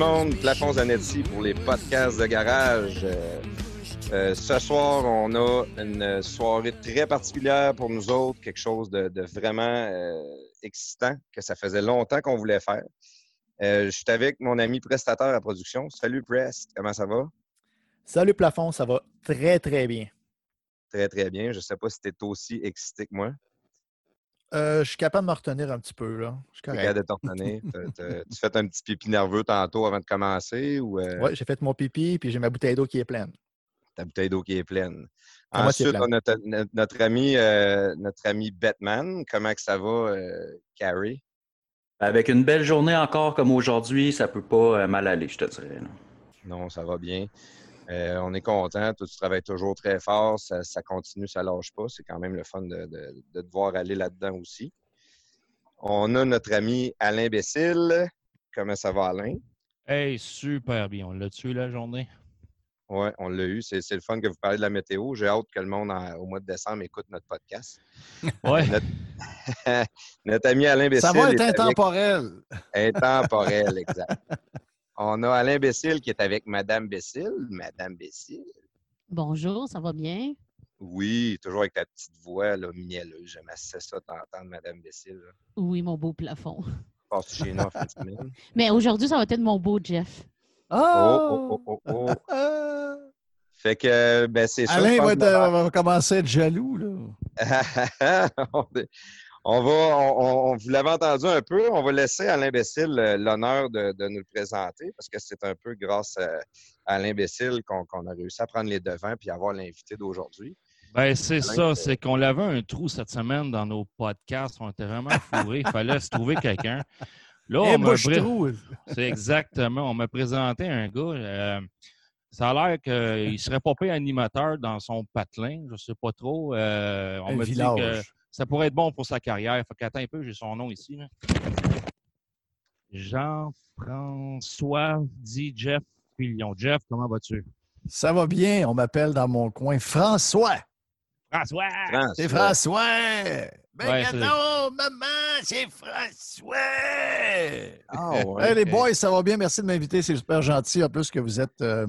Monde, Plafond Zanetti pour les podcasts de garage. Euh, euh, ce soir, on a une soirée très particulière pour nous autres, quelque chose de, vraiment euh, excitant que ça faisait longtemps qu'on voulait faire. je suis avec mon ami prestataire à production. Salut Prest, comment ça va? Salut Plafond, ça va très très bien. Très très bien. Je ne sais pas si tu es aussi excité que moi. Euh, je suis capable de me retenir un petit peu. Là. Je suis capable de te retenir? tu fais un petit pipi nerveux tantôt avant de commencer? Ou euh? Oui, j'ai fait mon pipi puis j'ai ma bouteille d'eau qui est pleine. Ta bouteille d'eau qui est pleine. Ensuite, on a notre, ami, euh, notre ami Batman. Comment que ça va, Carrie? Avec une belle journée encore comme aujourd'hui, ça ne peut pas mal aller, je te dirais. Non, ça va bien. Euh, on est content. tu travailles toujours très fort. Ça, continue, ça ne lâche pas. C'est quand même le fun de, te voir aller là-dedans aussi. On a notre ami Alain Bessil. Comment ça va, Alain? Hey, super bien. On l'a tué la journée. Oui, on l'a eu. C'est, le fun que vous parlez de la météo. J'ai hâte que le monde, au mois de décembre, écoute notre podcast. Oui. Notre, ami Alain Bessil. Ça va être intemporel. Intemporel, exact. On a Alain Bessil qui est avec Madame Bessil. Madame Bessil. Bonjour, ça va bien? Oui, toujours avec ta petite voix là, mielleuse. J'aime assez ça t'entendre, Madame Bessil. Oui, mon beau plafond. Passe chez nous en Mais aujourd'hui, ça va être mon beau Jeff. Oh! oh, oh, oh, oh. Fait que, ben, c'est ça. Alain va, va, commencer à être jaloux, là. On va, on, vous l'avez entendu un peu, on va laisser à l'imbécile euh, l'honneur de, nous le présenter parce que c'est un peu grâce à, l'imbécile qu'on a réussi à prendre les devants puis avoir l'invité d'aujourd'hui. Ben, c'est ça, c'est qu'on avait un trou cette semaine dans nos podcasts. On était vraiment fourrés. Il fallait se trouver quelqu'un. Là, on m'a C'est exactement. On m'a présenté un gars. Euh, ça a l'air qu'il serait pas payé animateur dans son patelin. Je ne sais pas trop. Euh, on m'a dit que ça pourrait être bon pour sa carrière. Faut qu'attends un peu, j'ai son nom ici. Jean-François dit Jeff Fillon. Jeff, comment vas-tu? Ça va bien. On m'appelle dans mon coin François. François! C'est François! Ben maman, c'est François! Ah, ouais. les boys, ça va bien. Merci de m'inviter. C'est super gentil. En plus que vous êtes euh,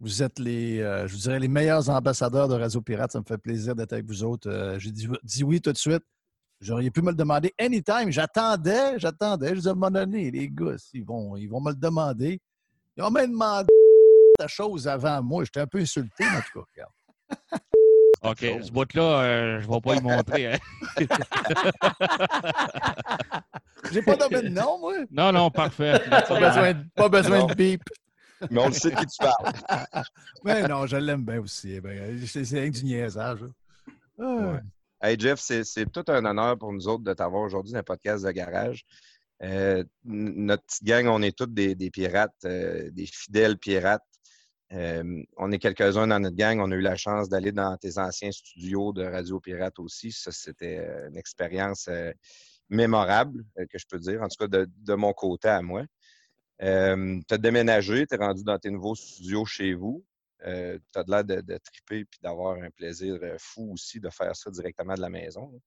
vous êtes les, euh, je vous dirais, les meilleurs ambassadeurs de Radio Pirate. Ça me fait plaisir d'être avec vous autres. Euh, j'ai dit, oui tout de suite. J'aurais pu me le demander anytime. J'attendais, j'attendais. Je vous ai demandé, les gars, ils vont, ils vont me le demander. Ils ont même demandé ta chose avant moi. J'étais un peu insulté, en tout cas. Regarde. OK, ce bout-là, euh, je ne vais pas le montrer. Hein. J'ai pas donné de nom, moi. Non, non, parfait. Pas besoin, de, pas besoin de bip. Mais on le sait de qui tu parles. Mais non, je l'aime bien aussi. Eh ben, c'est du niaisage. Ah. Hey Jeff, c'est tout un honneur pour nous autres de t'avoir aujourd'hui dans le podcast de garage. Euh, notre petite gang, on est tous des, pirates, euh, des fidèles pirates. Euh, on est quelques-uns dans notre gang. On a eu la chance d'aller dans tes anciens studios de Radio Pirate aussi. Ça, c'était une expérience mémorable, que je peux dire, en tout cas de, mon côté à moi. Tu as déménagé, tu es rendu dans tes nouveaux studios chez vous. tu as de l'air de, de, triper et d'avoir un plaisir fou aussi de faire ça directement de la maison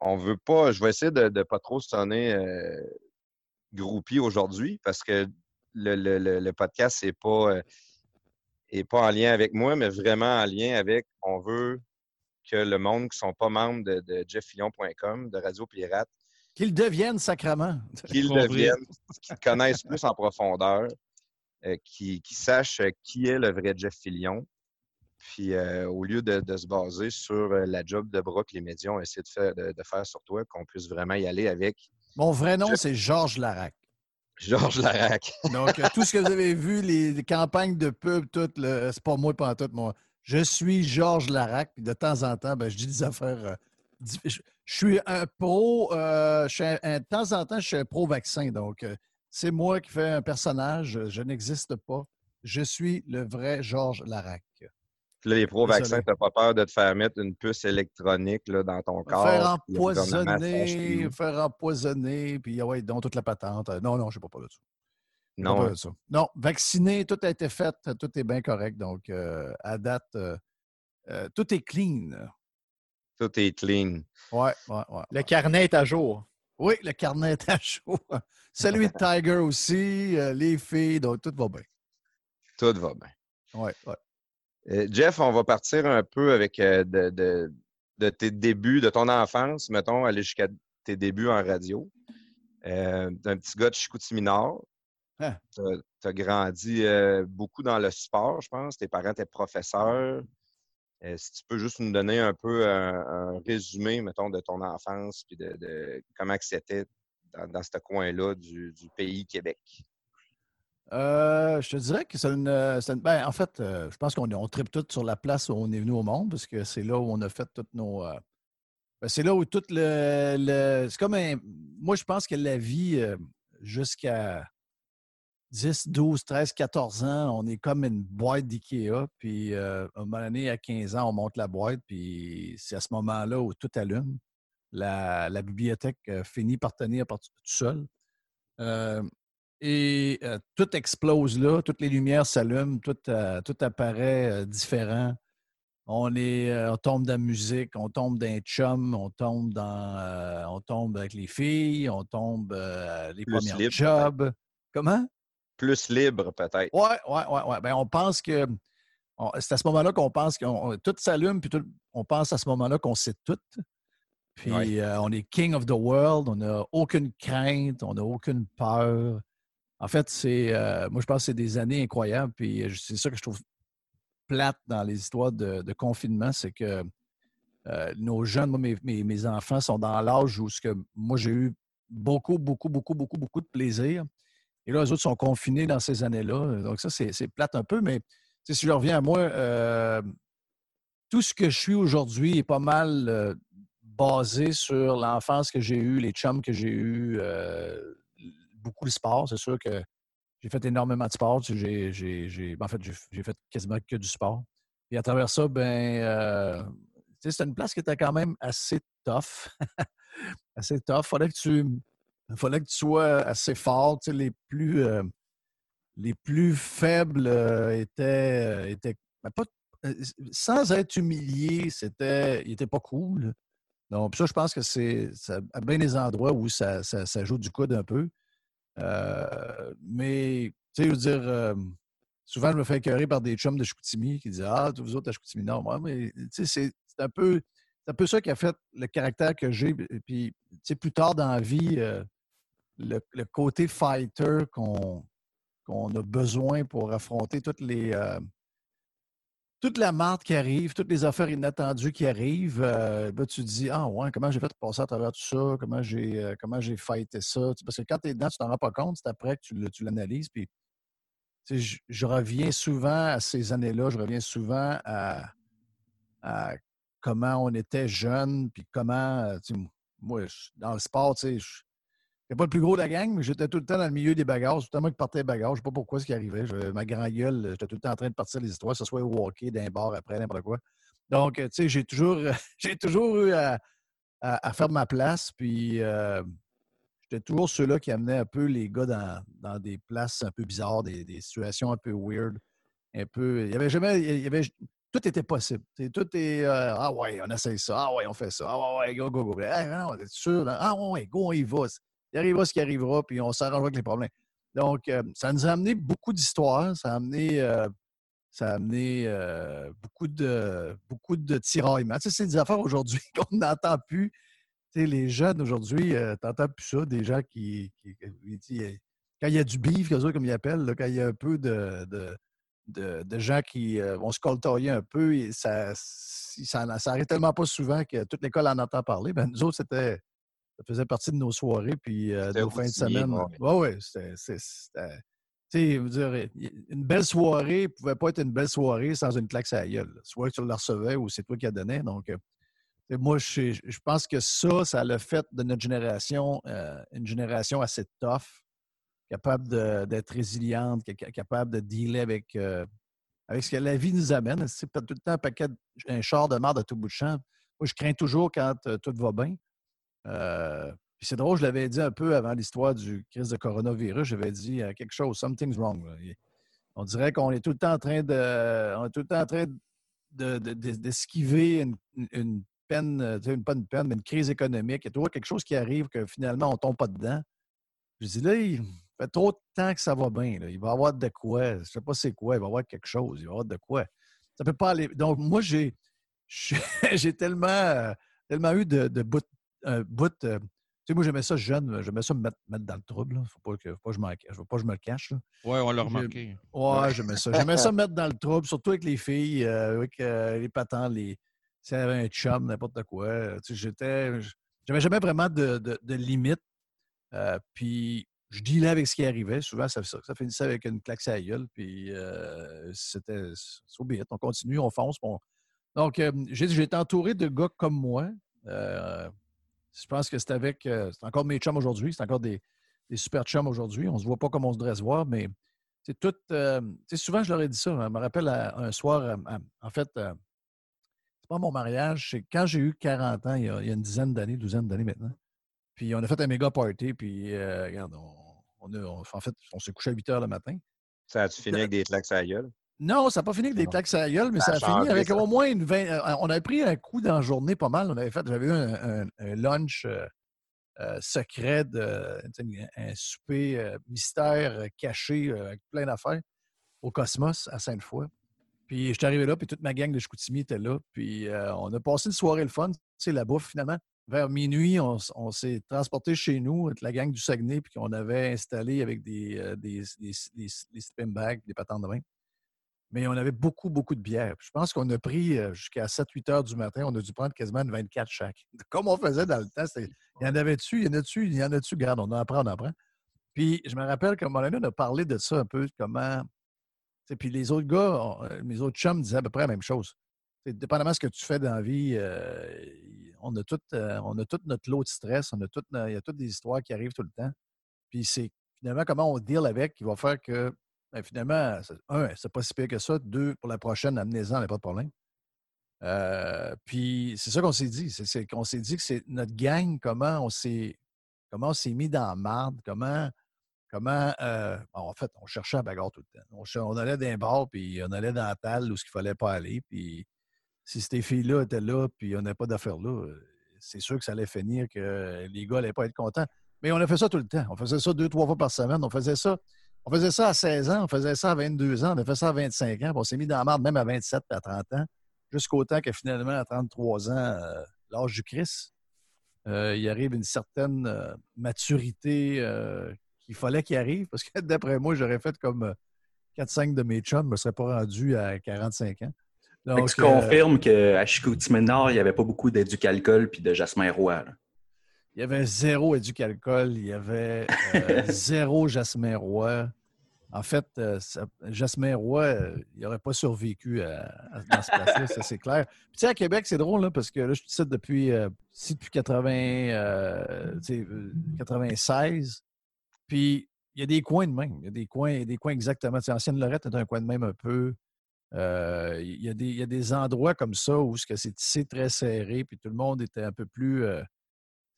on veut pas, je vais essayer de ne pas trop sonner euh, groupie aujourd'hui parce que le, podcast n'est pas, euh, pas en lien avec moi, mais vraiment en lien avec, on veut que le monde qui ne sont pas membres de, de jefffillon.com, de Radio Pirate, qu'ils deviennent sacrement. Qu'ils deviennent, qu'ils connaissent plus en profondeur, euh, qu'ils sachent qui est le vrai Jeff Fillion, puis euh, au lieu de, se baser sur euh, la job de bras que les médias ont essayé de faire, de, faire sur toi, qu'on puisse vraiment y aller avec. Mon vrai nom, c'est Georges Larac. Georges Larac. Donc, euh, tout ce que vous avez vu, les, campagnes de pub, tout, c'est pas moi, pas tout. Moi. Je suis Georges Larac, puis de temps en temps, ben, je dis des affaires. Je, suis un pro. de temps en temps, je suis un pro-vaccin. Donc, c'est moi qui fais un personnage. Je n'existe pas. Je suis le vrai Georges Larac. Puis là, les pro-vaccins, tu n'as pas peur de te faire mettre une puce électronique là, dans ton corps. Faire empoisonner, faire empoisonner, puis ah ouais, donc toute la patente. Non, non, je ne pas, pas de ça. Non. Pas ça. Non, vacciné, tout a été fait, tout est bien correct. Donc, euh, à date, euh, euh, tout est clean. Tout est clean. Oui, oui, oui. Le carnet est à jour. Oui, le carnet est à jour. Celui de Tiger aussi, les filles, donc tout va bien. Tout va bien. Oui, oui. Euh, Jeff, on va partir un peu avec euh, de, tes débuts, de ton enfance, mettons, aller jusqu'à tes débuts en radio. Euh, un petit gars de Chicoutimi Nord. Hein? Tu as, grandi beaucoup dans le sport, je pense. Tes parents étaient professeurs. Si tu peux juste nous donner un peu un, résumé, mettons, de ton enfance puis de, comment c'était dans, ce coin-là du, pays Québec? Euh, je te dirais que c'est une, euh, ben, en fait, euh, je pense qu'on on tripe tout sur la place où on est venu au monde, parce que c'est là où on a fait toutes nos. Ben, c'est là où tout le. c'est comme un, Moi, je pense que la vie, jusqu'à 10, 12, 13, 14 ans, on est comme une boîte d'IKEA. Puis, à un moment donné, à 15 ans, on monte la boîte. Puis, c'est à ce moment-là où tout allume. La, la bibliothèque finit par tenir tout seul. Et tout explose là, toutes les lumières s'allument, tout, tout, apparaît différent. On, est, on tombe dans la musique, on tombe dans les chums, on tombe dans on tombe avec les filles, on tombe les premiers jobs. Comment? Plus libre, peut-être. Oui, oui, oui. Ouais. Ben, on pense que c'est à ce moment-là qu'on pense que tout s'allume, puis on pense à ce moment-là qu'on sait tout. Puis on est king of the world, on n'a aucune crainte, on n'a aucune peur. En fait, c'est, euh, moi, je pense que c'est des années incroyables. Puis euh, c'est ça que je trouve plate dans les histoires de, confinement, c'est que euh, nos jeunes, moi, mes, enfants sont dans l'âge où ce que moi, j'ai eu beaucoup, beaucoup, beaucoup, beaucoup, beaucoup de plaisir. Et là, les autres sont confinés dans ces années-là. Donc, ça, c'est plate un peu, mais si je reviens à moi, tout ce que je suis aujourd'hui est pas mal basé sur l'enfance que j'ai eue, les chums que j'ai eus, beaucoup de sport. C'est sûr que j'ai fait énormément de sport. J'ai, en fait, j'ai fait quasiment que du sport. Et à travers ça, ben, euh, c'est une place qui était quand même assez tough. assez tough. Fallait que tu, fallait que tu sois assez fort. les plus, euh, les plus faibles euh, étaient, étaient ben, pas, sans être humiliés, c'était, ils n'étaient pas cool. Donc, ça, je pense que c'est à bien des endroits où ça, ça, ça joue du coude un peu. Euh, mais, tu sais, je veux dire, euh, souvent, je me fais écœurer par des chums de Chicoutimi qui disent Ah, vous autres à Chicoutimi, non, moi, mais, tu sais, c'est un peu. un peu ça qui a fait le caractère que j'ai. Puis, tu sais, plus tard dans la vie, euh, le, côté fighter qu'on a besoin pour affronter toutes les, euh, toute la marde qui arrive, toutes les affaires inattendues qui arrivent, euh, ben, tu te dis Ah ouais, comment j'ai fait passer à travers tout ça, comment j'ai euh, comment j'ai fighté ça? Parce que quand tu es dedans, tu t'en rends pas compte, c'est après que tu, l'analyses. Puis je, reviens souvent à ces années-là, je reviens souvent à, comment on était jeune, puis comment, moi, dans le sport, sais, n'étais pas le plus gros de la gang, mais j'étais tout le temps dans le milieu des le temps moi qui partais les bagages. Je ne sais pas pourquoi ce qui arrivait. ma grand gueule, j'étais tout le temps en train de partir les histoires, que ce soit au hockey, d'un bar après, n'importe quoi. Donc, tu sais, j'ai toujours, toujours eu à, faire ma place. Puis, euh, j'étais toujours ceux-là qui amenaient un peu les gars dans, des places un peu bizarres, des, situations un peu weird. Un peu. Il y avait jamais. Il y avait, tout était possible. tout est euh, Ah ouais, on essaye ça. Ah ouais, on fait ça. Ah ouais, go, go, go. Ah, non, sûr? Ah ouais, go, on y va arrivera ce qui arrivera, puis on s'arrangera avec les problèmes. Donc, euh, ça nous a amené beaucoup d'histoires, ça a amené, euh, ça a amené euh, beaucoup, de, beaucoup de tiraillements. C'est des affaires aujourd'hui qu'on n'entend plus. Tu sais, les jeunes aujourd'hui, tu n'entends plus ça, des gens qui. quand il y a du bif, comme ils appellent, quand il y a un peu de, de, gens qui vont se coltoyer un peu, ça, ça, ça, arrive tellement pas souvent que toute l'école en entend parler. Ben, nous autres, c'était ça faisait partie de nos soirées, puis euh, de nos fins de semaine. Oui, oui, c'était. Dire, une belle soirée ne pouvait pas être une belle soirée sans une claque à la gueule. Soit tu la recevais ou c'est toi qui la donnais. Donc, euh, moi, je, je, pense que ça, ça a fait de notre génération euh, une génération assez tough, capable d'être résiliente, capable de dealer avec, avec ce que la vie nous amène. C'est tout le temps un paquet, un char de merde à tout bout de champ. Moi, je crains toujours quand tout va bien. Euh, c'est drôle, je l'avais dit un peu avant l'histoire du crise de coronavirus. J'avais dit euh, quelque chose, something's wrong. On dirait qu'on est tout le temps en train de, on est tout le temps en train d'esquiver une, peine, une, pas une peine, mais une crise économique. Il y a toujours quelque chose qui arrive que finalement on ne tombe pas dedans. Je dis là, il fait trop de temps que ça va bien. Il va y avoir de quoi. Je sais pas c'est quoi, il va y avoir quelque chose. Il va y avoir de quoi. Ça peut pas aller. Donc, moi, j'ai, j'ai tellement, tellement eu de, de bouts un bout. Euh, tu sais, moi, j'aimais ça jeune, j'aimais ça me mettre, mettre, dans le trouble. Il ne faut pas que, faut pas je, veux pas que je me le cache. Oui, on l'a remarqué. Ouais, j'aimais ça. J'aimais ça me mettre dans le trouble, surtout avec les filles, euh, avec euh, les patents, les. Si avait un chum, n'importe quoi. Tu sais, j'étais. J'avais jamais vraiment de, de, de limite. puis je dealais avec ce qui arrivait. Souvent, ça, ça, ça finissait avec une claque à la gueule. Puis c'était. So On continue, on fonce. On... Donc, j'ai été entouré de gars comme moi. Je pense que c'est avec. Euh, c'est encore mes chums aujourd'hui. C'est encore des, super chums aujourd'hui. On ne se voit pas comme on se devrait se voir, mais c'est tout. Euh, souvent, je leur ai dit ça. Je me rappelle un soir, en fait, euh, c'est pas mon mariage, c'est quand j'ai eu 40 ans, il y a, une dizaine d'années, douzaine d'années maintenant. Puis on a fait un méga party, puis regarde, on, en fait, on s'est couché à 8 heures le matin. Ça a-tu fini avec des claques à la gueule? Non, ça n'a pas fini avec des claques à la gueule, mais ça, a fini avec au moins une vingt... Euh, on a pris un coup dans la journée pas mal. On avait fait, j'avais eu un, lunch euh, euh, secret, de, un souper mystère caché avec plein d'affaires au Cosmos à Sainte-Foy. Puis je suis arrivé là, puis toute ma gang de Chicoutimi était là. Puis on a passé une soirée le fun, tu sais, la bouffe finalement. Vers minuit, on, s'est transporté chez nous, la gang du Saguenay, puis qu'on avait installé avec des, des, des, des, bags, des patentes de vin mais on avait beaucoup, beaucoup de bière. Je pense qu'on a pris euh, jusqu'à 7-8 heures du matin, on a dû prendre quasiment une 24 chaque. Comme on faisait dans le temps, il y en avait dessus, il y en a dessus, il y en a dessus, garde, on en apprend, on en apprend. Puis je me rappelle qu'à un moment donné, on a parlé de ça un peu, comment. Puis les autres gars, euh, mes autres chums disaient à peu près la même chose. dépendamment de ce que tu fais dans la vie, euh, on, a tout, on a tout notre lot de stress, on a tout, il y a toutes des histoires qui arrivent tout le temps. Puis c'est finalement comment on deal avec qui va faire que ben, finalement, un, c'est pas si pire que ça. Deux, pour la prochaine, amenez-en, pas de problème. Euh, puis c'est ça qu'on s'est dit. C'est qu'on s'est dit que c'est notre gang, comment on s'est comment on s'est mis dans la marde, comment, comment euh, en fait, on cherchait à bagarre tout le temps. On, allait dans un bar, puis on allait dans la table où ce qu'il fallait pas aller. Puis si ces filles-là étaient là, puis on n'avait pas d'affaires là, c'est sûr que ça allait finir que les gars n'allaient pas être contents. Mais on a fait ça tout le temps. On faisait ça deux, trois fois par semaine. On faisait ça on faisait ça à 16 ans, on faisait ça à 22 ans, on a fait ça à 25 ans, puis on s'est mis dans la marde même à 27 à 30 ans, jusqu'au temps que finalement, à 33 ans, euh, l'âge du Christ, euh, il arrive une certaine euh, maturité qu'il fallait qu'il arrive, parce que d'après moi, j'aurais fait comme 4-5 de mes chums, je ne me serais pas rendu à 45 ans. Donc, tu confirmes qu'à Chicoutimi-Nord, il n'y avait pas beaucoup d'éducalcool puis de Jasmin Roy. Il y avait zéro éducalcool, il y avait euh, zéro Jasmin Roy. En fait, euh, Jasmin Roy, euh, il n'aurait pas survécu à, dans ce place-là, ça c'est clair. Puis tu sais, à Québec, c'est drôle, là, parce que là, je suis depuis, depuis 80, 96. Puis il y a des coins de même. Il y a des coins, des coins exactement. Tu Ancienne Lorette est un coin de même un peu. il, y a des, il, y a des, endroits comme ça où c'est tissé très serré, puis tout le monde était un peu plus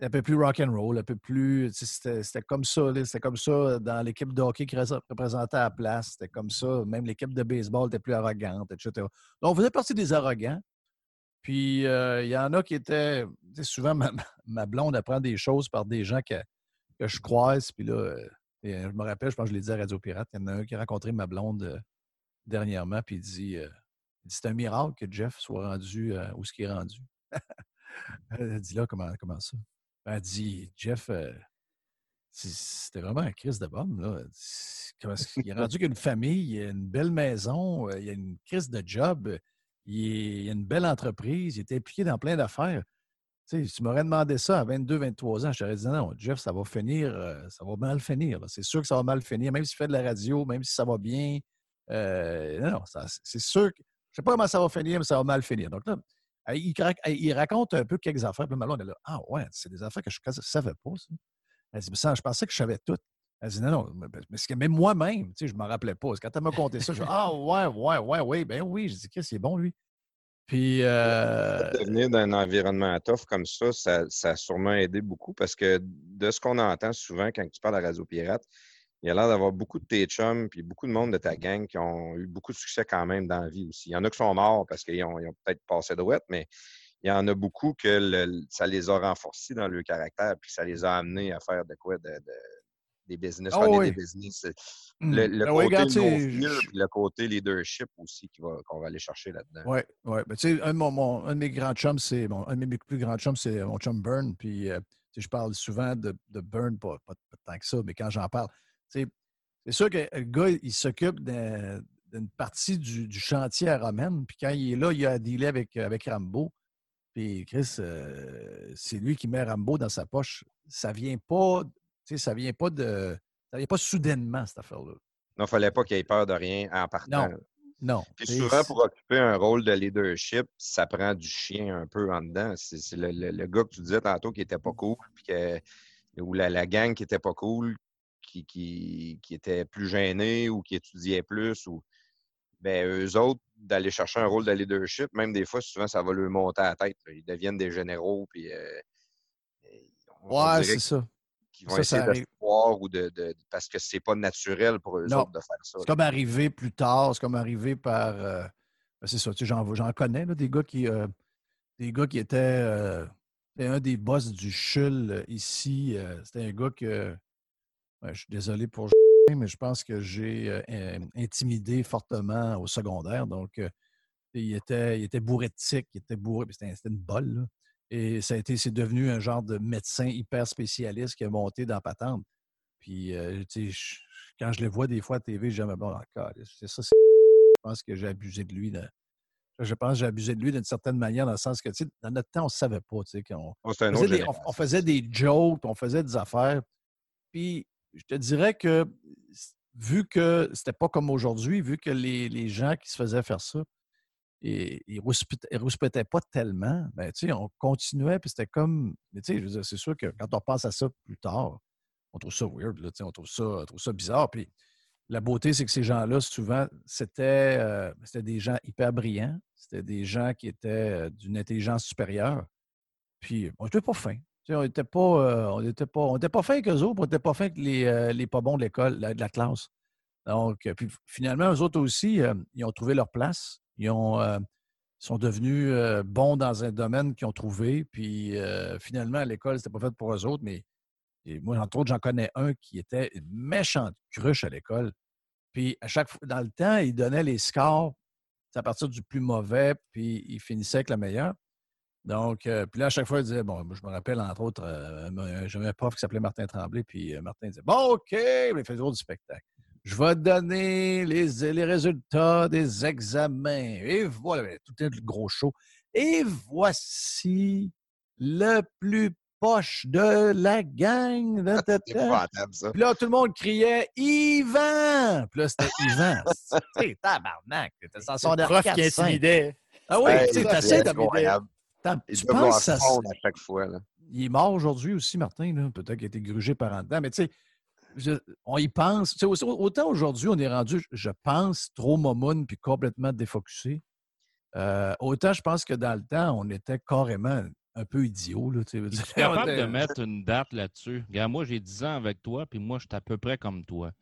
un peu plus rock and roll, un peu plus. C'était comme ça. C'était comme ça dans l'équipe de hockey qui représentait à la place. C'était comme ça. Même l'équipe de baseball était plus arrogante, etc. Donc, on faisait partie des arrogants. Puis, euh, il y en a qui étaient. Souvent, ma, blonde apprend des choses par des gens que, que je croise. Puis là, euh, je me rappelle, je pense que je l'ai dit à Radio Pirate, il y en a un qui a rencontré ma blonde euh, dernièrement. Puis il dit, c'est un miracle que Jeff soit rendu où ce qui est rendu. Elle dit là, comment, comment ça? Elle dit Jeff, euh, c'était vraiment un crise de bombe. Là. Il est rendu qu'une famille, il a une belle maison, euh, il a une crise de job, il, a une belle entreprise, il est impliqué dans plein d'affaires. Tu, sais, tu m'aurais demandé ça à 22, 23 ans, je t'aurais dit non, Jeff, ça va finir, euh, ça va mal finir. C'est sûr que ça va mal finir, même s'il fait de la radio, même si ça va bien. non, c'est sûr que. Je ne sais pas comment ça va finir, mais ça va mal finir. Donc là, il, raconte un peu quelques affaires. Puis Malone est là. Ah ouais, c'est des affaires que je ne savais pas, ça. Elle dit, je pensais que je savais tout. Elle dit, non, non, mais moi-même, tu sais, je ne m'en rappelais pas. Quand elle m'a conté ça, je dis, ah ouais, ouais, ouais, ouais, ben oui. Je dis, qu'est-ce est bon, lui? Puis. Euh... Devenir d'un environnement tough comme ça, ça, ça, a sûrement aidé beaucoup parce que de ce qu'on entend souvent quand tu parles à Radio Pirate, il y a l'air d'avoir beaucoup de tes chums puis beaucoup de monde de ta gang qui ont eu beaucoup de succès quand même dans la vie aussi. Il y en a qui sont morts parce qu'ils ont, peut-être passé de droite, mais il y en a beaucoup que ça les a renforcés dans leur caractère puis ça les a amenés à faire de quoi de, des business, oh, des business. Mmh. Le, le côté le côté leadership aussi qu'on va, aller chercher là-dedans. Oui, oui. Ben, tu sais, un, de mes grands chums, c'est bon, un de mes plus grands chums, c'est mon chum Burn. Puis euh, je parle souvent de, de Burn, pas, pas, tant que ça, mais quand j'en parle, c'est sûr que le gars, il s'occupe d'une partie du, chantier à Romaine, puis quand il est là, il a à dealer avec, avec Rambo. Puis Chris, euh, c'est lui qui met Rambo dans sa poche. Ça vient pas, ça vient pas de. Ça vient pas soudainement, cette affaire-là. Non, il ne fallait pas qu'il ait peur de rien en partant. Non. Non. Puis souvent, pour occuper un rôle de leadership, ça prend du chien un peu en dedans. C'est le, le, gars que tu disais tantôt qui était pas cool, puis que, ou la, la, gang qui était pas cool, qui, qui, étaient plus gênés ou qui étudiaient plus, ou ben, eux autres, d'aller chercher un rôle de leadership, même des fois, souvent, ça va leur monter à la tête. Ils deviennent des généraux, puis. Euh, ouais, c'est ça. Qui vont essayer de ou de, parce que c'est pas naturel pour eux autres de faire ça. C'est comme arrivé plus tard, c'est comme arrivé par. Euh, ben, c'est ça, tu sais, j'en connais, là, des gars qui. Euh, des gars qui étaient. c'était un des boss du CHUL ici. c'était un gars que je suis désolé pour mais je pense que j'ai euh, intimidé fortement au secondaire. Donc, euh, il, était, il était bourré de tic, il était bourré, c'était une bolle. Et ça a été, c'est devenu un genre de médecin hyper spécialiste qui a monté dans patente. Puis, euh, quand je le vois des fois à TV, j'aime bon, encore, c'est ça, je pense que j'ai abusé de lui. je pense que j'ai abusé de lui d'une certaine manière, dans le sens que, dans notre temps, on ne savait pas. On, oh, faisait on, faisait des jokes, on faisait des affaires. Puis, je te dirais que vu que c'était pas comme aujourd'hui, vu que les, gens qui se faisaient faire ça, et, ils ne rouspétaient pas tellement, ben, on continuait, puis c'était comme. C'est sûr que quand on pense à ça plus tard, on trouve ça weird, là, on trouve ça, on trouve ça bizarre. Puis la beauté, c'est que ces gens-là, souvent, c'était euh, des gens hyper brillants, c'était des gens qui étaient euh, d'une intelligence supérieure. Puis, on n'était pas fin on n'était pas, euh, on était pas, on était pas fin autres, on n'était pas fin que les, euh, les, pas bons de l'école, de la classe. Donc, euh, puis finalement, eux autres aussi, ils ont trouvé leur place. Ils ont, sont devenus bons dans un domaine qu'ils ont trouvé. Puis finalement, l'école, c'était pas fait pour eux autres, mais moi, entre autres, j'en connais un qui était une méchante cruche à l'école. Puis à chaque fois, dans le temps, il donnait les scores à partir du plus mauvais, puis il finissait avec la meilleure. Donc, euh, puis là, à chaque fois, il disait, bon, je me rappelle, entre autres, euh, j'avais un prof qui s'appelait Martin Tremblay, puis euh, Martin disait, bon, OK, il fait du spectacle. Je vais donner les, les résultats des examens. Et voilà, tout est le gros show. Et voici le plus poche de la gang. Puis là, tout le monde criait Yvan! Puis là, c'était Yvan. C'est tabarnak. C'était son prof qui intimidait. Ah oui, tu sais, incroyable. Tu penses à à chaque fois. Là. Il est mort aujourd'hui aussi, Martin. Peut-être qu'il a été grugé par un temps. Mais tu sais, on y pense. autant aujourd'hui, on est rendu, je pense, trop momoun puis complètement défocusé. Euh, autant je pense que dans le temps, on était carrément un peu idiot. Là, tu es capable de mettre une date là-dessus. Regarde, moi, j'ai 10 ans avec toi, puis moi, je suis à peu près comme toi.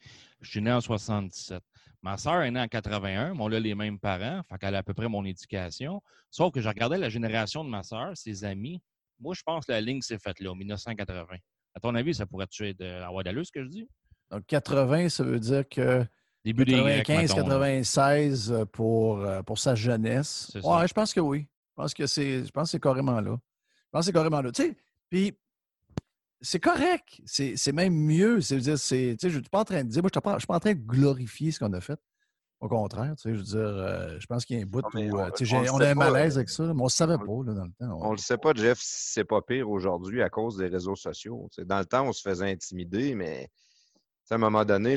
Je suis né en 77. Ma soeur est née en 81, mais on a les mêmes parents, fait qu'elle a à peu près mon éducation. Sauf que je regardais la génération de ma soeur, ses amis. Moi, je pense que la ligne s'est faite là, en 1980. À ton avis, ça pourrait-tu être avoir d'allure, ce que je dis? Donc, 80, ça veut dire que Début 95, 96 euh, pour, euh, pour sa jeunesse. Ouais, je pense que oui. Je pense que c'est, je pense que c'est carrément là. Je pense que c'est carrément là. Tu sais, puis c'est correct. C'est même mieux. Je ne suis pas en train de dire, moi, je ne suis pas en train de glorifier ce qu'on a fait. Au contraire, tu sais, je veux dire, euh, je pense qu'il y a un bout où on, on, a un malaise avec ça, mais on ne savait pas là, dans le temps. On ne le sait pas, Jeff, si c'est pas pire aujourd'hui à cause des réseaux sociaux. dans le temps, on se faisait intimider, mais à un moment donné,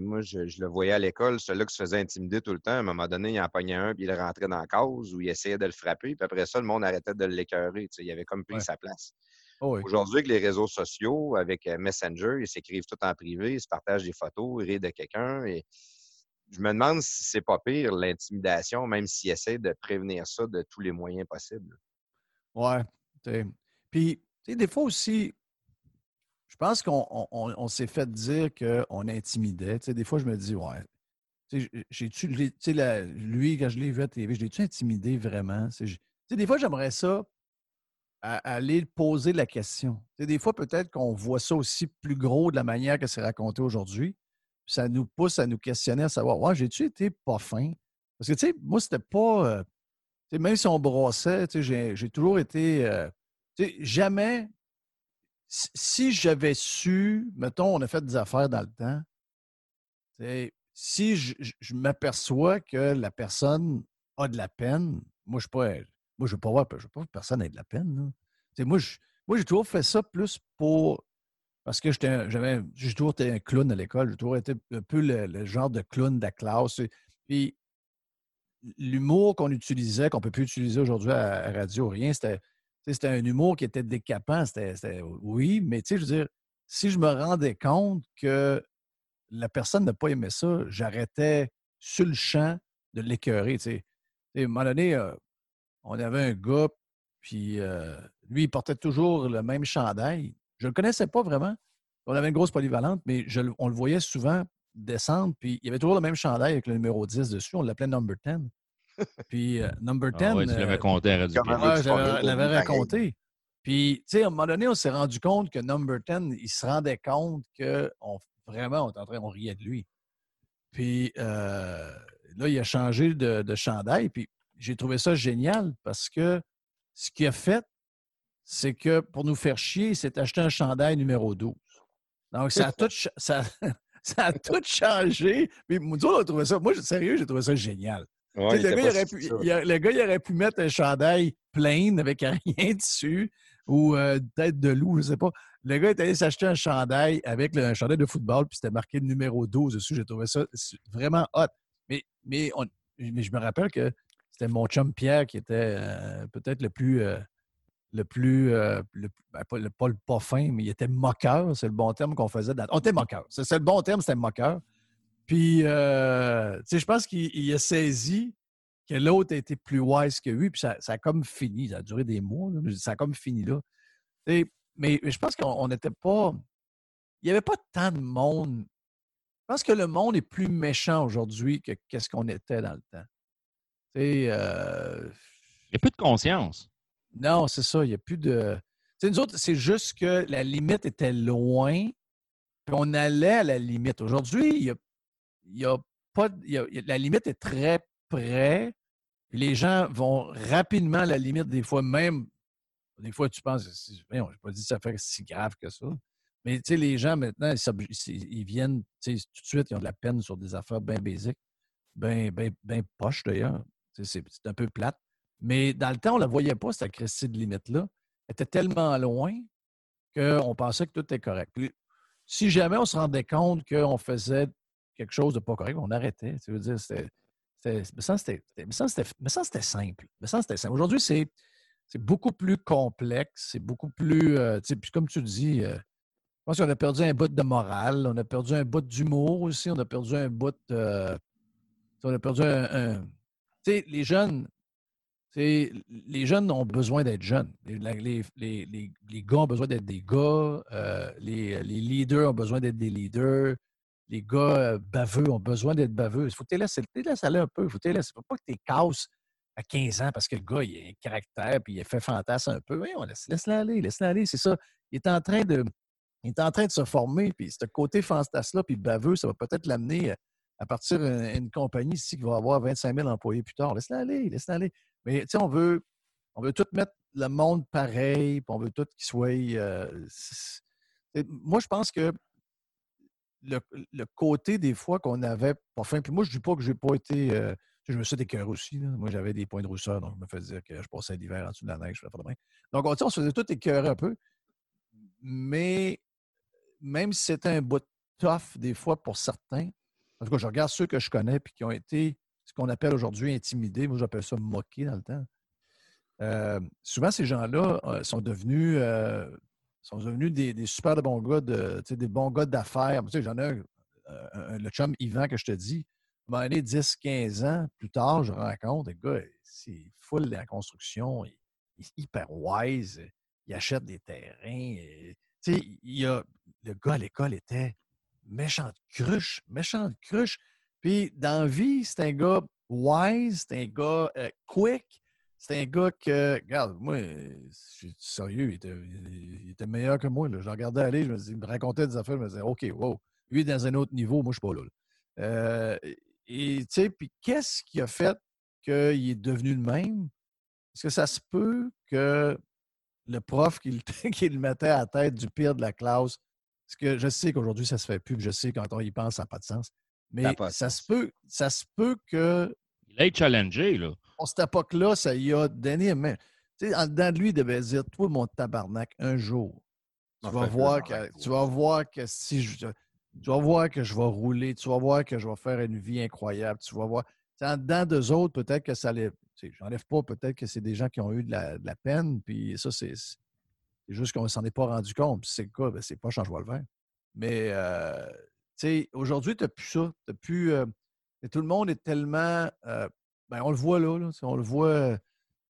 moi, je, le voyais à l'école, celui-là qui se faisait intimider tout le temps, à un moment donné, il en pognait un, puis il rentrait dans la cause, ou il essayait de le frapper, puis après ça, le monde arrêtait de l'écœurer. Il avait comme pris sa place. Oh aujourd'hui, avec les réseaux sociaux, avec euh, Messenger, ils s'écrivent tout en privé, ils se partagent des photos, ils rient de quelqu'un. Et je me demande si c'est pas pire, l'intimidation, même s'ils essaient de prévenir ça de tous les moyens possibles. Ouais. Puis, des fois aussi, je pense qu'on s'est fait dire qu'on intimidait. des fois, je me dis, ouais, j'ai-tu, lui, quand je l'ai vu à TV, je l'ai-tu intimidé vraiment? des fois, j'aimerais ça aller poser la question. des fois, peut-être qu'on voit ça aussi plus gros de la manière que c'est raconté aujourd'hui. Ça nous pousse à nous questionner, à savoir, ouais, j'ai-tu été pas fin? Parce que, tu sais, moi, c'était pas. Euh, même si on brossait, j'ai toujours été. Euh, jamais. Si j'avais su, mettons, on a fait des affaires dans le temps, si je, m'aperçois que la personne a de la peine, moi, je ne pas. Moi, je ne veux pas que personne ait de la peine. Moi, j'ai toujours fait ça plus pour parce que j'ai toujours été un clown à l'école. J'ai toujours été un peu le, genre de clown de la classe. Puis l'humour qu'on utilisait, qu'on ne peut plus utiliser aujourd'hui à, la radio, rien, c'était, c'était un humour qui était décapant. Oui, mais tu sais, je veux dire, si je me rendais compte que la personne n'a pas aimé ça, j'arrêtais sur le champ de l'écœurer. Tu À un moment donné, euh, on avait un gars, puis euh, lui, il portait toujours le même chandail. Je ne le connaissais pas vraiment. On avait une grosse polyvalente, mais je, on le voyait souvent descendre, puis il y avait toujours le même chandail avec le numéro 10 dessus. On l'appelait Number 10. Puis euh, Number 10. Ah oui, tu l'avais euh, compté à Radio ouais, je l'avais raconté. Puis, tu sais, à un moment donné, on s'est rendu compte que Number 10, il se rendait compte que on, vraiment, on, était en train, on riait de lui. Puis euh, là, il a changé de, de chandail. Puis j'ai trouvé ça génial parce que ce qu'il a fait, c'est que pour nous faire chier, il s'est acheté un chandail numéro 12. Donc, ça a tout, ça, a tout changé. Mais nous on a trouvé ça. Moi, sérieux, j'ai trouvé ça génial. le, gars, il aurait pu, le, gars, il aurait pu, mettre un chandail plein avec rien dessus ou euh, tête de loup, je ne sais pas. Le gars est allé s'acheter un chandail avec un chandail de football, puis c'était marqué le numéro 12 dessus. J'ai trouvé ça vraiment hot. Mais, mais, je me rappelle que c'était mon chum Pierre qui était euh, peut-être le plus. Euh, le plus, euh, ben, pas, le, pas, fin, mais il était moqueur, c'est le bon terme qu'on faisait. On était moqueur. C'est le bon terme, c'était moqueur. Puis, tu sais, je pense qu'il a saisi que l'autre était plus wise que lui, puis ça, a comme fini. Ça a duré des mois, ça a comme fini là. mais, je pense qu'on n'était pas. Il n'y avait pas tant de monde. Je pense que le monde est plus méchant aujourd'hui que qu'est-ce qu'on était dans le temps. Euh, il n'y a plus de conscience. Non, c'est ça. Il n'y a plus de. sais, nous autres, c'est juste que la limite était loin, puis on allait à la limite. Aujourd'hui, il y a, pas. la limite est très près, les gens vont rapidement, à la limite, des fois même, des fois tu penses, je n'ai pas dit que ça fait si grave que ça. Mais tu sais, les gens maintenant, ils, viennent tout de suite, ils ont de la peine sur des affaires bien basiques, bien ben, ben poches d'ailleurs. C'est un peu plate. Mais dans le temps, on ne la voyait pas, cette crise de limite-là. Elle était tellement loin qu'on pensait que tout était correct. Si jamais on se rendait compte qu'on faisait quelque chose de pas correct, on arrêtait. Veux dire, c'était. Mais ça, c'était simple. Mais ça, c'était simple. Aujourd'hui, c'est beaucoup plus complexe. C'est beaucoup plus. Euh, puis comme tu dis, euh, je pense qu'on a perdu un bout de morale. On a perdu un bout d'humour aussi. On a perdu un bout de. on a perdu un. Les jeunes. Les jeunes ont besoin d'être jeunes. Les, les, gars ont besoin d'être des gars. Euh, les, leaders ont besoin d'être des leaders les gars euh, baveux ont besoin d'être baveux. Il faut que tu les laisses, aller un peu. Il faut faut pas que tu les casses à 15 ans parce que le gars, il a un caractère puis il a fait fantasme un peu. On laisse, laisse aller, laisse-le aller. C'est ça. Il est en train de. Il est en train de se former, puis ce côté fantasme-là, puis baveux, ça va peut-être l'amener à partir d'une compagnie ici qui va avoir 25 000 employés plus tard. Laisse-le aller, laisse-le aller. Mais tu sais, on veut, on veut tout mettre le monde pareil, puis on veut tout qu'il soit. Euh, moi, je pense que le, côté des fois qu'on avait pas faim. Puis moi, je ne dis pas que j'ai pas été. Euh, je me suis cœurs aussi. Moi, j'avais des points de rousseur, donc je me faisais dire que je passais l'hiver en dessous de la neige. Je de Donc, on, on se faisait tout écœurer un peu. Mais même si c'était un bout tough, des fois, pour certains, en tout cas, je regarde ceux que je connais puis qui ont été ce qu'on appelle aujourd'hui intimidés. Moi, j'appelle ça moqués dans le temps. Euh, souvent, ces gens-là euh, sont devenus sont devenus des, super de bons gars, de, des bons gars d'affaires. Tu sais, j'en ai un, le chum Yvan que je te dis, à un 10-15 ans plus tard, je rencontre, le gars, c'est full de la construction, il, est hyper wise, il achète des terrains. il a, le gars à l'école était méchante cruche, méchante cruche. Puis dans la vie, c'est un gars wise, c'est un gars euh, quick, c'est un gars que, regarde, moi, je suis sérieux, il était, meilleur que moi. Je regardais aller, je me il me racontait des affaires, je me disais, OK, wow, lui est dans un autre niveau, moi, je suis pas là. Euh, et, tu sais, puis qu'est-ce qui a fait qu'il est devenu le même? Est-ce que ça se peut que le prof qui, le mettait à la tête du pire de la classe, parce que je sais qu'aujourd'hui, ça se fait plus, je sais quand on y pense, ça n'a pas de sens. Mais ça, se peut, ça se peut que. Il a été challengé, là à cette époque-là, ça y a donné. Mais, tu sais, en dedans de lui, il devait dire Toi, mon tabarnak, un jour, tu vas, voir que, tu vas voir que si je. Tu vas voir que je vais rouler, tu vas voir que je vais faire une vie incroyable, tu vas voir. en dedans d'eux autres, peut-être que ça les. J'enlève pas, peut-être que c'est des gens qui ont eu de la, peine, puis ça, c'est juste qu'on ne s'en est pas rendu compte. Puis c'est le cas, ben, c'est pas change le vert. Mais, euh, aujourd'hui, tu n'as plus ça. As plus, euh, tout le monde est tellement euh, ben, on le voit là, on le voit,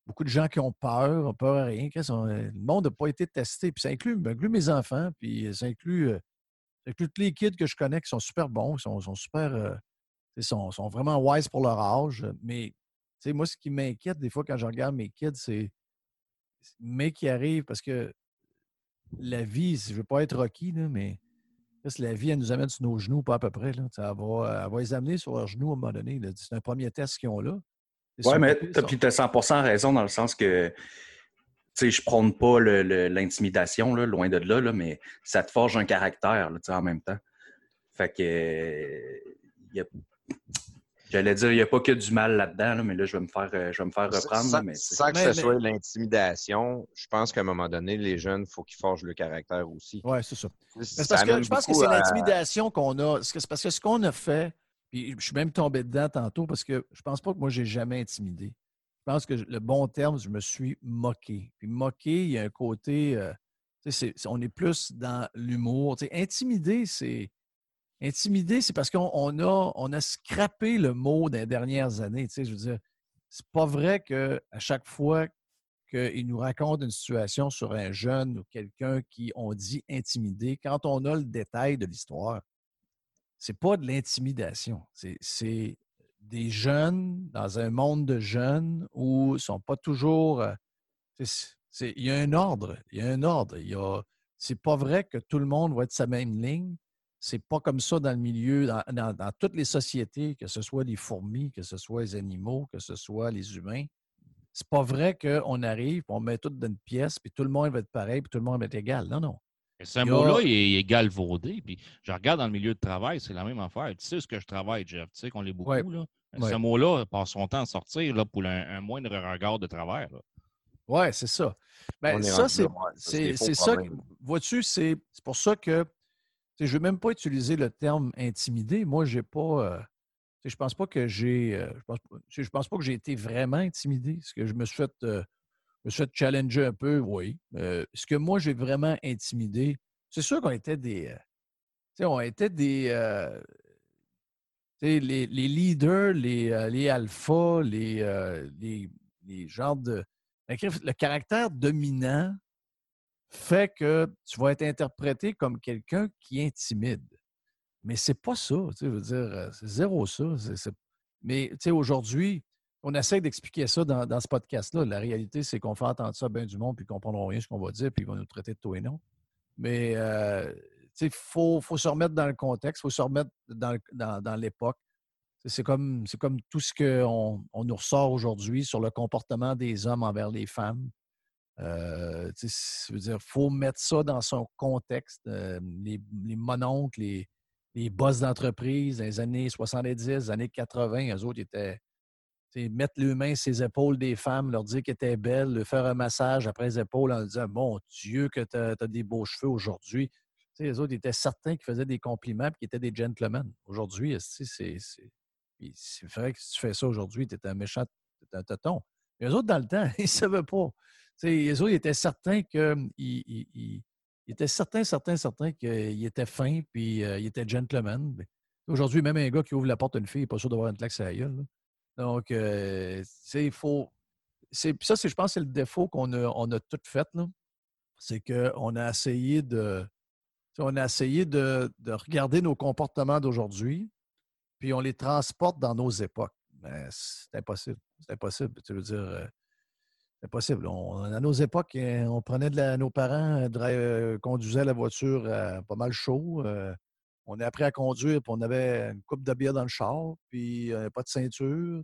beaucoup de gens qui ont peur, ont peur à rien. le monde n'a pas été testé. Puis ça inclut, ben, inclut mes enfants, puis ça inclut, tous les kids que je connais qui sont super bons, qui sont, super. Ils sont, vraiment wise pour leur âge. Mais moi, ce qui m'inquiète des fois quand je regarde mes kids, c'est mais qui arrive parce que la vie, je ne veux pas être rocky, là, mais la vie, elle nous amène sur nos genoux, pas à peu près. Là. Elle, va, elle va les amener sur leurs genoux à un moment donné. C'est un premier test qu'ils ont là. Oui, mais tu as 100% raison dans le sens que je ne prône pas l'intimidation, loin de là, là, mais ça te forge un caractère en même temps. Fait que. J'allais dire, il n'y a pas que du mal là-dedans, mais là, je vais me faire, euh, je vais me faire reprendre. Sans, mais sans que ce soit l'intimidation, je pense qu'à un moment donné, les jeunes, il faut qu'ils forgent le caractère aussi. Oui, c'est ça. parce que je pense que c'est l'intimidation qu'on a. C'est parce que ce qu'on a fait, puis je suis même tombé dedans tantôt parce que je pense pas que moi, j'ai jamais intimidé. Je pense que le bon terme, je me suis moqué. Puis moqué, il y a un côté. Euh, on est plus dans l'humour. Intimider, c'est Intimider, c'est parce qu'on a, on a scrappé le mot des dernières années. Tu sais, je veux dire, c'est pas vrai qu'à chaque fois qu'il nous raconte une situation sur un jeune ou quelqu'un qui on dit intimider, quand on a le détail de l'histoire, c'est pas de l'intimidation. C'est des jeunes dans un monde de jeunes où ils sont pas toujours. Euh, il y a un ordre. Il y a un ordre. C'est pas vrai que tout le monde va être sa même ligne. C'est pas comme ça dans le milieu, dans, toutes les sociétés, que ce soit les fourmis, que ce soit les animaux, que ce soit les humains. C'est pas vrai qu'on arrive, on met tout dans une pièce, puis tout le monde va être pareil, puis tout le monde va être égal. Non, non. Ce mot-là, il est galvaudé. Puis je regarde dans le milieu de travail, c'est la même affaire. Tu sais ce que je travaille, Jeff? Tu sais qu'on l'est beaucoup. Là. Ce mot-là passe son temps à sortir là, pour un, moindre regard de travers. Oui, c'est ça. Ben, ça, c'est ça. Vois-tu, c'est pour ça que je ne veux même pas utiliser le terme intimidé. Moi. Euh, je pense pas. Euh, je, pense, pas que j'ai été vraiment intimidé. Ce que je me suis fait. Euh, me challenger un peu, oui. ce que moi, j'ai vraiment intimidé, c'est sûr qu'on était des. des. Les, leaders, les, les alphas, les, les, les genres de. Le caractère dominant fait que tu vas être interprété comme quelqu'un qui intimide. Mais c'est pas ça, euh, c'est zéro ça. Mais tu aujourd'hui, on essaie d'expliquer ça dans, ce podcast-là. La réalité, c'est qu'on fait entendre ça à bien du monde, puis ne comprendront rien ce qu'on va dire, puis ils vont nous traiter de tout et non. Mais euh, il faut, se remettre dans le contexte, il faut se remettre dans, l'époque. C'est comme, comme tout ce qu'on on nous ressort aujourd'hui sur le comportement des hommes envers les femmes. Euh, faut mettre ça dans son contexte. Euh, les, les mononcles, les, les boss d'entreprise dans les années 70, les années 80, eux autres étaient. Mettre sur les épaules des femmes, leur dire qu'elles étaient belles, leur faire un massage après les épaules en disant Mon Dieu, que tu as, des beaux cheveux aujourd'hui. Les autres étaient certains qui faisaient des compliments et qui étaient des gentlemen. Aujourd'hui, c'est vrai que si tu fais ça aujourd'hui, tu es un méchant, tu un tonton. Mais eux autres, dans le temps, ils ne savaient pas les autres, ils étaient certains qu'ils il, étaient certains, certains, certains qu'il était fin puis euh, il était gentleman. Aujourd'hui, même un gars qui ouvre la porte à une fille n'est pas sûr d'avoir une claque à la gueule. Donc, il faut. Ça, je pense, c'est le défaut qu'on a, on a tout fait. C'est qu'on a essayé de. On a essayé de, regarder nos comportements d'aujourd'hui, puis on les transporte dans nos époques. Mais c'est impossible. C'est impossible. Tu veux dire, possible. à nos époques, hein, on prenait de nos parents euh, euh, conduisaient la voiture euh, pas mal chaud. on est appris à conduire, puis on avait une coupe de bière dans le char, puis pas de ceinture.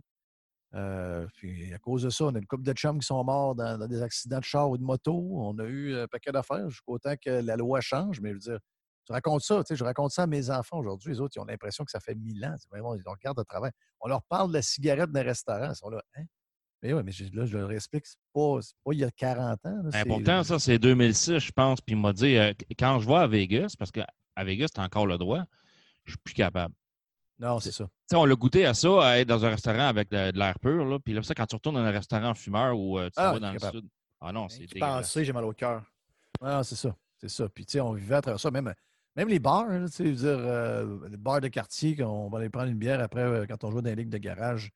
puis à cause de ça, on a une coupe de chums qui sont morts dans, des accidents de char ou de moto. On a eu un paquet d'affaires jusqu'au temps que la loi change. Mais je veux dire, je raconte ça, je raconte ça à mes enfants aujourd'hui. Les autres, ils ont l'impression que ça fait mille ans. Vraiment, ils regardent de travail. On leur parle de la cigarette d'un restaurant. Ils sont là, hein? Mais oui, mais là, je leur explique, c'est pas, pas il y a 40 ans. Là, pourtant, ça, c'est 2006, je pense. Puis il m'a dit, euh, quand je vais à Vegas, parce qu'à Vegas, tu as encore le droit, je suis plus capable. Non, c'est ça. on l'a goûté à ça, à être dans un restaurant avec de, l'air pur. Là, puis là, ça, quand tu retournes dans un restaurant fumeur ou euh, tu ah, vas dans le sud. Ah non, c'est Penser, j'ai mal au cœur. Ah, c'est ça. C'est ça. Puis, tu sais, on vivait à travers ça. Même, même les bars, tu sais, dire, euh, les bars de quartier, on va aller prendre une bière après quand on joue dans les ligues de garage.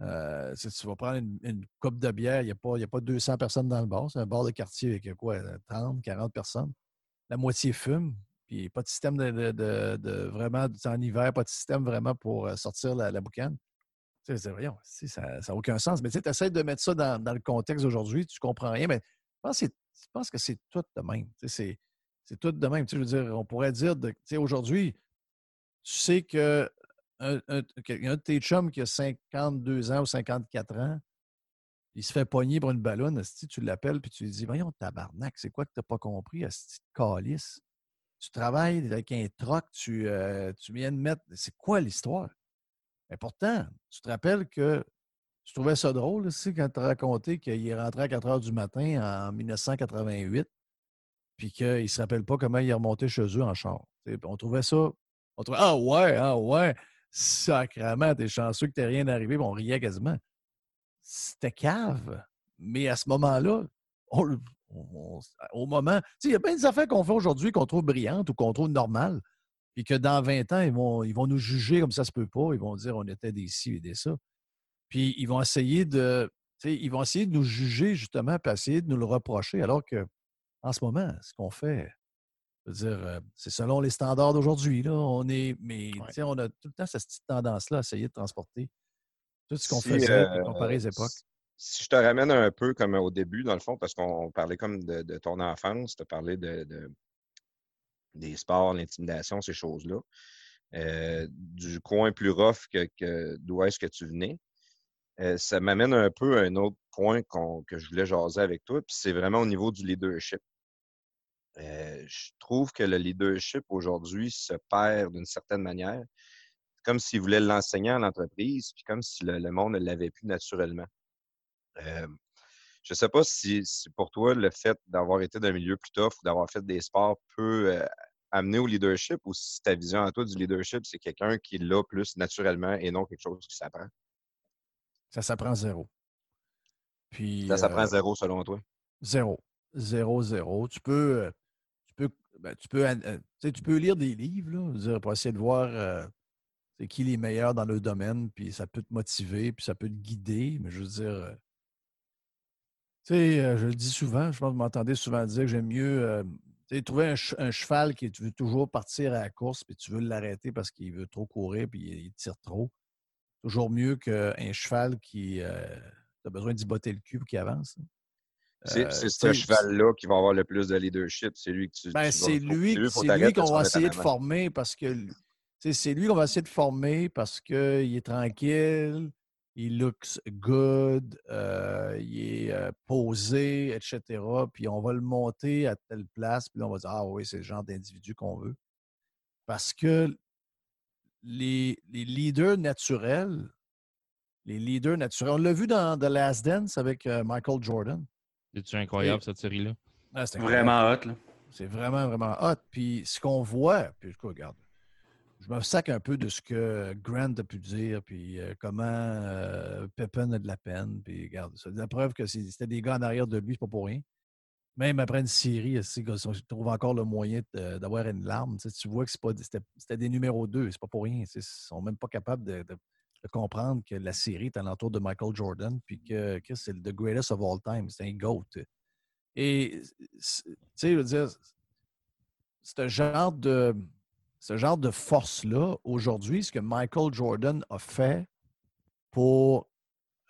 Euh, si tu vas prendre une, coupe de bière, il n'y a, pas, a pas 200 personnes dans le bar. C'est un bar de quartier avec quoi, 30, 40 personnes. La moitié fume. Puis pas de système de, vraiment, en hiver, pas de système vraiment pour euh, sortir la, boucane. Tu sais, voyons, ça n'a aucun sens. Mais tu essaies de mettre ça dans, le contexte d'aujourd'hui, tu ne comprends rien. Mais je pense, que c'est tout de même. C'est tout de même. Tu veux dire, on pourrait dire, aujourd'hui, tu sais que un, de tes chums qui a 52 ans ou 54 ans, il se fait pogner pour une ballonne, tu l'appelles puis tu lui dis Voyons, tabarnak, c'est quoi que tu n'as pas compris, Asti calice? Tu travailles avec un troc, tu, euh, tu viens de mettre. C'est quoi l'histoire? Mais pourtant, tu te rappelles que tu trouvais ça drôle aussi quand tu raconté qu'il est rentré à 4 heures du matin en 1988 puis qu'il ne se rappelle pas comment il est remonté chez eux en char. on trouvait ça. On trouvait Ah ouais, ah ouais. Sacrement, t'es chanceux que t'aies rien arrivé, on riait quasiment. C'était cave. Mais à ce moment-là, au moment. Il y a plein des affaires qu'on fait aujourd'hui qu'on trouve brillantes ou qu'on trouve normales, et que dans 20 ans, ils vont, ils vont nous juger comme ça se peut pas. Ils vont dire on était des ci et des ça. Puis ils vont essayer de. Ils vont essayer de nous juger justement, puis essayer de nous le reprocher, alors que en ce moment, ce qu'on fait, dire, euh, c'est selon les standards d'aujourd'hui. On est, mais on a tout le temps cette petite tendance-là à essayer de transporter tout ce qu'on faisait euh, comparer les époques. Si je te ramène un peu comme au début, dans le fond, parce qu'on parlait comme de, ton enfance, tu as parlé de, des sports, l'intimidation, ces choses-là. Euh, du coin plus rough que, d'où est-ce que tu venais. Euh, ça m'amène un peu à un autre point que je voulais jaser avec toi, puis c'est vraiment au niveau du leadership. Euh, je trouve que le leadership aujourd'hui se perd d'une certaine manière, comme s'il voulait l'enseigner à l'entreprise, puis comme si le, monde ne l'avait plus naturellement. je ne sais pas si, pour toi, le fait d'avoir été d'un milieu plus tough ou d'avoir fait des sports peut amener au leadership ou si ta vision à toi du leadership, c'est quelqu'un qui l'a plus naturellement et non quelque chose qui s'apprend? Ça s'apprend zéro. Puis, ça s'apprend zéro selon toi? Zéro. Zéro, zéro. Tu peux, ben, tu peux, euh, tu peux lire des livres là, pour essayer de voir c'est qui les meilleurs dans le domaine, puis ça peut te motiver, puis ça peut te guider, mais je veux dire, tu sais, je le dis souvent, je pense que vous m'entendez souvent dire que j'aime mieux trouver un, cheval qui tu veux toujours partir à la course, puis tu veux l'arrêter parce qu'il veut trop courir, puis il, tire trop. Toujours mieux qu'un cheval qui euh, a besoin d'y botter le cul qu'il avance. C'est euh, ce cheval-là qui va avoir le plus de leadership. C'est lui que tu. Ben, c'est lui, lui qu'on va essayer de former parce que c'est lui qu'on va essayer de former parce qu'il est tranquille, il looks good, euh, il est euh, posé, etc. Puis on va le monter à telle place, puis là, on va dire Ah oui, c'est le genre d'individu qu'on veut. Parce que les, leaders naturels, les leaders naturels, on l'a vu dans The Last Dance avec euh, Michael Jordan. C'est incroyable cette série-là? Ah, vraiment hot. C'est vraiment, vraiment hot. Puis ce qu'on voit, puis regarde, je me sac un peu de ce que Grant a pu dire, puis euh, comment euh, Pepin a de la peine. Puis regarde, c'est la preuve que c'était des gars en arrière de lui, c'est pas pour rien. Même après une série, ils trouvent encore le moyen d'avoir une larme. Tu, vois que c'était des numéros 2, c'est pas pour rien. Ils sont même pas capables de, comprendre que la série est alentour de Michael Jordan, puis que, c'est le greatest of all time. C'est un GOAT. Et, tu sais, je veux dire, c'est un genre de ce genre de force-là, aujourd'hui, ce que Michael Jordan a fait pour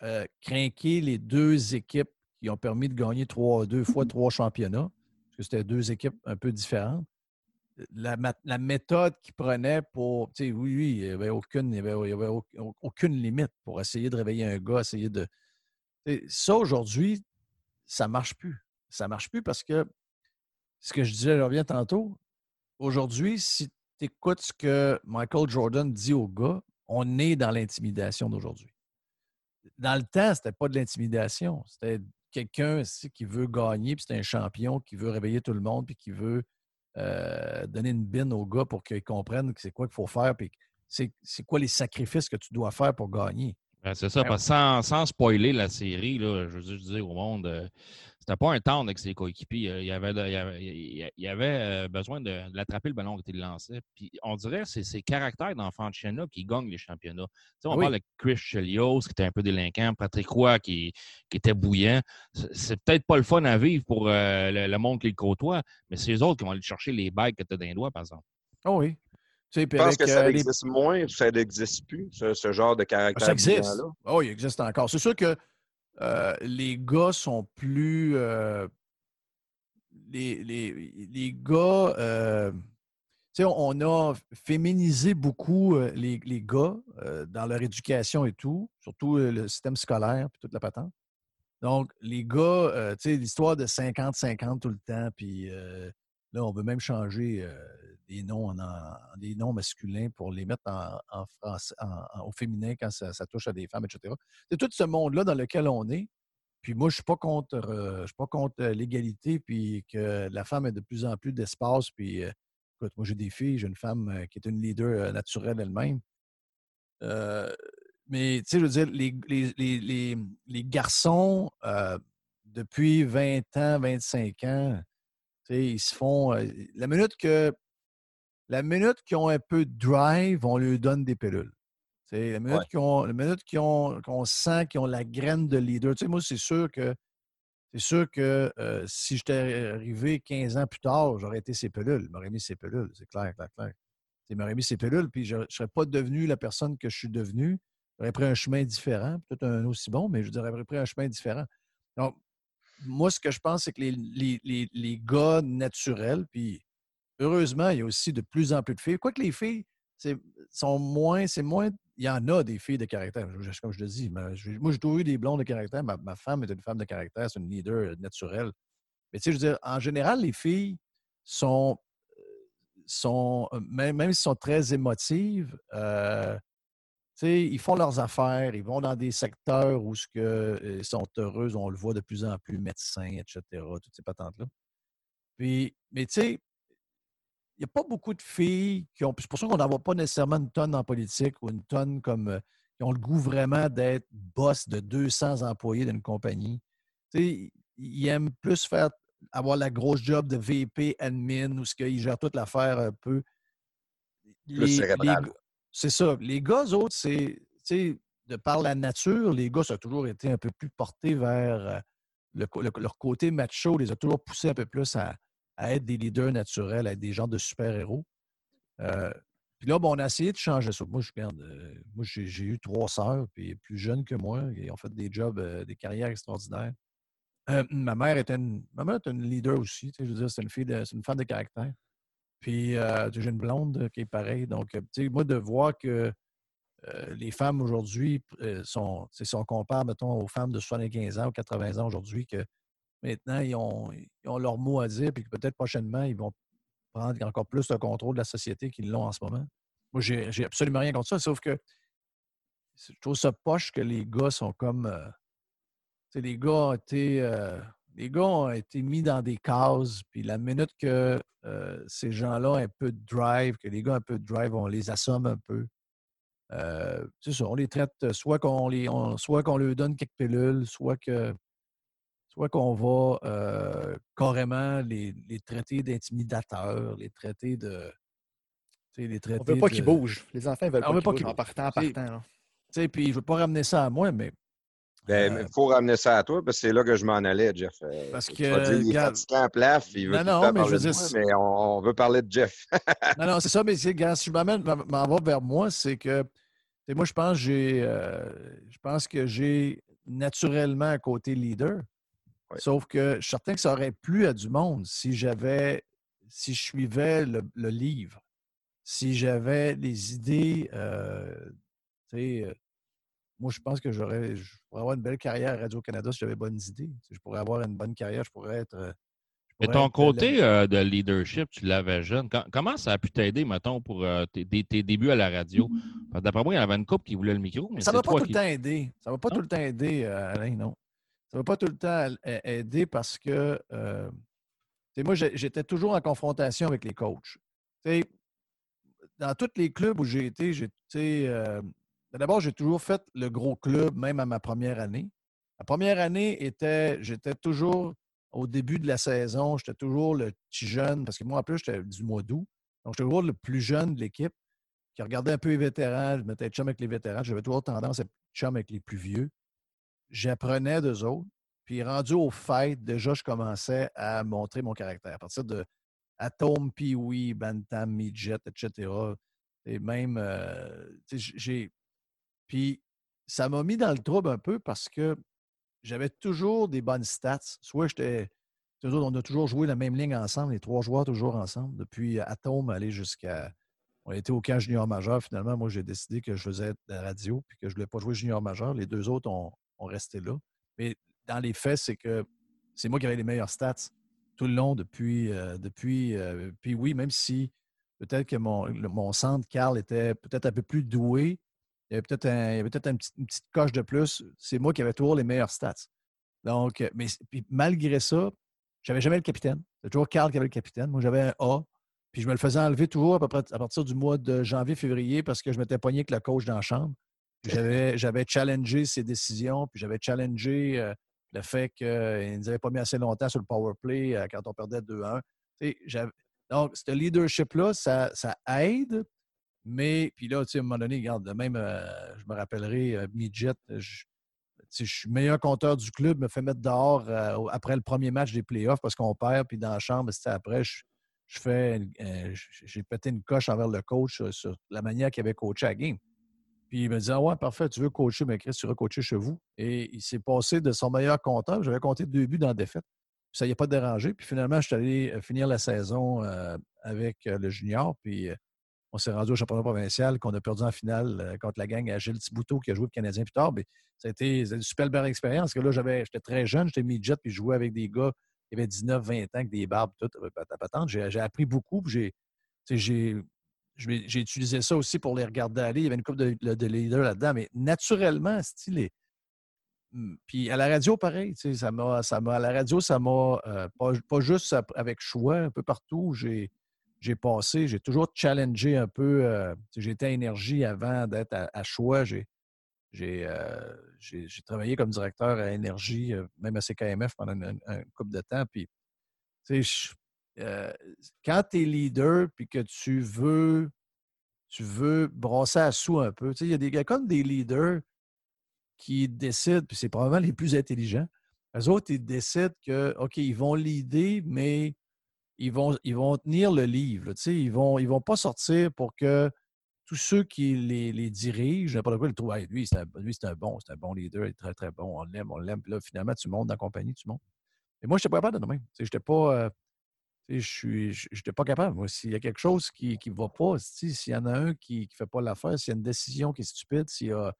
euh, craquer les deux équipes qui ont permis de gagner trois, deux fois trois championnats, parce que c'était deux équipes un peu différentes. La, méthode qu'il prenait pour. Tu oui, oui, il n'y avait, aucune, limite pour essayer de réveiller un gars, essayer de. Ça, aujourd'hui, ça ne marche plus. Ça ne marche plus parce que ce que je disais, je reviens tantôt. Aujourd'hui, si écoute ce que Michael Jordan dit aux gars, on est dans l'intimidation d'aujourd'hui. Dans le temps, c'était pas de l'intimidation. C'était quelqu'un qui veut gagner, puis c'est un champion qui veut réveiller tout le monde, puis qui veut euh, donner une bine aux gars pour qu'ils comprennent c'est quoi qu'il faut faire, puis c'est quoi les sacrifices que tu dois faire pour gagner. Ben, c'est ça, ben parce que sans, sans, spoiler la série, là, je veux dire au monde, euh, c'était pas un temps avec ses coéquipiers. Il y avait, il avait, besoin de, l'attraper le ballon qui était lancé. Puis on dirait que c'est ces caractères d'enfants de chien qui gagnent les championnats. on parle de Chris Chelios qui était un peu délinquant, Patrick Roy qui, qui était bouillant. C'est peut-être pas le fun à vivre pour euh, le, monde qui le côtoie, mais c'est eux autres qui vont aller chercher les bagues que tu as dans les doigts, par exemple. Oh oui. Tu penses que ça euh, existe moins, ça n'existe plus, ce, genre de caractère. Ça existe. Oh, il existe encore. C'est sûr que euh, les gars sont plus. Euh, les, les, les, gars. Euh, on a féminisé beaucoup les, les gars dans leur éducation et tout, surtout le système scolaire et toute la patente. Donc, les gars, tu sais, l'histoire de 50-50 tout le temps, puis là, on veut même changer des noms masculins pour les mettre en, au féminin quand ça, touche à des femmes, etc. C'est tout ce monde-là dans lequel on est. Puis moi, je suis pas contre, euh, je suis pas contre euh, l'égalité, puis que la femme ait de plus en plus d'espace. Puis, euh, écoute, moi, j'ai des filles, j'ai une femme qui est une leader naturelle elle-même. mais, tu sais, je veux dire, les, les garçons, depuis 20 ans, 25 ans, ils se font. la minute que la minute qu'ils ont un peu de drive, on leur donne des pilules. La minute qu'on sent qu'ils ont la graine de leader. moi, c'est sûr que c'est sûr que euh, si j'étais arrivé 15 ans plus tard, j'aurais été ces pilules. Il m'aurait mis ces pilules, c'est clair, clair, clair. Il m'aurait mis ces pilules, puis je ne serais pas devenu la personne que je suis devenu. J'aurais pris un chemin différent, peut-être un aussi bon, mais je dirais, j'aurais pris un chemin différent. Donc, moi, ce que je pense, c'est que les, les, les, les gars naturels, puis heureusement, il y a aussi de plus en plus de filles. Quoique les filles sont moins, c'est moins, il y en a des filles de caractère, comme je te dis. moi, j'ai toujours eu des blondes de caractère. Ma, femme est une femme de caractère, c'est une leader naturelle. Mais tu sais, je veux dire, en général, les filles sont, sont même, même si sont très émotives, euh, ils font leurs affaires, ils vont dans des secteurs où ce que, ils sont heureux, on le voit de plus en plus, médecins, etc., toutes ces patentes-là. Puis, mais tu sais, n'y a pas beaucoup de filles qui ont. C'est pour ça qu'on n'en voit pas nécessairement une tonne en politique ou une tonne comme. Euh, qui ont le goût vraiment d'être boss de 200 employés d'une compagnie. Tu sais, ils aiment plus faire avoir la grosse job de VP admin ou ce qu'ils gèrent toute l'affaire un peu. Plus cérébral. C'est ça. Les gars, autres, c'est, de par la nature, les gars, ça a toujours été un peu plus portés vers euh, leur côté macho, les a toujours poussés un peu plus à, être des leaders naturels, à être des gens de super-héros. Euh, puis là, bon, on a essayé de changer ça. Moi, je regarde, euh, moi, j'ai eu trois sœurs, puis plus jeunes que moi, et ont fait des jobs, des carrières extraordinaires. ma mère était une, ma mère était une leader aussi. Je veux dire, c'est une fille, c'est une femme de caractère. Puis euh, j'ai une blonde qui est pareille. Donc, euh, moi, de voir que euh, les femmes aujourd'hui sont, si on compare, mettons, aux femmes de 75 ans ou 80 ans aujourd'hui, que maintenant, ils ont, leur mot à dire, puis peut-être prochainement, ils vont prendre encore plus le contrôle de la société qu'ils l'ont en ce moment. Moi, j'ai absolument rien contre ça, sauf que je trouve ça poche que les gars sont comme. les gars ont été les gars ont été mis dans des cases, puis la minute que euh, ces gens-là ont un peu de drive, que les gars ont un peu de drive, on les assomme un peu. Euh, c'est ça, on les traite soit qu'on les, soit qu'on leur donne quelques pilules, soit que soit qu'on va euh, carrément les, traiter d'intimidateurs, les traiter de. Les traiter on veut pas qu'ils bougent. Les enfants veulent pas, qu'ils bougent en partant, en partant. Puis je ne veux pas ramener ça à moi, mais ben, il euh, faut ramener ça à toi, parce que c'est là que je m'en allais, Jeff. Euh, parce que. Tu vas dire, il est fatiguant plaf, il veut non, non, mais, je veux dire, mais on, veut parler de Jeff. non, non, c'est ça, mais si je m'amène, m'en va vers moi, c'est que. Moi, je pense, j'ai, euh, je pense que j'ai naturellement un côté leader. Sauf que je suis certain que ça aurait plu à du monde si j'avais, si je suivais le, livre, si j'avais les idées, tu sais, moi, je pense que j'aurais, je pourrais avoir une belle carrière à Radio-Canada si j'avais bonnes idées. Je pourrais avoir une bonne carrière, je pourrais être. Euh, Mais ton côté euh, de leadership, tu l'avais jeune. comment ça a pu t'aider, mettons, pour euh, tes, débuts à la radio? D'après moi, il y avait une couple qui voulait le micro. ça ne va pas tout le temps aider. Ça ne va pas tout le temps aider, Alain, non. Ça ne va pas tout le temps aider parce que moi, j'étais toujours en confrontation avec les coachs. dans tous les clubs où j'ai été, j'étais ben, d'abord, j'ai toujours fait le gros club, même à ma première année. La première année était, j'étais toujours au début de la saison, j'étais toujours le petit jeune, parce que moi, en plus, j'étais du mois d'août. Donc, j'étais toujours le plus jeune de l'équipe qui regardait un peu les vétérans. Je m'étais chum avec les vétérans. J'avais toujours tendance à être chum avec les plus vieux. J'apprenais d'eux autres. Puis, rendu au fait, déjà, je commençais à montrer mon caractère. À partir de Atom, Pee-Wee, Bantam, Midget, etc. Et même, euh, j'ai puis ça m'a mis dans le trouble un peu parce que j'avais toujours des bonnes stats. Soit j'étais. On a toujours joué la même ligne ensemble, les trois joueurs toujours ensemble, depuis Atom aller jusqu'à. On était au camp junior majeur. Finalement, moi, j'ai décidé que je faisais de la radio puis que je ne voulais pas jouer junior majeur. Les deux autres ont, resté là. Mais dans les faits, c'est que c'est moi qui avais les meilleures stats tout le long depuis. Euh, depuis euh, puis oui, même si peut-être que mon, mon centre, Carl, était peut-être un peu plus doué, il y avait peut-être un, peut une petite coche de plus. C'est moi qui avais toujours les meilleurs stats. Donc, euh, mais malgré ça, j'avais jamais le capitaine. C'est toujours Carl qui avait le capitaine. Moi, j'avais un A. Puis je me le faisais enlever toujours à, peu près, à partir du mois de janvier-février parce que je m'étais poigné avec le coach dans la chambre. J'avais, j'avais challengé ses décisions, puis j'avais challengé euh, le fait qu'il ne nous avait pas mis assez longtemps sur le power play euh, quand on perdait 2-1. Donc, ce leadership-là, ça, ça aide, mais, puis là, à un moment donné, regarde, même, euh, je me rappellerai, euh, Midget, je, je suis meilleur compteur du club, me fait mettre dehors euh, après le premier match des playoffs parce qu'on perd, puis dans la chambre, c'était après, je, fais, j'ai pété une coche envers le coach sur la manière qu'il avait coaché la game. Puis il me dit Ah ouais, parfait, tu veux coacher, mais Chris, tu veux coacher chez vous. Et il s'est passé de son meilleur compteur. J'avais compté deux buts dans la défaite. Ça n'y a pas dérangé. Puis finalement, je suis allé finir la saison avec le junior. Puis on s'est rendu au championnat provincial qu'on a perdu en finale contre la gang à Gilles qui a joué le Canadien plus tard. Mais ça a été une super belle expérience. Parce que là, j'étais très jeune, j'étais midget, puis je jouais avec des gars qui avaient 19, 20 ans, avec des barbes, tout. J'ai appris beaucoup. J'ai j'ai utilisé ça aussi pour les regarder aller. Il y avait une couple de, de leaders là-dedans, mais naturellement, stylé. Mmh, puis à la radio, pareil, ça m'a, ça m'a, à la radio, ça m'a, euh, pas, juste avec choix, un peu partout, j'ai, j'ai passé, j'ai toujours challengé un peu. Euh, j'étais à Énergie avant d'être à, choix. J'ai, euh, j'ai, travaillé comme directeur à Énergie, même à CKMF pendant un, couple de temps. Puis, quand tu es leader puis que tu veux, tu veux brasser à sous un peu, il y a des gars comme des leaders qui décident, puis c'est probablement les plus intelligents. Les autres, ils décident que, OK, ils vont leader, mais ils vont, ils vont tenir le livre. ils ne vont, ils vont pas sortir pour que tous ceux qui les, les dirigent, n'importe quoi, ils trouvent, lui, c'est un, un, bon, c'est un bon leader, il est très, très bon, on l'aime, on l'aime. Puis là, finalement, tu montes dans la compagnie, tu montes. Et moi, je n'étais pas capable de même. Je n'étais pas. Euh, je n'étais pas capable. Moi, s'il y a quelque chose qui ne va pas, s'il y en a un qui ne fait pas l'affaire, s'il y a une décision qui est stupide, s'il y a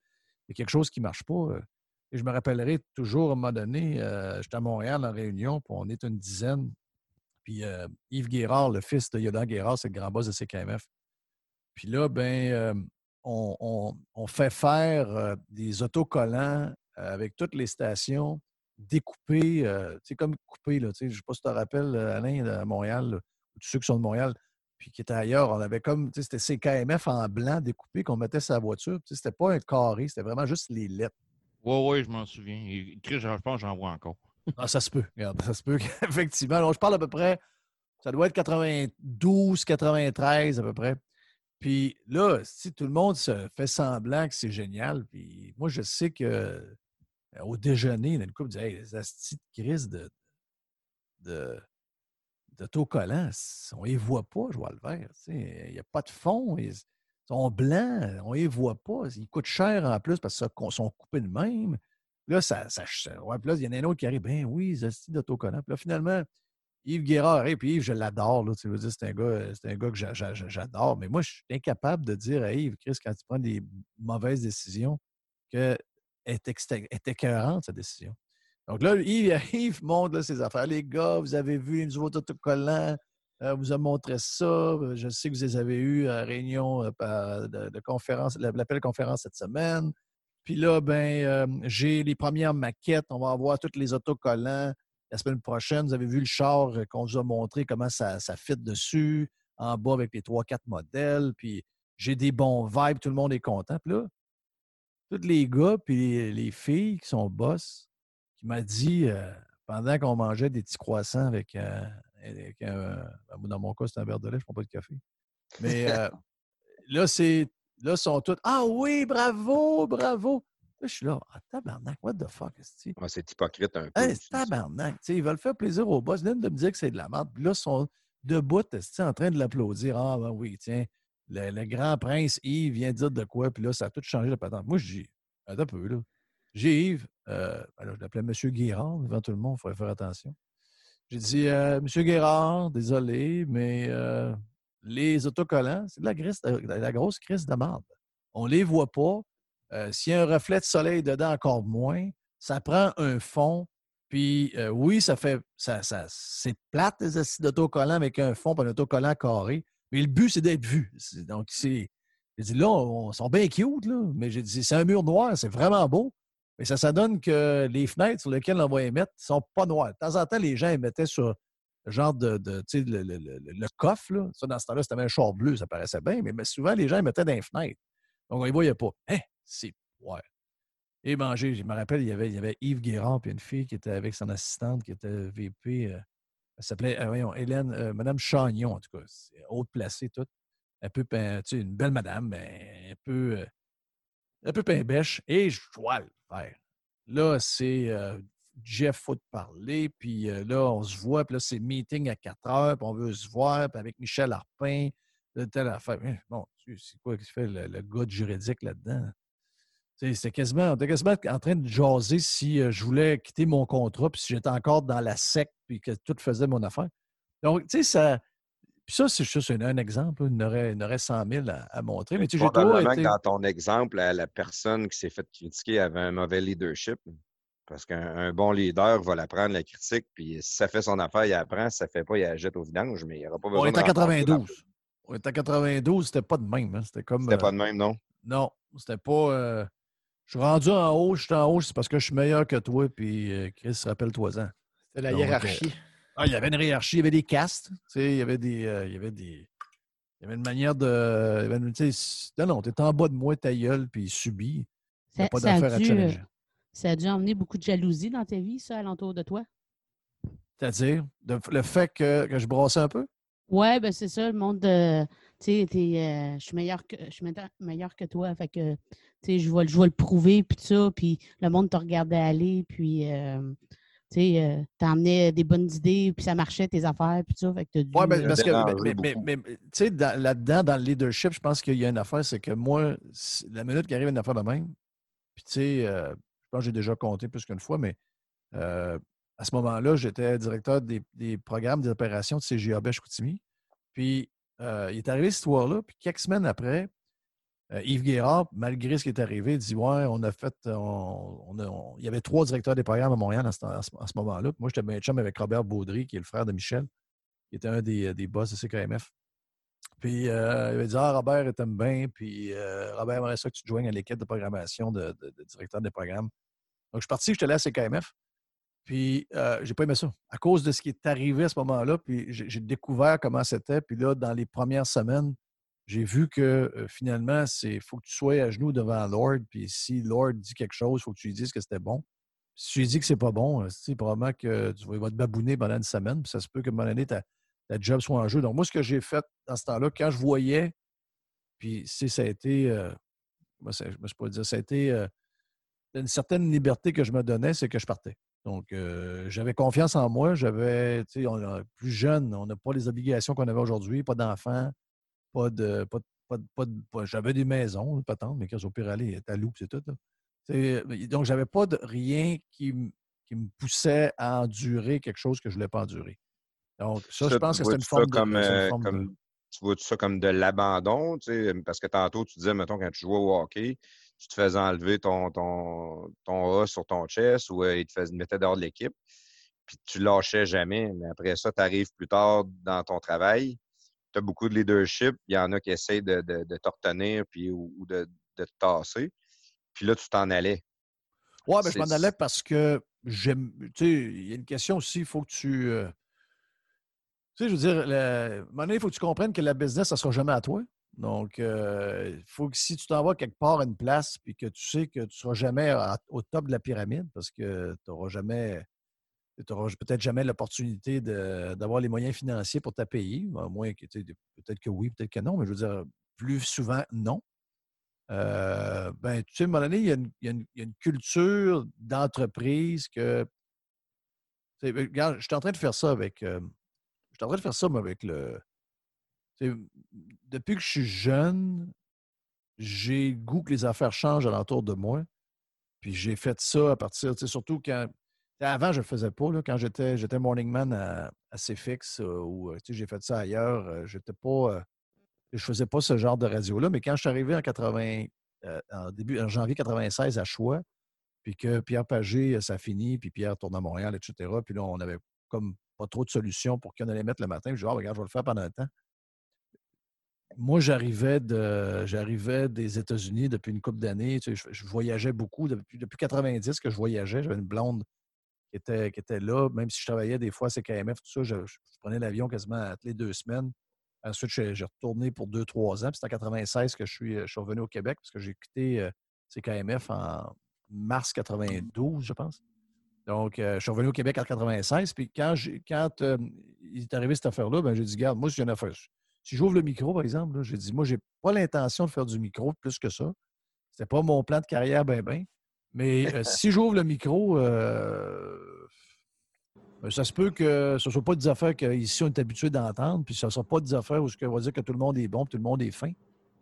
quelque chose qui ne marche pas. Euh, je me rappellerai toujours, à un moment donné, euh, j'étais à Montréal en réunion, puis on est une dizaine. Puis euh, Yves Guérard, le fils de Yodan Guérard, c'est le grand boss de CKMF. Puis là, ben, on, fait faire des autocollants avec toutes les stations découpés, c'est comme coupé, là, je ne sais pas si tu te rappelles, Alain, à Montréal, ou tous ceux qui sont de Montréal, puis qui était ailleurs. On avait comme, tu sais, c'était CKMF en blanc découpé qu'on mettait sur la voiture. Tu sais, c'était pas un carré, c'était vraiment juste les lettres. Oui, oui, je m'en souviens. Et, je pense j'en vois encore. ah, ça se peut, regarde, ça se peut, effectivement. Alors, je parle à peu près, ça doit être 92, 93 à peu près. Puis là, si tout le monde se fait semblant que c'est génial, puis moi, je sais que euh, au déjeuner, une couple disait Hey, les astis de crise de, d'autocollants, on les voit pas, je vois le vert. Il n'y a pas de fond. Ils sont blancs, on les voit pas. Ils coûtent cher en plus parce qu'ils sont coupés de même. Là, ça, ça, ouais, là, il y en a un autre qui arrive, ben oui, c'est d'autocollants. Puis là, finalement, Yves Guérard, et puis Yves, je l'adore. C'est un, gars, un gars que j'adore. Mais moi, je suis incapable de dire à Yves, Chris, quand il prend des mauvaises décisions, qu'elle est, est écœurante, sa décision. Donc là, Yves, montre ses affaires. Les gars, vous avez vu un nouveau autocollant, euh, vous a montré ça. Euh, je sais que vous les avez eus à la réunion euh, de, conférence, l'appel conférence cette semaine. Puis là, ben, j'ai les premières maquettes. On va avoir tous les autocollants la semaine prochaine. Vous avez vu le char qu'on vous a montré comment ça, ça fit dessus, en bas avec les trois, quatre modèles. Puis j'ai des bons vibes, tout le monde est content. Puis là, tous les gars puis les filles qui sont boss, qui m'a dit, euh, pendant qu'on mangeait des petits croissants avec, euh, un. Dans mon cas, c'est un verre de lait, je ne prends pas de café. Mais euh, là, c'est. Là, sont tous. Ah oui, bravo, bravo. Là, je suis là. Ah, tabarnak, what the fuck, est ah, C'est hypocrite un peu. Hey, tabarnak. ils veulent faire plaisir au boss. Ils viennent de me dire que c'est de la merde. Puis là, ils sont debout, en train de l'applaudir. Ah, ben oui, tiens, le, grand prince Yves vient dire de quoi. Puis là, ça a tout changé la patente. Moi, je peu, là. J'ai Yves, euh, alors je l'appelais M. Guérard devant tout le monde, il faudrait faire attention. J'ai dit euh, M. Guérard, désolé, mais euh, les autocollants, c'est de la, la grosse crise de marde. On ne les voit pas. S'il y a un reflet de soleil dedans, encore moins. Ça prend un fond. Puis oui, ça fait. Ça, ça c'est plate, les acides d'autocollants avec un fond et un autocollant carré. Mais le but, c'est d'être vu. Donc, c'est. J'ai dit là, on, sont bien cute, là. Mais j'ai dit, c'est un mur noir, c'est vraiment beau. Mais ça, ça donne que les fenêtres sur lesquelles on va émettre ne sont pas noires. De temps en temps, les gens émettaient sur le genre de, tu sais, le, coffre. Là. Ça, dans ce temps-là, c'était un char bleu, ça paraissait bien, mais, souvent, les gens émettaient dans les fenêtres. Donc, on les voyait pas. Hein? C'est ouais. Et manger, je me rappelle, il y avait, Yves Guérard et une fille qui était avec son assistante, qui était VP. Euh, s'appelait, euh, voyons, Hélène, euh, Madame Chagnon, en tout cas. Haute placée, toute. Un peu, tu sais, une belle madame, mais un peu un peu pain bêche, et je dois le faire. Là, c'est euh, Jeff, faut te parler, puis euh, là, on se voit, puis là, c'est meeting à 4 heures, puis on veut se voir, puis avec Michel Arpin, de telle affaire. Bon, c'est quoi qui fait le, gars de juridique là-dedans? C'était quasiment, on était quasiment en train de jaser si euh, je voulais quitter mon contrat, puis si j'étais encore dans la secte, puis que tout faisait mon affaire. Donc, tu sais, ça. Puis ça, c'est juste un, exemple. Il y aurait, aurait 100 000 à, montrer. Mais tu sais, toujours été... dans ton exemple, la, personne qui s'est fait critiquer avait un mauvais leadership. Parce qu'un bon leader va la prendre, la critique, puis si ça fait son affaire, il apprend. Si ça ne fait pas, il la jette au vidange, mais il n'y aura pas besoin On est à 92. On est à 92, c'était pas de même. Hein. C'était comme. C'était pas de même, non? Non, c'était pas. Euh, je suis rendu en haut, je suis en haut, c'est parce que je suis meilleur que toi, puis euh, Chris, rappelle-toi-en. C'était la hiérarchie. Euh, ah, il y avait une hiérarchie, il y avait des castes, tu sais, il y avait des. il y avait des. Il y avait une manière de. non, non, t'es en bas de moi, ta gueule, puis subis. Ça, pas d'affaire à challenger. Ça a dû emmener beaucoup de jalousie dans ta vie, ça, alentour de toi? C'est-à-dire, le fait que, que je brossais un peu? Oui, ben c'est ça, le monde de. Tu sais, euh, je suis meilleur que je suis meilleur que toi. Fait que tu sais, je vais, je vais le prouver, puis tout ça, puis le monde te regardait aller, puis euh, tu sais, euh, t'emmenais des bonnes idées, puis ça marchait tes affaires, puis tout ça. Fait que Oui, ben, parce que, mais, mais, tu sais, là-dedans, dans le leadership, je pense qu'il y a une affaire, c'est que moi, la minute qui arrive une affaire de même, puis tu sais, je pense que j'ai déjà compté plus qu'une fois, mais à ce moment-là, j'étais directeur des, programmes d'opération de CGA Chicoutimi. Puis, euh, il est arrivé cette histoire-là. Puis, quelques semaines après, euh, Yves Guérard, malgré ce qui est arrivé, dit Ouais, on a fait. il y avait trois directeurs des programmes à Montréal à ce, moment-là. Moi, j'étais bien chum avec Robert Baudry, qui est le frère de Michel, qui était un des, des boss de CKMF. Puis, euh, il avait dit Ah, Robert, il t'aime bien. Puis, Robert aimerait ça que tu te joignes à l'équipe de programmation de, de directeur des programmes. Donc, je suis parti, j'étais là à CKMF. Puis, euh, j'ai pas aimé ça. À cause de ce qui est arrivé à ce moment-là, puis j'ai découvert comment c'était. Puis là, dans les premières semaines, j'ai vu que finalement, c'est faut que tu sois à genoux devant Lord. Puis si Lord dit quelque chose, il faut que tu lui dises que c'était bon. si tu lui dis que c'est pas bon, c'est probablement que tu vas te babouner pendant une semaine. Puis ça se peut que un moment donné, ta, job soit en jeu. Donc, moi, ce que j'ai fait dans ce temps-là, quand je voyais, puis ça a été, moi, je ne pas dire, ça a été une certaine liberté que je me donnais, c'est que je partais. Donc, j'avais confiance en moi. J'avais, tu sais, plus jeune, on n'a pas les obligations qu'on avait aujourd'hui, pas d'enfants, pas de. Pas, pas, pas, j'avais des maisons, pas tant, mais quand au pire aller, à loup, c'est tout. Donc, j'avais pas de rien qui, qui, me poussait à endurer quelque chose que je ne voulais pas endurer. Donc, ça, je pense que c'est une forme, comme, euh, comme, Tu vois ça comme de l'abandon, parce que tantôt, tu disais, mettons, quand tu jouais au hockey, tu te faisais enlever ton, ton, ton A sur ton chest ou euh, il te, faisait, mettait dehors de l'équipe. Puis tu lâchais jamais. Mais après ça, tu arrives plus tard dans ton travail. Tu as beaucoup de leadership. Il y en a qui essayent de, de, de retenir puis, ou, de, de, te tasser. Puis là, tu t'en allais. Oui, mais ben, je m'en allais parce que j'aime. Tu sais, il y a une question aussi, il faut que tu. Euh, tu sais, je veux dire, le, il faut que tu comprennes que la business, ça ne sera jamais à toi. Donc, il euh, faut que si tu t'en vas quelque part à une place, puis que tu sais que tu ne seras jamais au top de la pyramide, parce que tu n'auras jamais, tu peut-être jamais l'opportunité d'avoir les moyens financiers pour ta payer, à moins peut-être que oui, peut-être que non, mais je veux dire, plus souvent, non. Euh, ben, tu sais, à un moment donné, il y a une, culture d'entreprise que. Regarde, je suis en train de faire ça avec. Euh, je suis en train de faire ça avec le, depuis que je suis jeune, j'ai le goût que les affaires changent alentour de moi. Puis j'ai fait ça à partir, surtout quand. Avant, je ne le faisais pas. quand j'étais, morning man à, à CFX euh, ou euh, j'ai fait ça ailleurs. Euh, j'étais pas. je faisais pas ce genre de radio-là. Mais quand je suis arrivé en 80, en début, janvier 96 à Choix, puis que Pierre Pagé, ça finit, puis Pierre tourne à Montréal, etc. Puis là, on avait comme pas trop de solutions pour qu'on allait mettre le matin. Je dis, ah, regarde, je vais le faire pendant un temps moi, j'arrivais de des États-Unis depuis une couple d'années. je, voyageais beaucoup. Depuis, depuis 90 que je voyageais, j'avais une blonde qui était, était là. Même si je travaillais des fois à CKMF, tout ça, je, prenais l'avion quasiment les deux semaines. Ensuite, j'ai retourné pour deux, trois ans. C'est en 96 que je suis, je suis revenu au Québec parce que j'ai quitté euh, CKMF en mars 92, je pense. Donc, euh, je suis revenu au Québec en 96. Puis quand, quand euh, il est arrivé cette affaire-là, ben, j'ai dit, garde, moi, j'ai une affaire. Si j'ouvre le micro, par exemple, j'ai dit, moi, j'ai pas l'intention de faire du micro plus que ça. C'était pas mon plan de carrière, ben, ben. Mais euh, si j'ouvre le micro, euh, ça se peut que ce ne soit pas des affaires qu'ici on est habitué d'entendre, puis ce ne soit pas des affaires où on va dire que tout le monde est bon, tout le monde est fin.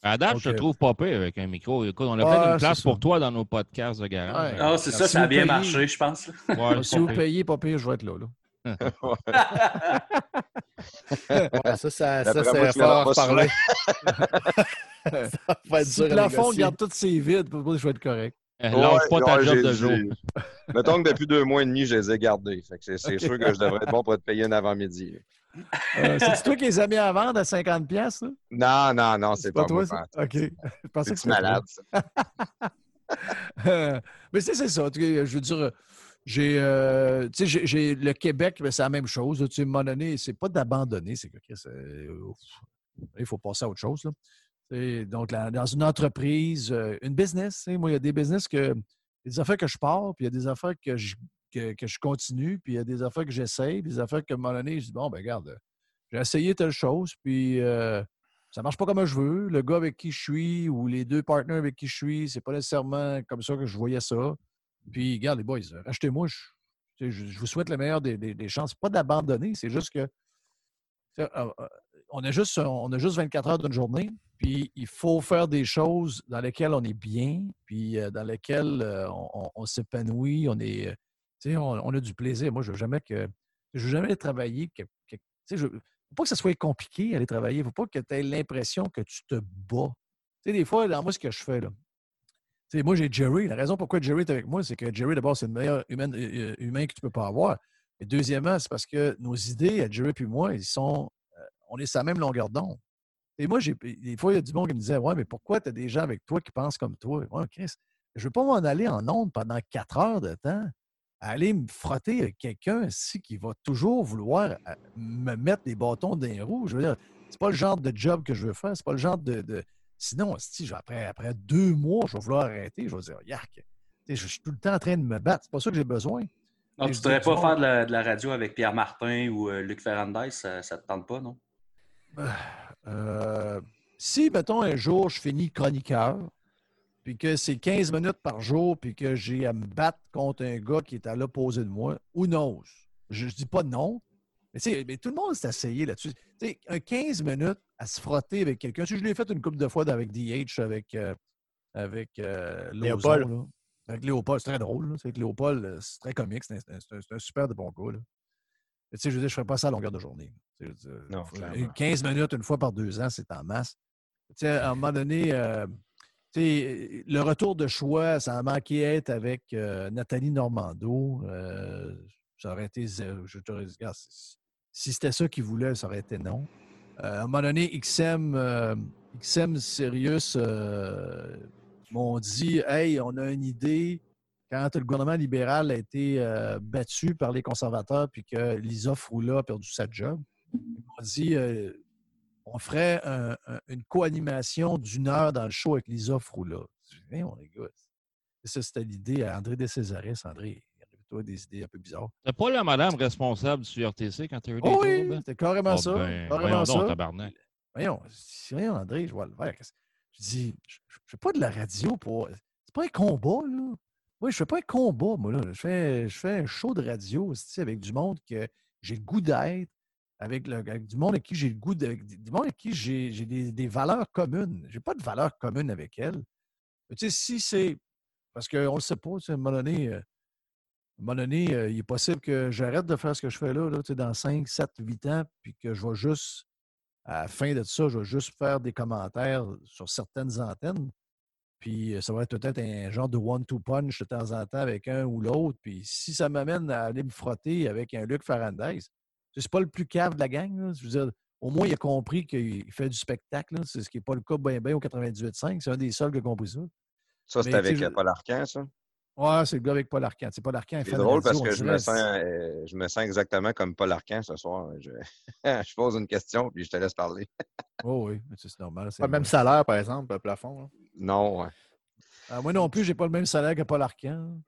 À date, je te trouve pas pire avec un micro. Écoute, on a fait une place pour toi dans nos podcasts de garage. Ah, c'est ça, ça a bien marché, je pense. si vous payez pas pire, je vais être là. là. ça, ça, ça c'est fort parler. si le plafond garde toutes ses vides, je vais être correct. Euh, lâche pas ta job de jour. Mettons que depuis deux mois et demi, je les ai gardés. c'est sûr que je devrais être bon pour te payer un avant-midi. Euh, c'est toi qui les as mis à vendre à 50 pièces Non, non, non, c'est pas, toi. OK. Je pensais que c'était malade. mais c'est ça. Je veux dire, j'ai, euh, j'ai, le Québec, c'est la même chose. Tu sais, à un moment donné, c'est pas d'abandonner, c'est que il faut passer à autre chose. Donc, dans une entreprise, euh, une business, moi, il y a des business que, des affaires que je pars, puis il y a des affaires que je, que, je continue, puis il y a des affaires que j'essaye, des affaires que, à un moment donné, je dis, bon, ben regarde, j'ai essayé telle chose, puis euh, ça marche pas comme je veux. Le gars avec qui je suis ou les deux partenaires avec qui je suis, c'est pas nécessairement comme ça que je voyais ça. Puis, regarde, les boys, achetez-moi. Je, vous souhaite le meilleur des, des, chances. Pas d'abandonner, c'est juste que. Euh, euh, on a, juste, on a juste 24 heures d'une journée, puis il faut faire des choses dans lesquelles on est bien, puis euh, dans lesquelles on, s'épanouit, on est. On, a du plaisir. Moi, je veux jamais que. Je veux jamais travailler. Que, je, faut pas que ça soit compliqué aller travailler. Faut pas que tu aies l'impression que tu te bats. Tu sais, des fois, dans moi, ce que je fais, là, moi, j'ai Jerry. La raison pourquoi Jerry est avec moi, c'est que Jerry, d'abord, c'est le meilleur humain, euh, que tu peux pas avoir. Et deuxièmement, c'est parce que nos idées, Jerry et moi, ils sont, euh, on est sur la même longueur d'onde. Et moi, j'ai, des fois, il y a du monde qui me disait Ouais, mais pourquoi tu as des gens avec toi qui pensent comme toi? Ouais, Chris, je ne veux pas m'en aller en onde pendant quatre heures de temps, aller me frotter avec quelqu'un ici qui va toujours vouloir euh, me mettre des bâtons dans les roues. Je veux dire, c'est pas le genre de job que je veux faire, c'est pas le genre de Sinon, si, après, après deux mois, je vais vouloir arrêter. Je vais dire, yark, je suis tout le temps en train de me battre. C'est pas ça que j'ai besoin. tu ne voudrais pas faire de la, radio avec Pierre Martin ou euh, Luc Ferrandez, ça ne te tente pas, non? Euh, si, mettons, un jour, je finis chroniqueur, puis que c'est 15 minutes par jour, puis que j'ai à me battre contre un gars qui est à l'opposé de moi, ou non. Je ne dis pas non, mais, mais, tout le monde s'est essayé là-dessus. Un 15 minutes à se frotter avec quelqu'un. Je l'ai fait une couple de fois avec DH, avec, euh, avec euh, Léopold. Avec Léopold, c'est très drôle. Avec Léopold, c'est très comique. C'est un, super de bon gars. Mais, je veux dire, je ne ferais pas ça à longueur de journée. non, 15 minutes une fois par deux ans, c'est en masse. à un moment donné, le retour de choix, ça a manqué être avec Nathalie Normando. ça aurait été. Je te regarde, si c'était ça qu'ils voulaient, ça aurait été non. Euh, à un moment donné, XM, euh, XM Sirius euh, m'ont dit Hey, on a une idée. Quand le gouvernement libéral a été battu par les conservateurs puis que Lisa Froula a perdu sa job, ils m'ont dit on ferait une co-animation d'une heure dans le show avec Lisa Froula. Je dis, on les gars. Ça, c'était l'idée à André de Césaris. André, toi, des idées un peu bizarres. C'est pas la madame responsable du RTC quand tu as eu des oh Oui, c'était carrément oh, ça. Ben, carrément ça. Donc, tabarnak. Voyons, voyons, André, je vois le verre. Je dis, je ne fais pas de la radio pour. C'est pas un combat, là. Oui, je fais pas un combat, moi, là. Je fais, je fais un show de radio avec du monde que j'ai le goût d'être, avec, du monde avec qui j'ai le goût de, du monde avec qui j'ai des, des, valeurs communes. J'ai pas de valeurs communes avec elle. tu sais, si c'est. Parce qu'on ne le sait pas, à un moment donné, euh, euh, il est possible que j'arrête de faire ce que je fais là, là dans 5, 7, 8 ans, puis que je vais juste, à la fin de ça, je vais juste faire des commentaires sur certaines antennes. Puis euh, ça va être peut-être un genre de one-two punch de temps en temps avec un ou l'autre. Puis si ça m'amène à aller me frotter avec un Luc Farandez, c'est pas le plus cave de la gang. Je veux dire, au moins, il a compris qu'il fait du spectacle. C'est ce qui n'est pas le cas bien, bien au 98.5. C'est un des seuls qui a compris ça. Ça, c'est avec Paul Arcan, ça? Ouais, c'est le gars avec Paul Arcand. C'est Paul Arcand. C'est drôle parce que je me, sens, euh, je me sens exactement comme Paul Arcand ce soir. Je, je pose une question puis je te laisse parler. oh oui, c'est normal. Pas le même salaire, par exemple, le plafond. Non, ouais. Ah, moi non plus, j'ai pas le même salaire que Paul Arcand.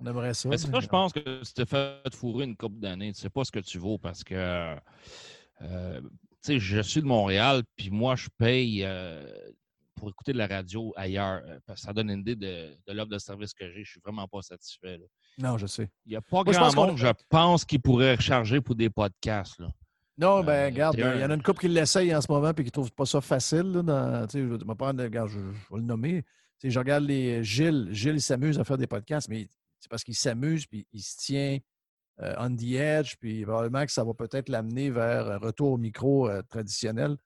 On aimerait ça. Mais c'est ça, je pense que tu t'es fait fourrer une couple d'années. Tu sais pas ce que tu vaux parce que euh, tu sais, je suis de Montréal, puis moi, je paye euh, pour écouter de la radio ailleurs. Euh, parce que ça donne une idée de, l'offre de service que j'ai. Je suis vraiment pas satisfait. Non, je sais. Il n'y a pas grand monde, je pense, qui pourrait recharger pour des podcasts. Non, ben, regarde, il y en a une couple qui l'essayent en ce moment et qui ne trouvent pas ça facile. Là, je, vais je, vais le nommer. je regarde les Gilles. Gilles s'amuse à faire des podcasts, mais c'est parce qu'il s'amuse puis il se tient on the edge, puis probablement que ça va peut-être l'amener vers un retour au micro traditionnel.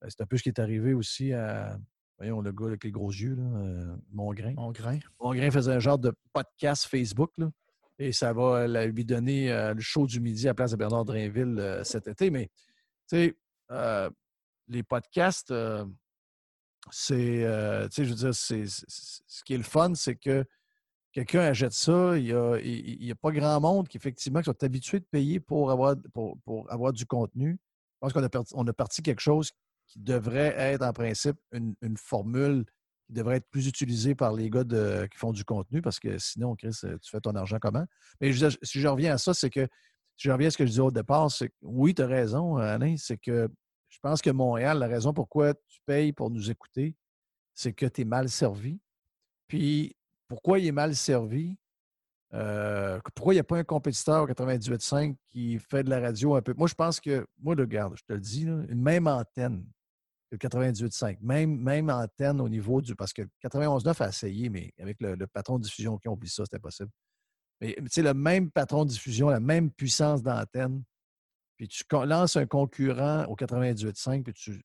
Ben, c'est un peu ce qui est arrivé aussi à, voyons, le gars avec les gros yeux, là, euh, Mongrain. Mongrain. Mongrain faisait un genre de podcast Facebook, là, et ça va lui donner euh, le show du midi à la place de Bernard Drainville euh, cet été. Mais, tu sais, les podcasts, c'est, tu sais, je veux dire, c'est, ce qui est le fun, c'est que quelqu'un achète ça, il n'y a, a, pas grand monde qui, effectivement, sont habitués de payer pour avoir, pour, pour avoir du contenu. Je pense qu'on a, on a parti quelque chose qui devrait être en principe une, formule qui devrait être plus utilisée par les gars qui font du contenu parce que sinon, Chris, euh, tu fais ton argent comment? Mais si je reviens à ça, c'est que si je reviens à ce que je disais au départ, c'est oui, tu as raison, Alain, c'est que je pense que Montréal, la raison pourquoi tu payes pour nous écouter, c'est que tu es mal servi. Puis pourquoi il est mal servi? Euh, pourquoi il n'y a pas un compétiteur au 98.5 qui fait de la radio un peu? Moi, je pense que, moi, regarde, je te le dis, une même antenne le 98.5. Même, même antenne au niveau du. Parce que 91.9 a essayé, mais avec le, patron de diffusion qui ont oublié ça, c'était possible. Mais tu sais, le même patron de diffusion, la même puissance d'antenne, puis tu lances un concurrent au 98.5, puis tu,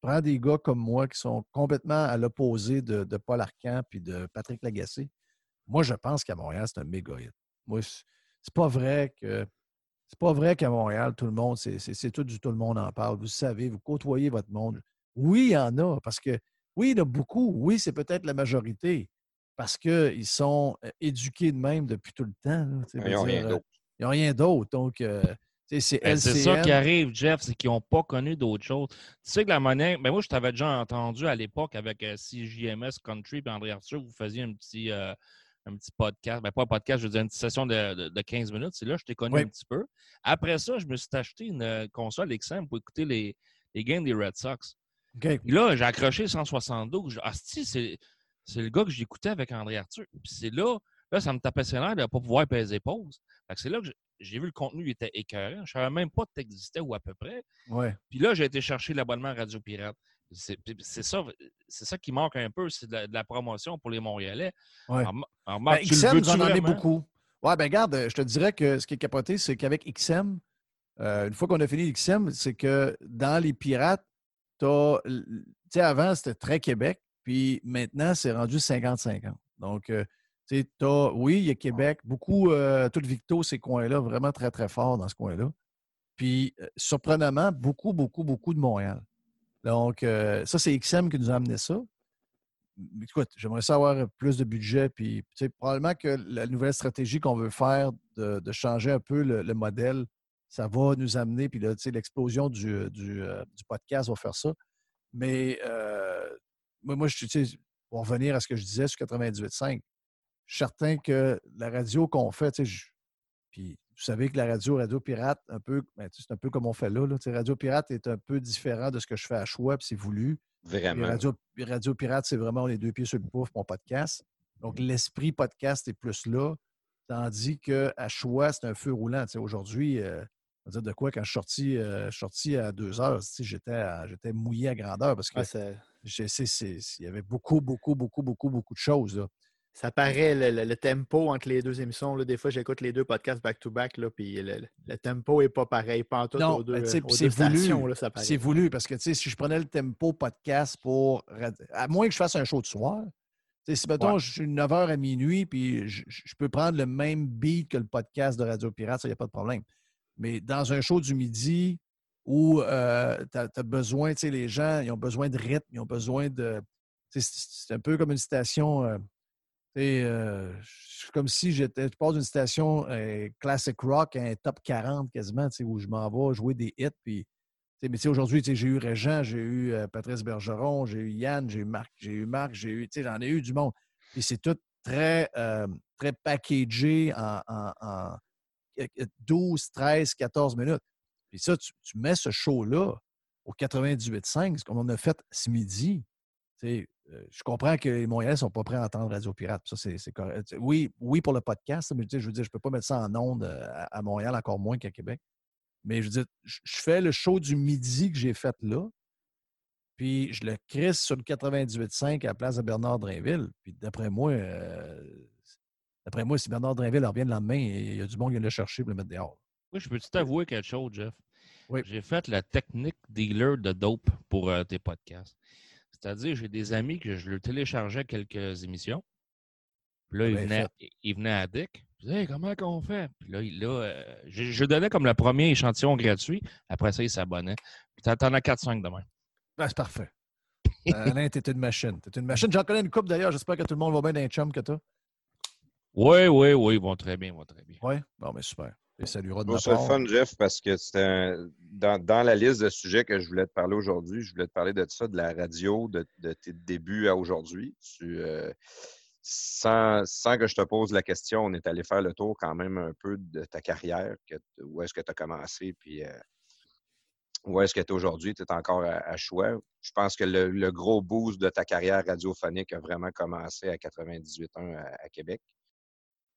prends des gars comme moi qui sont complètement à l'opposé de, Paul Arcan puis de Patrick Lagacé. Moi, je pense qu'à Montréal, c'est un méga hit. Moi, c'est pas vrai que. C'est pas vrai qu'à Montréal, tout le monde, c'est tout du tout le monde en parle. Vous savez, vous côtoyez votre monde. Oui, il y en a, parce que oui, il y en a beaucoup. Oui, c'est peut-être la majorité, parce qu'ils sont éduqués de même depuis tout le temps. ils n'ont rien d'autre. Ils n'ont rien d'autre. Donc, c'est ben, C'est ça qui arrive, Jeff, c'est qu'ils n'ont pas connu d'autre chose. Tu sais que la monnaie, ben moi, je t'avais déjà entendu à l'époque avec CJMS Country et André Arthur, vous faisiez un petit, un petit podcast, ben pas un podcast, je veux dire une petite session de, 15 minutes. C'est là que je t'ai connu un petit peu. Après ça, je me suis acheté une console XM pour écouter les, les games des Red Sox là, j'ai accroché 172. Ah, c'est le gars que j'écoutais avec André Arthur. Puis c'est là, là, ça me tapait ses l'air de ne pas pouvoir peser pause. c'est là que j'ai vu le contenu il était écœurant. Je ne savais même pas que tu existais ou à peu près. Ouais. Puis là, j'ai été chercher l'abonnement Radio Pirate. C'est ça, ça qui manque un peu, c'est de, la promotion pour les Montréalais. Ouais. Ben, XM, vous en avez beaucoup. Ouais, ben regarde, je te dirais que ce qui est capoté, c'est qu'avec XM, euh, une fois qu'on a fini XM, c'est que dans les pirates, tu sais, avant, c'était très Québec, puis maintenant, c'est rendu 50-50. Donc, euh, tu sais, oui, il y a Québec, beaucoup, euh, tout Victo, ces coins-là, vraiment très, très fort dans ce coin-là. Puis, euh, surprenamment, beaucoup, beaucoup, beaucoup de Montréal. Donc, ça, c'est XM qui nous a amené ça. Écoute, j'aimerais savoir plus de budget, puis probablement que la nouvelle stratégie qu'on veut faire de, changer un peu le modèle ça va nous amener, puis l'explosion du, euh, du, podcast va faire ça. Mais euh, moi, moi, je, pour revenir à ce que je disais sur 98.5, je suis certain que la radio qu'on fait, puis vous savez que la radio, Radio Pirate, un peu, ben, c'est un peu comme on fait là. là radio Pirate est un peu différent de ce que je fais à choix, puis c'est voulu. Vraiment. Radio, radio, Pirate, c'est vraiment les deux pieds sur le pouf, mon podcast. Donc, l'esprit podcast est plus là. Tandis qu'à choix, c'est un feu roulant. Aujourd'hui, euh, dire de quoi, quand je suis sorti, euh, à deux heures, j'étais, j'étais mouillé à grandeur parce que il y avait beaucoup, beaucoup, beaucoup, beaucoup, beaucoup de choses. Ça paraît le, tempo entre les deux émissions. Là, des fois, j'écoute les deux podcasts back-to-back, puis le, tempo n'est pas pareil. Pas en tout non, deux, c'est voulu. C'est voulu parce que si je prenais le tempo podcast pour. À moins que je fasse un show de soir, si mettons, je suis 9h à minuit, puis je, je, peux prendre le même beat que le podcast de Radio Pirate, ça, il n'y a pas de problème. Mais dans un show du midi où euh, tu as, besoin, tu sais, les gens, ils ont besoin de rythme, ils ont besoin de. C'est un peu comme une station. Euh, euh, comme si j'étais. Je passe d'une station classic rock à un top 40 quasiment, où je m'en vais jouer des hits. Puis, mais aujourd'hui, j'ai eu Régent, j'ai eu Patrice Bergeron, j'ai eu Yann, j'ai eu Marc, j'ai eu Marc, j'ai eu. J'en ai eu du monde. Et c'est tout très, très packagé en 12, 13, 14 minutes. Puis ça, tu, mets ce show-là au 98.5, comme on a fait ce midi. Euh, je comprends que les Montréalais ne sont pas prêts à entendre Radio Pirate. Ça, c'est correct. Oui, oui, pour le podcast, mais je veux dire, je ne peux pas mettre ça en ondes euh, à, Montréal, encore moins qu'à Québec. Mais je veux dire, je fais le show du midi que j'ai fait là, puis je le crisse sur le 98.5 à la place de Bernard Drainville. Puis d'après moi, euh, d'après moi, si Bernard Drainville revient le lendemain, il y a du monde qui vient le chercher pour le mettre dehors. Oui, je peux t'avouer quelque chose, Jeff? Oui. J'ai fait la technique dealer de dope pour euh, tes podcasts. C'est-à-dire, j'ai des amis que je leur téléchargeais quelques émissions. Puis là, ils venaient, à Dick. Je disais, hey, comment qu'on fait? Puis là, là euh, je, donnais comme le premier échantillon gratuit. Après ça, ils s'abonnaient. Puis t'en as 4-5 demain. Ben, c'est parfait. Alain, t'es une machine. T'es une machine. J'en connais une coupe d'ailleurs. J'espère que tout le monde va bien dans les chums que toi. Oui, oui, oui. Ils vont très bien. Ils vont très bien. Oui? Bon, mais super. Et saluera de C'est fun, Jeff, parce que c'était dans, dans, la liste de sujets que je voulais te parler aujourd'hui, je voulais te parler de ça, de la radio, de, tes débuts à aujourd'hui. Euh, sans, sans, que je te pose la question, on est allé faire le tour quand même un peu de ta carrière, que, où est-ce que tu as commencé, puis euh, où est-ce que tu es aujourd'hui, tu es encore à, choix. Je pense que le, gros boost de ta carrière radiophonique a vraiment commencé à 98.1 à, à Québec.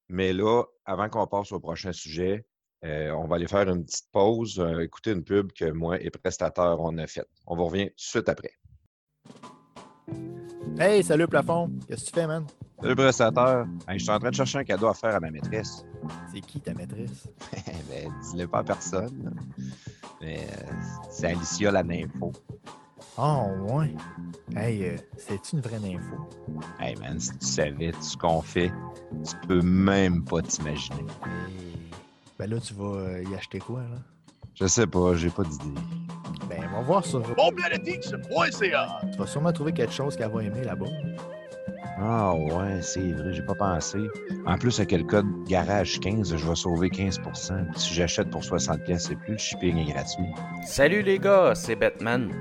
Mais là, avant qu'on passe au prochain sujet, euh, on va aller faire une petite pause, euh, écouter une pub que moi et prestataire on a faite. On vous revient tout de suite après. Hey, salut plafond. Qu'est-ce que tu fais, man? Salut prestataire. je suis en train de chercher un cadeau à faire à ma maîtresse. C'est qui ta maîtresse? ben, dis-le pas à personne. Mais euh, c'est Alicia la nympho. Oh, ouais. Hey, c'est une vraie nympho? Hey, man, si tu savais tout ce qu'on fait, tu peux même pas t'imaginer. Ben là, tu vas euh, y acheter quoi, là? Je sais pas, j'ai pas d'idée. Ben, on va voir sur bonplanetix.ca. Tu vas sûrement trouver quelque chose qu'elle va aimer là-bas. Ah ouais, c'est vrai, j'ai pas pensé. En plus, avec le code garage 15, je vais sauver 15% Si j'achète pour 60 pièces et plus, le shipping est gratuit. Salut les gars, c'est Batman.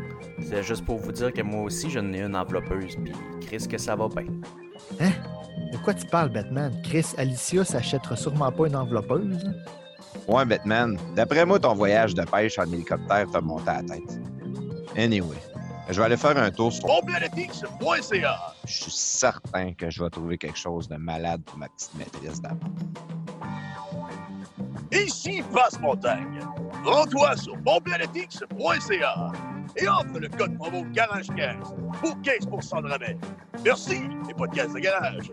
C'est juste pour vous dire que moi aussi, j'en ai une enveloppeuse, puis Chris que ça va bien. Hein? De quoi tu parles, Batman? Chris, Alicia s'achètera sûrement pas une enveloppeuse? Ouais, Batman. D'après moi, ton voyage de pêche en hélicoptère t'a monté à la tête. Anyway, je vais aller faire un tour sur bonplanetix.ca. Je suis certain que je vais trouver quelque chose de malade pour ma petite maîtrise d'abord. Ici Passe-Montagne. Rends-toi sur bonplanetix.ca et offre le code promo GARAGE15 pour 15% de rabais. Merci, les podcasts de garage.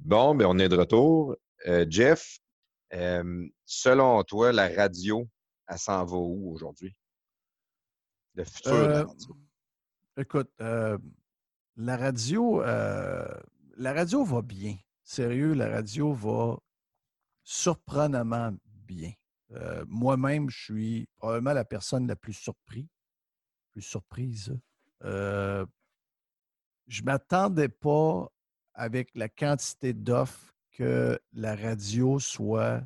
Bon, ben on est de retour. Euh, Jeff, euh, selon toi, la radio, elle s'en va où aujourd'hui? Le futur de la radio. Écoute, la radio, la radio va bien. Sérieux, la radio va surprenamment bien. Moi-même, je suis probablement la personne la plus surprise. Plus surprise. je ne m'attendais pas avec la quantité d'offres que la radio soit.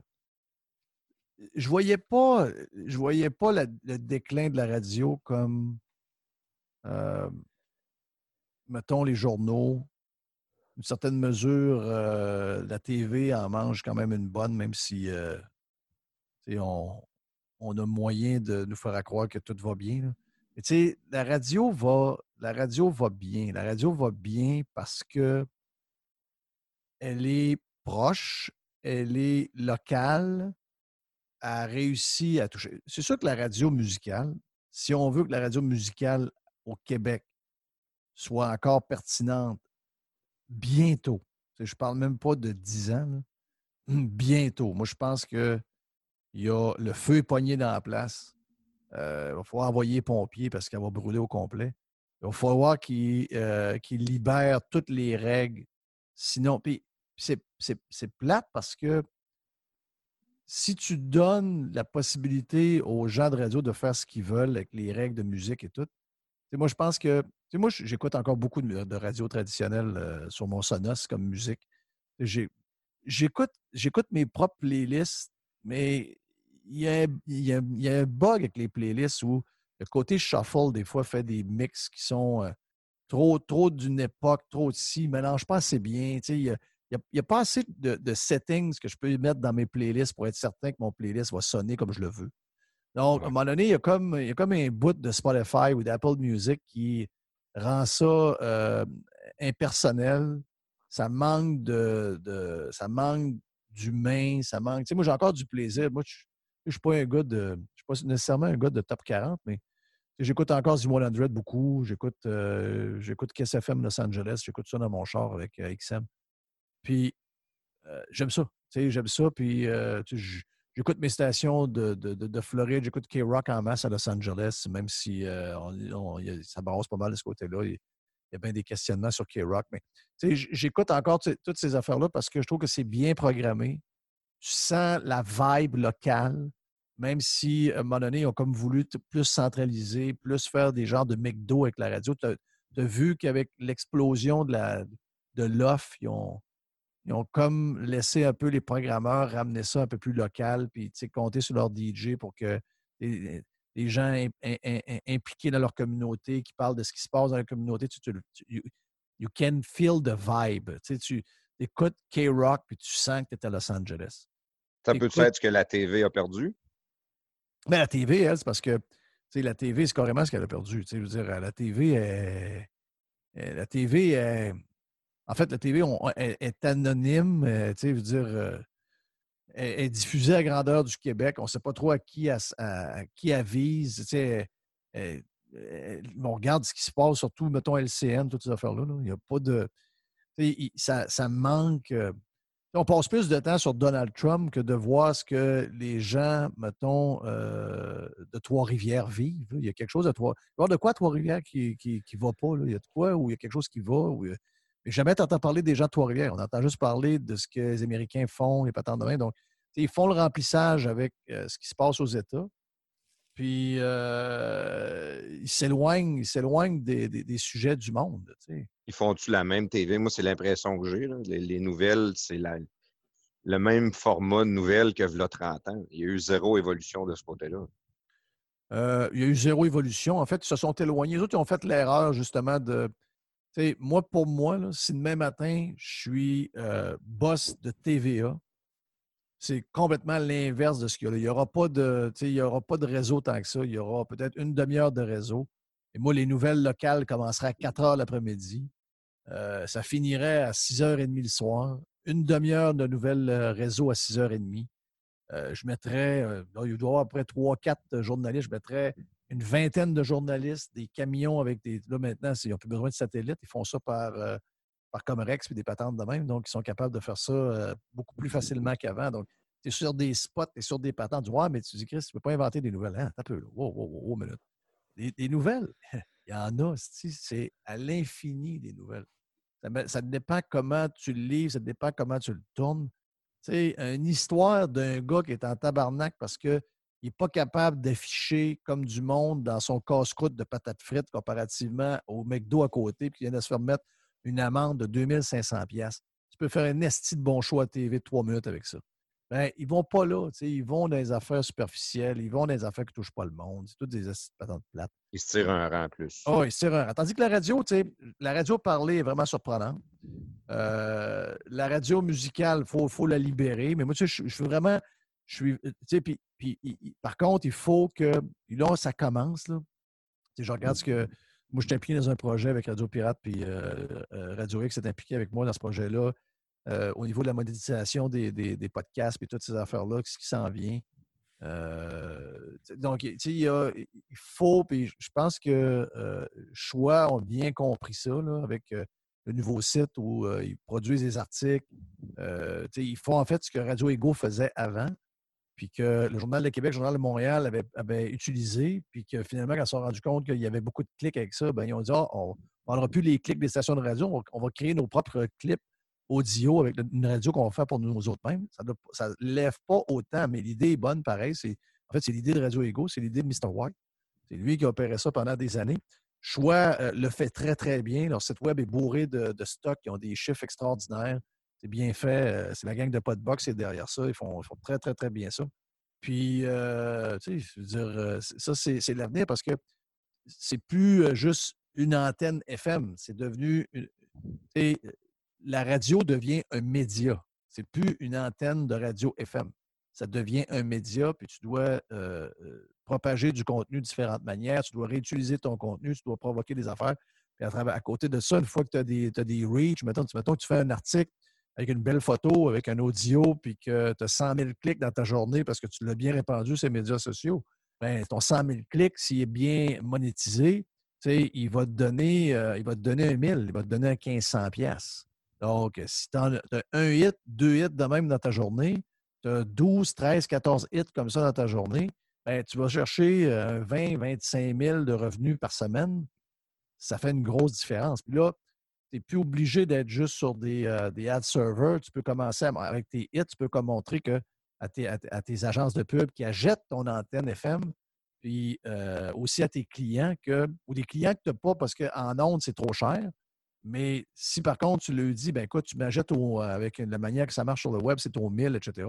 Je voyais pas, je voyais pas le déclin de la radio comme, euh, mettons, les journaux. Une certaine mesure, euh, la TV en mange quand même une bonne, même si euh, on, a moyen de nous faire croire que tout va bien. Tu sais, la radio va, la radio va bien. La radio va bien parce que elle est proche, elle est locale, a réussi à toucher. C'est sûr que la radio musicale, si on veut que la radio musicale au Québec soit encore pertinente bientôt, je ne parle même pas de 10 ans, bientôt. Moi, je pense que y a, le feu est pogné dans la place. Euh, il va falloir envoyer pompiers parce qu'elle va brûler au complet. Il va falloir qu'il euh, libère toutes les règles. Sinon, c'est plate parce que si tu donnes la possibilité aux gens de radio de faire ce qu'ils veulent avec les règles de musique et tout, moi, je pense que. Moi, j'écoute encore beaucoup de, radio traditionnelle euh, sur mon Sonos comme musique. J'écoute mes propres playlists, mais il y, a, y un bug avec les playlists où le côté shuffle, des fois, fait des mix qui sont euh, trop, trop d'une époque, trop de ci, mélange pas assez bien. Il y a, il n'y a, pas assez de, settings que je peux mettre dans mes playlists pour être certain que mon playlist va sonner comme je le veux. Donc, à un moment donné, il y a comme, il y a comme un bout de Spotify ou d'Apple Music qui rend ça euh, impersonnel. ça manque de, ça manque d'humain, ça manque. Tu sais, moi, j'ai encore du plaisir. Moi, je ne suis pas un gars de. Je suis pas nécessairement un gars de top 40, mais j'écoute encore The 100 beaucoup. J'écoute euh, j'écoute KSFM Los Angeles. J'écoute ça dans mon char avec euh, XM. Puis euh, j'aime ça. J'aime ça. Puis j'écoute mes stations de, de, Floride. J'écoute K-Rock en masse à Los Angeles, même si ça brasse pas mal de ce côté-là. Il, y a bien des questionnements sur K-Rock. Mais j'écoute encore toutes ces affaires-là parce que je trouve que c'est bien programmé. Tu sens la vibe locale, même si à un moment donné, ils ont comme voulu plus centraliser, plus faire des genres de McDo avec la radio. Tu as, vu qu'avec l'explosion de l'offre, de ils, ont, ils ont comme laissé un peu les programmeurs ramener ça un peu plus local, puis compter sur leur DJ pour que les, gens impliqués dans leur communauté, qui parlent de ce qui se passe dans la communauté, tu, you can feel the vibe. Tu, tu écoutes K-Rock puis tu sens que tu es à Los Angeles. Ça peut être ce que la TV a perdu? Mais la TV, elle, c'est parce que la TV, c'est carrément ce qu'elle a perdu. Je veux dire, la TV est. La TV est. En fait, la TV est, anonyme. Euh, je veux dire. Euh, est, diffusée à grandeur du Québec. On ne sait pas trop à qui, à, qui avise. Euh, on regarde ce qui se passe, surtout, mettons, LCN, toutes ces affaires-là. Il n'y a pas de. Ça, ça, manque. Euh, on passe plus de temps sur Donald Trump que de voir ce que les gens, mettons, euh, de Trois-Rivières vivent. Il y a quelque chose à Trois. Il y de quoi Trois-Rivières qui ne va pas? Il y a de quoi ou il y a quelque chose qui va? Mais jamais tu entends parler des gens de Trois-Rivières. On entend juste parler de ce que les Américains font, les patentes de main. Donc, ils font le remplissage avec ce qui se passe aux États. Puis, euh, ils s'éloignent, des, sujets du monde. Ils font-tu la même TV? Moi, c'est l'impression que j'ai. Les, nouvelles, c'est le même format de nouvelles que a 30 ans. Il y a eu zéro évolution de ce côté-là. Euh, il y a eu zéro évolution. En fait, ils se sont éloignés. Les autres, ils ont fait l'erreur, justement, de. Moi, pour moi, si demain matin, je suis euh, boss de TVA, c'est complètement l'inverse de ce qu'il y a. Il n'y aura, pas de, réseau tant que ça. Il y aura peut-être une demi-heure de réseau. Et moi, les nouvelles locales commenceraient à 4 heures l'après-midi. Euh, ça finirait à 6h30 le soir. Une demi-heure de nouvelles euh, réseau à 6h30. Euh, je mettrais, il doit y avoir à peu près 3-4 journalistes. Je mettrais une vingtaine de journalistes, des camions avec des. Là, maintenant, ils n'ont plus besoin de satellites. Ils font ça par, par Comerex et des patentes de même. Donc, ils sont capables de faire ça euh, beaucoup plus facilement qu'avant. Donc, tu es sur des spots, tu es sur des patentes. Tu vois, mais tu dis, Chris, tu ne peux pas inventer des nouvelles. Hein? T'as peu, là. Wow, wow, wow, minute. Des, nouvelles, il y en a. C'est à l'infini des nouvelles. Ça, dépend comment tu le lis, ça dépend comment tu le tournes. Tu sais, une histoire d'un gars qui est en tabarnak parce qu'il n'est pas capable d'afficher comme du monde dans son casse-croûte de patates frites comparativement au McDo à côté, puis il vient de se faire mettre une amende de 2500 pièces. Tu peux faire un esti de bon choix à TV de trois minutes avec ça. Ben, ils vont pas là. Ils vont dans les affaires superficielles, ils vont dans les affaires qui ne touchent pas le monde. C'est toutes des patentes plates. Ils se tirent un rang plus. Oh, ils se tirent un rang. Tandis que la radio, la radio parlée est vraiment surprenante. Euh, la radio musicale, il faut, faut, la libérer. Mais moi, je, je veux vraiment. Je suis, puis, puis, par contre, il faut que. Là, ça commence. Là. Je regarde ce que moi, je suis impliqué dans un projet avec Radio Pirate, puis euh, euh, Radio X est impliqué avec moi dans ce projet-là. Euh, au niveau de la monétisation des, podcasts et toutes ces affaires-là, ce qui s'en vient. donc, il, faut, puis je pense que Choix ont bien compris ça avec le nouveau site où ils produisent des articles. ils font en fait ce que Radio Ego faisait avant puis que le Journal de Québec, le Journal de Montréal avait, utilisé, puis que finalement, quand ils se sont rendus compte qu'il y avait beaucoup de clics avec ça, bien, ils ont dit ah, on prendra plus les clics des stations de radio, on va, créer nos propres clips audio avec une radio qu'on va faire pour nous autres mêmes. Ça ne lève pas autant, mais l'idée est bonne, pareil. En fait, c'est l'idée de Radio Ego, c'est l'idée de Mr. White. C'est lui qui a opéré ça pendant des années. Choix euh, le fait très, très bien. Leur site web est bourré de, de stocks. Ils ont des chiffres extraordinaires. C'est bien fait. C'est la gang de Podbox qui est derrière ça. Ils font, très, très, très bien ça. Puis, tu sais, je veux dire, ça, c'est l'avenir parce que c'est plus juste une antenne FM. C'est devenu. La radio devient un média. C'est plus une antenne de radio FM. Ça devient un média, puis tu dois propager du contenu de différentes manières. Tu dois réutiliser ton contenu, tu dois provoquer des affaires. Puis à, côté de ça, une fois que tu as des, reach, mettons, mettons que tu fais un article avec une belle photo, avec un audio, puis que tu as 100 000 clics dans ta journée parce que tu l'as bien répandu sur les médias sociaux, bien, ton 100 000 clics, s'il est bien monétisé, il va te donner euh, il va te donner un 1000, il va te donner un 1500 pièces. Donc, si tu as un hit, deux hits de même dans ta journée, tu as 12, 13, 14 hits comme ça dans ta journée, bien, tu vas chercher 20, 25 000 de revenus par semaine. Ça fait une grosse différence. Puis là, tu n'es plus obligé d'être juste sur des, euh, des, ad servers. Tu peux commencer avec tes hits, tu peux comme montrer que à tes, agences de pub qui achètent ton antenne FM, puis euh, aussi à tes clients que, ou des clients que tu n'as pas parce qu'en ondes, c'est trop cher. Mais si par contre, tu lui dis, ben écoute, tu m'achètes avec la manière que ça marche sur le web, c'est au 1000, etc.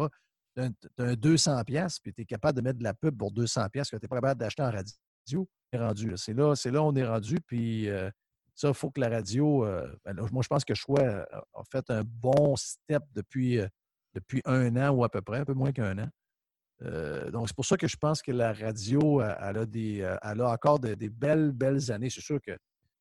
Tu as, un 200 pièces puis tu es capable de mettre de la pub pour 200 pièces que tu n'es pas capable d'acheter en radio. C'est là, c'est là on est rendu. Puis euh, ça, il faut que la radio. Euh, ben moi, je pense que Choix a fait un bon step depuis, euh, depuis un an ou à peu près, un peu moins qu'un an. donc, c'est pour ça que je pense que la radio, elle, a, des, elle a encore des belles, belles années. C'est sûr que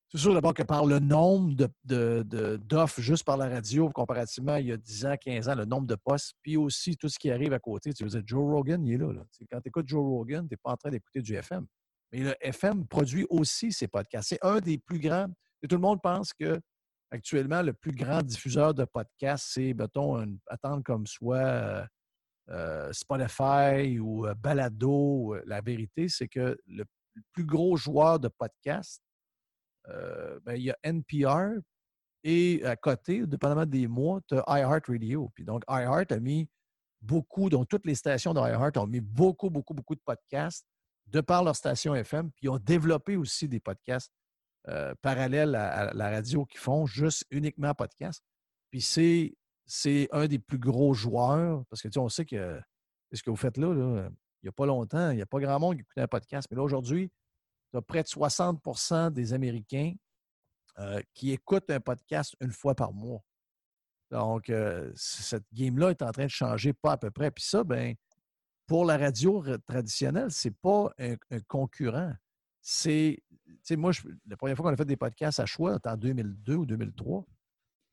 c'est sûr d'abord que par le nombre d'offres de, juste par la radio, comparativement il y a 10 ans, 15 ans, le nombre de postes, puis aussi tout ce qui arrive à côté. Tu veux Joe Rogan, il est là. Quand tu écoutes Joe Rogan, tu n'es pas en train d'écouter du FM. Mais le FM produit aussi ses podcasts. C'est un des plus grands. Et tout le monde pense que actuellement, le plus grand diffuseur de podcasts, c'est, mettons, attendre comme soit euh, euh, Spotify ou euh, Balado. La vérité, c'est que le plus gros joueur de podcasts, euh, ben, il y a NPR et à côté, dépendamment des mois, tu as iHeartRadio. Puis donc, iHeart a mis beaucoup, donc toutes les stations de iHeart ont mis beaucoup, beaucoup, beaucoup de podcasts de par leur station FM, puis ils ont développé aussi des podcasts euh, parallèles à, la radio qui font juste uniquement podcasts. Puis c'est, c'est un des plus gros joueurs, parce que tu sais, on sait que ce que vous faites là, là il n'y a pas longtemps, il n'y a pas grand monde qui écoutait un podcast. Mais là, aujourd'hui, tu as près de 60% des Américains euh, qui écoutent un podcast une fois par mois. Donc, euh, cette game-là est en train de changer pas à peu près. Puis ça, ben, pour la radio traditionnelle, ce n'est pas un, concurrent. C'est, moi, la première fois qu'on a fait des podcasts à choix, en 2002 ou 2003.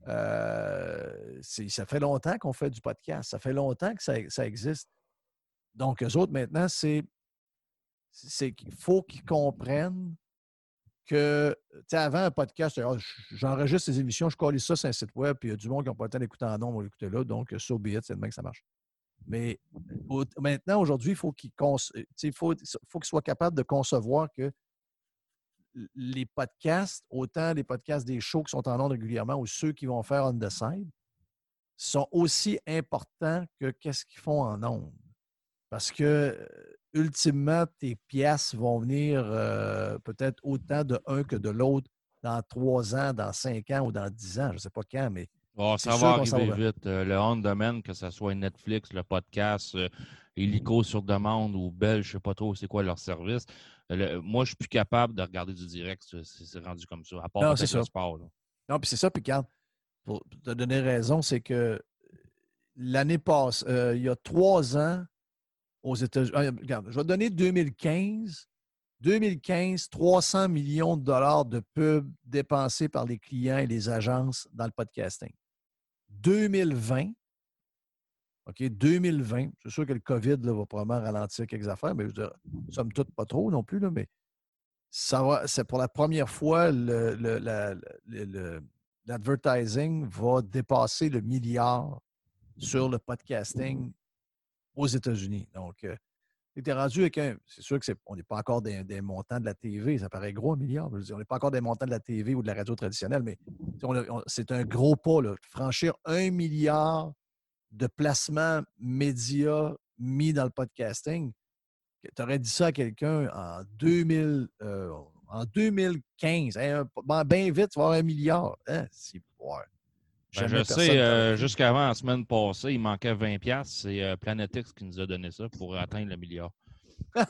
Euh, ça fait longtemps qu'on fait du podcast. Ça fait longtemps que ça, ça existe. Donc, eux autres, maintenant, c'est qu'il faut qu'ils comprennent que, tu sais, avant un podcast, ah, j'enregistre ces émissions, je colle ça sur un site web, puis il y a du monde qui n'a pas le temps d'écouter en nom, on va l'écouter là, donc so be it, c'est demain que ça marche. Mais maintenant, aujourd'hui, il faut qu'ils faut, faut soient capables de concevoir que les podcasts, autant les podcasts des shows qui sont en ondes régulièrement ou ceux qui vont faire on the sont aussi importants que qu'est-ce qu'ils font en ondes. Parce que ultimement, tes pièces vont venir euh, peut-être autant de un que de l'autre dans trois ans, dans cinq ans ou dans dix ans. Je ne sais pas quand, mais. Oh, ça va arriver vite. Euh, le on demand, que ce soit Netflix, le podcast, euh, Helico sur demande ou Bell, je ne sais pas trop c'est quoi leur service. moi, je suis plus capable de regarder du direct. C'est rendu comme ça. À part non, c'est ça. sport. Non, puis c'est ça. Puis quand, pour te donner raison, c'est que l'année passée, il y a trois ans, aux États-Unis. Ah, regarde, je vais donner 2015. 2015, 300 millions de dollars de pubs dépensés par les clients et les agences dans le podcasting. 2020, OK, 2020, c'est sûr que le COVID va probablement ralentir quelques affaires, mais je veux dire, somme toute pas trop non plus, là, mais ça va, c'est pour la première fois, l'advertising va dépasser le milliard sur le podcasting aux États-Unis. Donc, euh, tu es rendu avec un. C'est sûr que c'est, on n'est pas encore des, montants de la TV, ça paraît gros, un milliard. on n'est pas encore des montants de la TV ou de la radio traditionnelle, mais c'est un gros pas, franchir un milliard de placements médias mis dans le podcasting. Tu aurais dit ça à quelqu'un en 2000, euh, en 2015. Hein, bien vite, tu avoir un milliard. Hein? C'est, ben, je sais, euh, jusqu'avant la semaine passée, il manquait 20$. C'est euh, Planetix qui nous a donné ça pour atteindre le milliard. oh,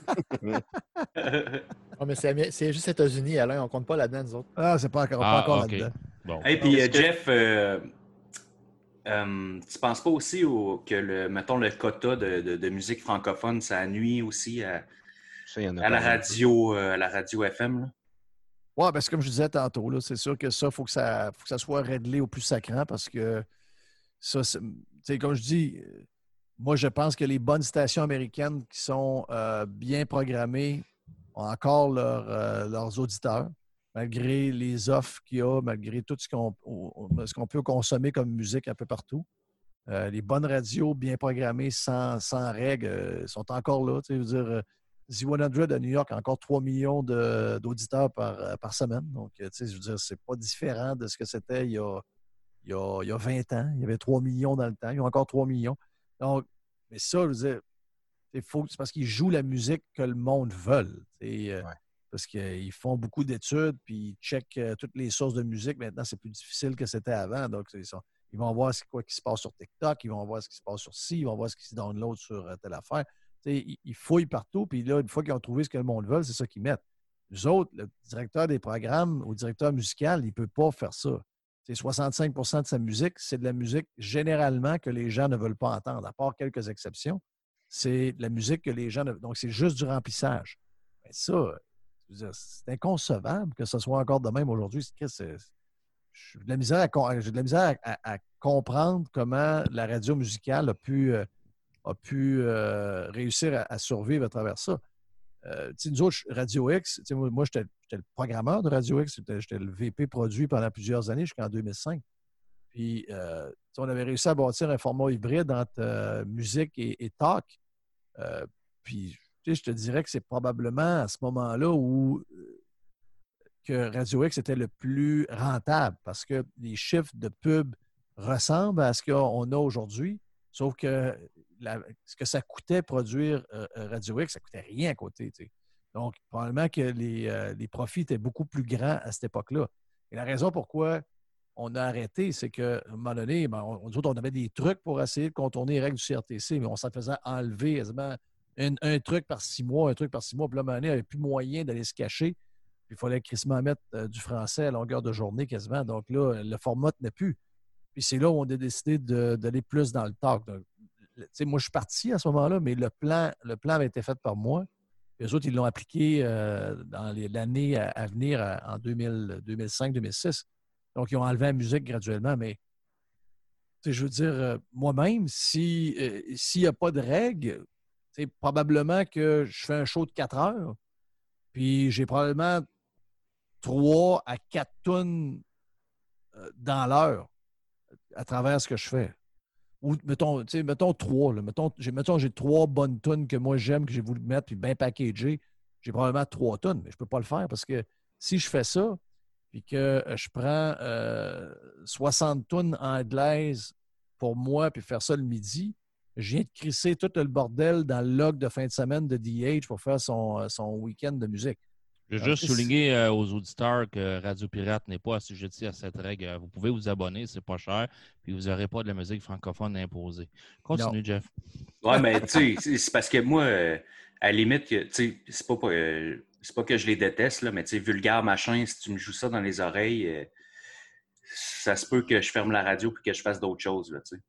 mais c'est juste États-Unis, Alain. On compte pas là-dedans, nous autres. Ah, c'est pas encore, pas ah, encore là-dedans. Bon. Et puis, euh, Jeff, euh, tu penses pas aussi que, le, mettons, le quota de, de, musique francophone, ça nuit aussi à, à la, radio, à la radio FM? Là? Oui, parce que comme je disais tantôt, c'est sûr que ça, il faut, que ça, faut que ça soit réglé au plus sacrant parce que ça, c'est comme je dis, moi, je pense que les bonnes stations américaines qui sont euh, bien programmées ont encore euh, leurs auditeurs, malgré les offres qu'il y a, malgré tout ce qu'on peut consommer comme musique un peu partout. Euh, les bonnes radios bien programmées, sans, règles, sont encore là. Tu je veux dire, Z100 à New York a encore 3 millions d'auditeurs par, par, semaine. Donc, tu sais, je veux dire, c'est pas différent de ce que c'était il, y a, il, y a, 20 ans. Il y avait 3 millions dans le temps. Il y a encore 3 millions. Donc, mais ça, je veux dire, c'est parce qu'ils jouent la musique que le monde veut. Euh, parce qu'ils font beaucoup d'études, puis ils checkent euh, toutes les sources de musique. Maintenant, c'est plus difficile que c'était avant. Donc, ils vont voir ce quoi qui se passe sur TikTok, ils vont voir ce qui se passe sur ci, ils vont voir ce qui se download sur euh, telle affaire ils, fouillent partout, puis là, une fois qu'ils ont trouvé ce que le monde veut, c'est ça qu'ils mettent. Nous autres, le directeur des programmes ou le directeur musical, il ne peut pas faire ça. C'est 65% de sa musique, c'est de la musique généralement que les gens ne veulent pas entendre, à part quelques exceptions. C'est de la musique que les gens ne... Donc, c'est juste du remplissage. Ça, c'est inconcevable que ce soit encore de même aujourd'hui. J'ai de la misère, à, la misère à, comprendre comment la radio musicale a pu euh, a pu euh, réussir à, survivre à travers ça. Euh, nous autres, Radio X, moi, j'étais le programmeur de Radio X, j'étais le VP produit pendant plusieurs années jusqu'en 2005. Puis, euh, on avait réussi à bâtir un format hybride entre musique et, talk. puis, je te dirais que c'est probablement à ce moment-là où que Radio X était le plus rentable parce que les chiffres de pub ressemblent à ce qu'on a aujourd'hui, sauf que ce que ça coûtait produire euh, euh, Radio X, ça coûtait rien à côté. Donc, probablement que euh, les, profits étaient beaucoup plus grands à cette époque-là. Et la raison pourquoi on a arrêté, c'est qu'à un moment donné, ben, on, on, avait des trucs pour essayer de contourner les règles du CRTC, mais on s'en faisait enlever quasiment un, truc par six mois, un truc par six mois. Puis là, à un moment donné, il n'y avait plus moyen d'aller se cacher. il fallait crissement mettre du français à longueur de journée quasiment. Donc là, le format n'est plus. Puis c'est là où on a décidé d'aller plus dans le talk moi, je suis parti à ce moment-là, mais le plan, le plan avait été fait par moi. Les autres, ils l'ont appliqué euh, dans l'année à, venir en 2005-2006. Donc, ils ont enlevé la musique graduellement, mais je veux dire, euh, moi-même, euh, s'il n'y a pas de règles, probablement que je fais un show de 4 heures, puis j'ai probablement 3 à 4 tonnes dans l'heure à travers ce que je fais ou mettons, mettons trois. Là, mettons, j'ai, mettons, j'ai trois bonnes tonnes que moi j'aime, que j'ai voulu mettre, puis bien packagées. J'ai probablement trois tonnes, mais je ne peux pas le faire parce que si je fais ça, puis que euh, je prends 60 euh, tonnes anglaises pour moi, puis faire ça le midi, je viens de crisser tout le bordel dans le log de fin de semaine de DH pour faire son, euh, son week-end de musique. Je veux juste souligner euh, aux auditeurs que Radio Pirate n'est pas assujetti à cette règle. Vous pouvez vous abonner, c'est pas cher, puis vous n'aurez pas de la musique francophone imposée. Continue, Jeff. Oui, mais tu sais, c'est parce que moi, euh, à la limite, tu sais, c'est pas, euh, pas que je les déteste, là, mais tu sais, vulgaire machin, si tu me joues ça dans les oreilles, ça se peut que je ferme la radio et que je fasse d'autres choses, là, tu sais.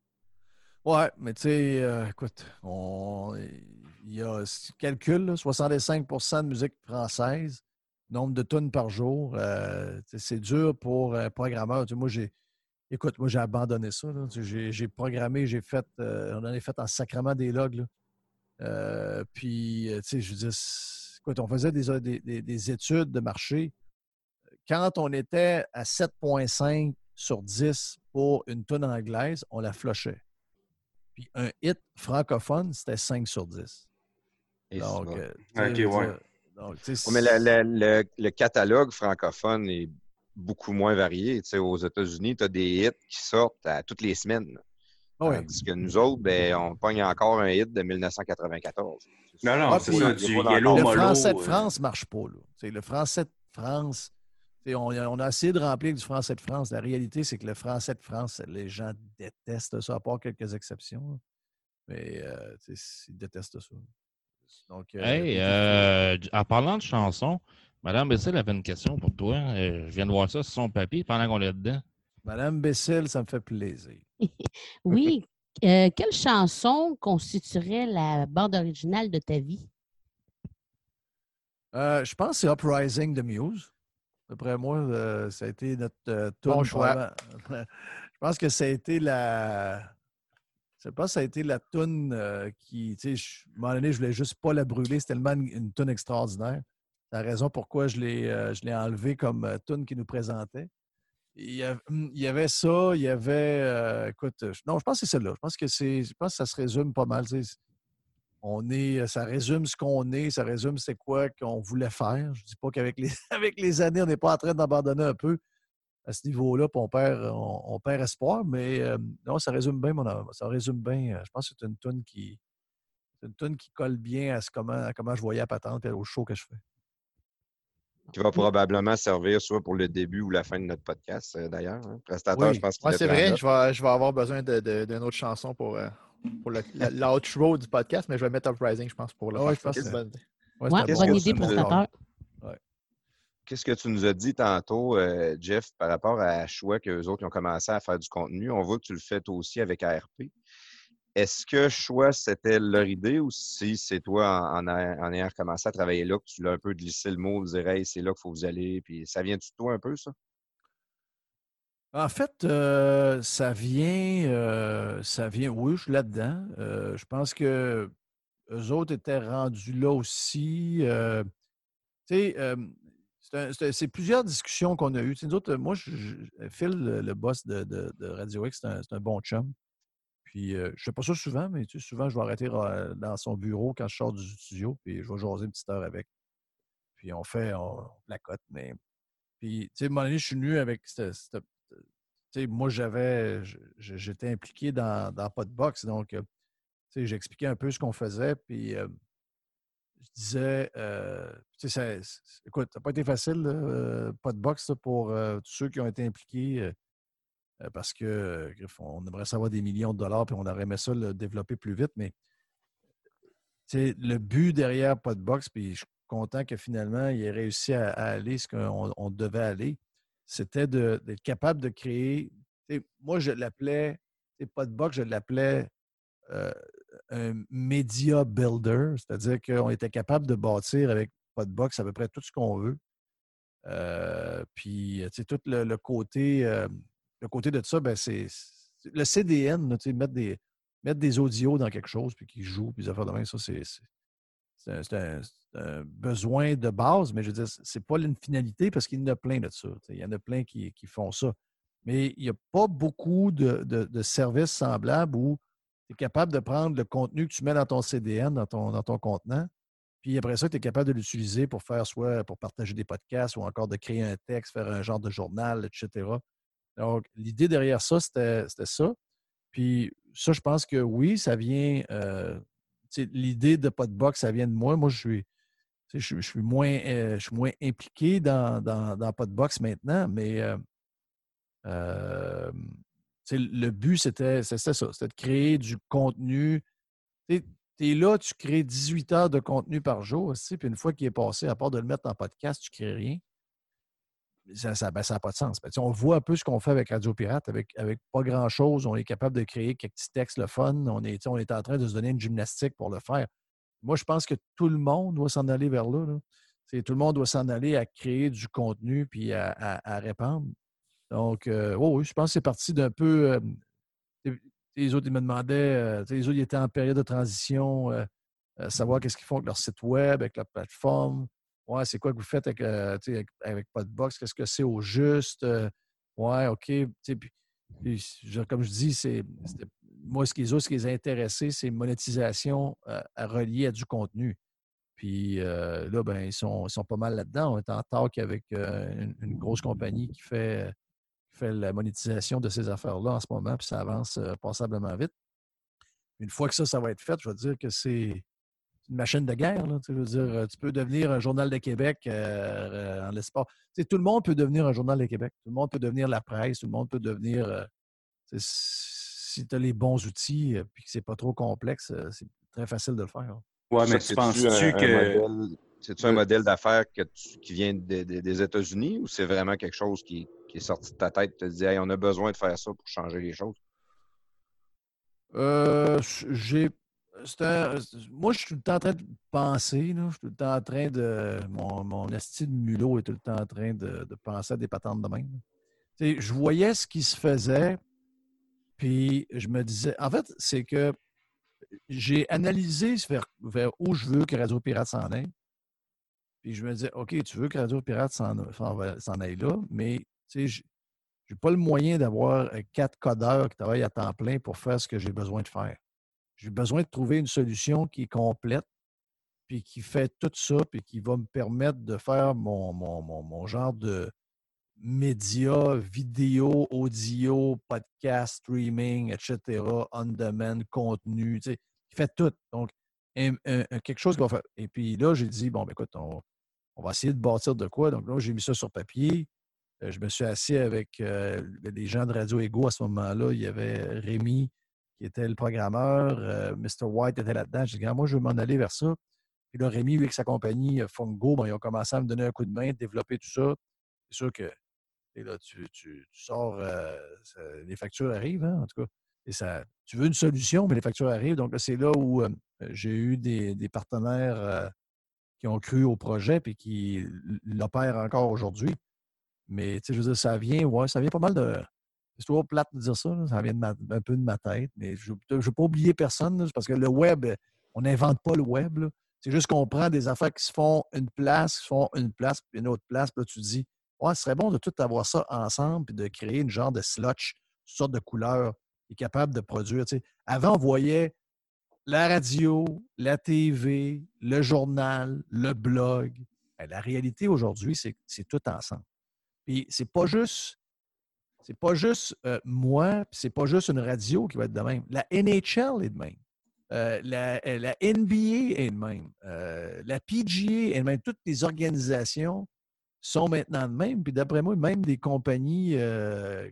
Ouais, mais tu sais, écoute, on il y a calcul, 65% de musique française, nombre de tonnes par jour. Euh, c'est dur pour un programmeur. moi, j'ai. Écoute, moi, j'ai abandonné ça. J'ai programmé, j'ai fait. Euh, on en a fait en sacrement des logs. Euh, puis, tu sais, je dire, écoute, on faisait des, des, études de marché. Quand on était à 7,5 sur 10 pour une tonne anglaise, on la flushait. Puis un hit francophone, c'était 5 sur 10. Donc, euh, OK, ouais. Mais le, catalogue francophone est beaucoup moins varié. aux États-Unis, tu as des hits qui sortent à toutes les semaines. Oui. Tandis que nous autres, ben, on pogne encore un hit de 1994. Non, non, c'est ça, du Yellow Le français de euh. France ne marche pas. Là. Le français de France, on, on, a essayé de remplir du français de France. La réalité, c'est que le français de France, les gens détestent ça, à part quelques exceptions. Mais euh, ils détestent ça. Donc, euh, hey, euh, en parlant de chansons, Madame Bessel avait une question pour toi. Euh, je viens de voir ça sur son papier pendant qu'on est dedans. Madame Bessel, ça me fait plaisir. oui. quelle chanson constituerait la bande originale de ta vie? je pense que c'est Uprising de Muse. D'après moi, ça a été notre bon choix. je pense que ça a été la. Je sais pas, ça a été la toune qui, tu sais, à un moment donné, je voulais juste pas la brûler. C'est tellement une, une toune extraordinaire. C'est la raison pourquoi je l'ai enlevé comme toune qui nous présentait. Hum, il y, avait, ça, il y avait. Euh, écoute, non, je pense que c'est celle-là. Je pense que c'est. Je pense que ça se résume pas mal. On est, ça résume ce qu'on est, ça résume c'est quoi qu'on voulait faire. Je dis pas qu'avec les, avec les années, on n'est pas en train d'abandonner un peu à ce niveau-là, puis on perd, on, perd espoir, mais euh, non, ça résume bien mon Ça résume bien. Je pense que c'est une tune qui. une qui colle bien à, ce, comment, à comment je voyais à patente et au show que je fais qui va probablement servir soit pour le début ou la fin de notre podcast, euh, d'ailleurs. Hein. Prestateur, je pense c'est vrai. Je vais, je vais, avoir besoin d'une autre chanson pour, euh, pour l'outro du podcast, mais je vais mettre Uprising, je pense, pour le ouais, podcast. Ouais, bonne idée, prestateur? Qu'est-ce que tu nous as dit tantôt, euh, Jeff, par rapport à choix qu'eux autres ont commencé à faire du contenu? On voit que tu le fais aussi avec ARP. Est-ce que choix, c'était leur idée ou si c'est toi, en, ayant commencé à travailler là, que tu l'as un peu glissé le mot, dire hey, c'est là qu'il faut vous aller, puis ça vient de toi un peu, ça? En fait, euh, ça vient, euh, ça vient, oui, je suis là-dedans. Je pense que eux autres étaient rendus là aussi. tu sais, c'est plusieurs discussions qu'on a eues. moi, Phil, le, boss de, Radio X, c'est un, bon chum. Puis, je ne fais pas ça souvent, mais souvent, je vais arrêter dans son bureau quand je sors du studio, puis je vais jaser une petite heure avec. Puis, on fait, on, la cote, mais. Puis, tu sais, à un moment donné, je suis venu avec. Tu sais, moi, j'avais. J'étais impliqué dans, dans Podbox, donc, tu sais, j'expliquais un peu ce qu'on faisait, puis. Je disais, sais, écoute, ça n'a pas été facile, Podbox, pour tous ceux qui ont été impliqués euh, parce que on aimerait savoir des millions de dollars puis on aurait aimé ça le développer plus vite, mais le but derrière Podbox, puis je suis content que finalement il ait réussi à, aller ce qu'on devait aller, c'était d'être capable de créer. Moi, je l'appelais, Podbox, je l'appelais euh, un media builder, c'est-à-dire qu'on était capable de bâtir avec Podbox à peu près tout ce qu'on veut. Euh, puis, tu tout le, côté le côté de ça, ben, c'est le CDN, mettre des, mettre des audios dans quelque chose, puis qu'ils jouent, puis des affaires de même, ça, c'est un, besoin de base, mais je veux dire, c'est pas une finalité parce qu'il y en a plein de ça. Il y en a plein qui, font ça. Mais il n'y a pas beaucoup de, services semblables où tu es capable de prendre le contenu que tu mets dans ton CDN, dans ton, contenant, puis après ça, tu es capable de l'utiliser pour faire soit pour partager des podcasts ou encore de créer un texte, faire un genre de journal, etc. Donc, l'idée derrière ça, c'était ça. Puis ça, je pense que oui, ça vient. Euh, l'idée de pas de box, ça vient de moi. Moi, je suis. Je, suis moins, euh, je suis moins impliqué dans, dans, dans pas de box maintenant, mais euh, le but, c'était ça. C'était de créer du contenu. Tu es là, tu crées 18 heures de contenu par jour aussi, puis une fois qu'il est passé, à part de le mettre en podcast, tu ne crées rien ça n'a ben, pas de sens. Ben, on voit un peu ce qu'on fait avec Radio Pirate, avec, avec pas grand-chose. On est capable de créer quelques petits textes le fun. On est, on est en train de se donner une gymnastique pour le faire. Moi, je pense que tout le monde doit s'en aller vers là. Tout le monde doit s'en aller à créer du contenu puis à, répandre. Donc, euh, oh oui, je pense que c'est parti d'un peu. Euh, les autres, ils me demandaient, euh, les autres, ils étaient en période de transition, savoir qu'est-ce qu'ils font avec leur site web, avec leur plateforme. Ouais, c'est quoi que vous faites avec, euh, avec, Podbox? Qu'est-ce que c'est au juste? Euh, ouais, OK. comme je dis, c'est moi, ce qui, ce qui les a c'est monétisation euh, à relier à du contenu. Puis là, ben, ils sont, sont pas mal là-dedans. On est en talk avec une, grosse compagnie qui fait, fait la monétisation de ces affaires-là en ce moment, puis ça avance passablement vite. Une fois que ça, ça va être fait, je vais dire que c'est une machine de guerre. tu, veux dire, euh, tu peux devenir un journal de Québec euh, euh, en l'espace. tout le monde peut devenir un journal de Québec. Tout le monde peut devenir la presse. Tout le monde peut devenir. si tu as les bons outils et que c'est pas trop complexe, c'est très facile de le faire. Oui, mais tu penses-tu que. C'est-tu un modèle d'affaires qui vient des États-Unis ou c'est vraiment quelque chose qui, est sorti de ta tête te dit on a besoin de faire ça pour changer les choses? Euh, j'ai moi, je suis tout le temps en train de penser. Je suis tout le temps en train de. Mon, mon de mulot est tout le temps en train de, penser à des patentes de même. je voyais ce qui se faisait, puis je me disais. En fait, c'est que j'ai analysé vers, vers, où je veux que Radio Pirate s'en aille. Puis je me disais, OK, tu veux que Radio Pirate s'en aille là, mais je n'ai pas le moyen d'avoir euh, quatre codeurs qui travaillent à temps plein pour faire ce que j'ai besoin de faire. J'ai besoin de trouver une solution qui est complète, puis qui fait tout ça, puis qui va me permettre de faire mon, mon, genre de média, vidéo, audio, podcast, streaming, etc., on-demand, contenu, tu sais, qui fait tout. Donc, quelque chose qui va faire. Et puis là, j'ai dit, bon, ben, écoute, on, va essayer de bâtir de quoi. Donc là, j'ai mis ça sur papier. Euh, je me suis assis avec euh, les gens de Radio Ego à ce moment-là. Il y avait Rémi, qui était le programmeur. Euh, Mr. White était là-dedans. J'ai dit, moi, je veux m'en aller vers ça. Et là, Rémi, avec sa compagnie Fungo, ben, ils ont commencé à me donner un coup de main, développer tout ça. C'est sûr que là, tu, sors, les factures arrivent, hein, en tout cas. Et ça, tu veux une solution, mais les factures arrivent. Donc, c'est là où j'ai eu des partenaires qui ont cru au projet et qui l'opèrent encore aujourd'hui. Mais, tu sais, je veux dire, ça vient, ouais, ça vient pas mal de. C'est plate de dire ça, ça vient un peu de ma tête, mais je ne veux pas oublier personne, parce que le web, on n'invente pas le web. C'est juste qu'on prend des affaires qui se font une place, qui se font une place, puis une autre place, puis là, tu te dis, ouais, ce serait bon de tout avoir ça ensemble, puis de créer une genre de slotch, une sorte de couleur, est capable de produire. Avant, on voyait la radio, la TV, le journal, le blog. Ben, la réalité aujourd'hui, c'est c'est tout ensemble. Puis c'est pas juste, c'est pas juste euh, moi, c'est pas juste une radio qui va être de même. La NHL est de même. Euh, la, euh, la, NBA est de même. la PGA est de même. Toutes les organisations sont maintenant de même. Puis d'après moi, même des compagnies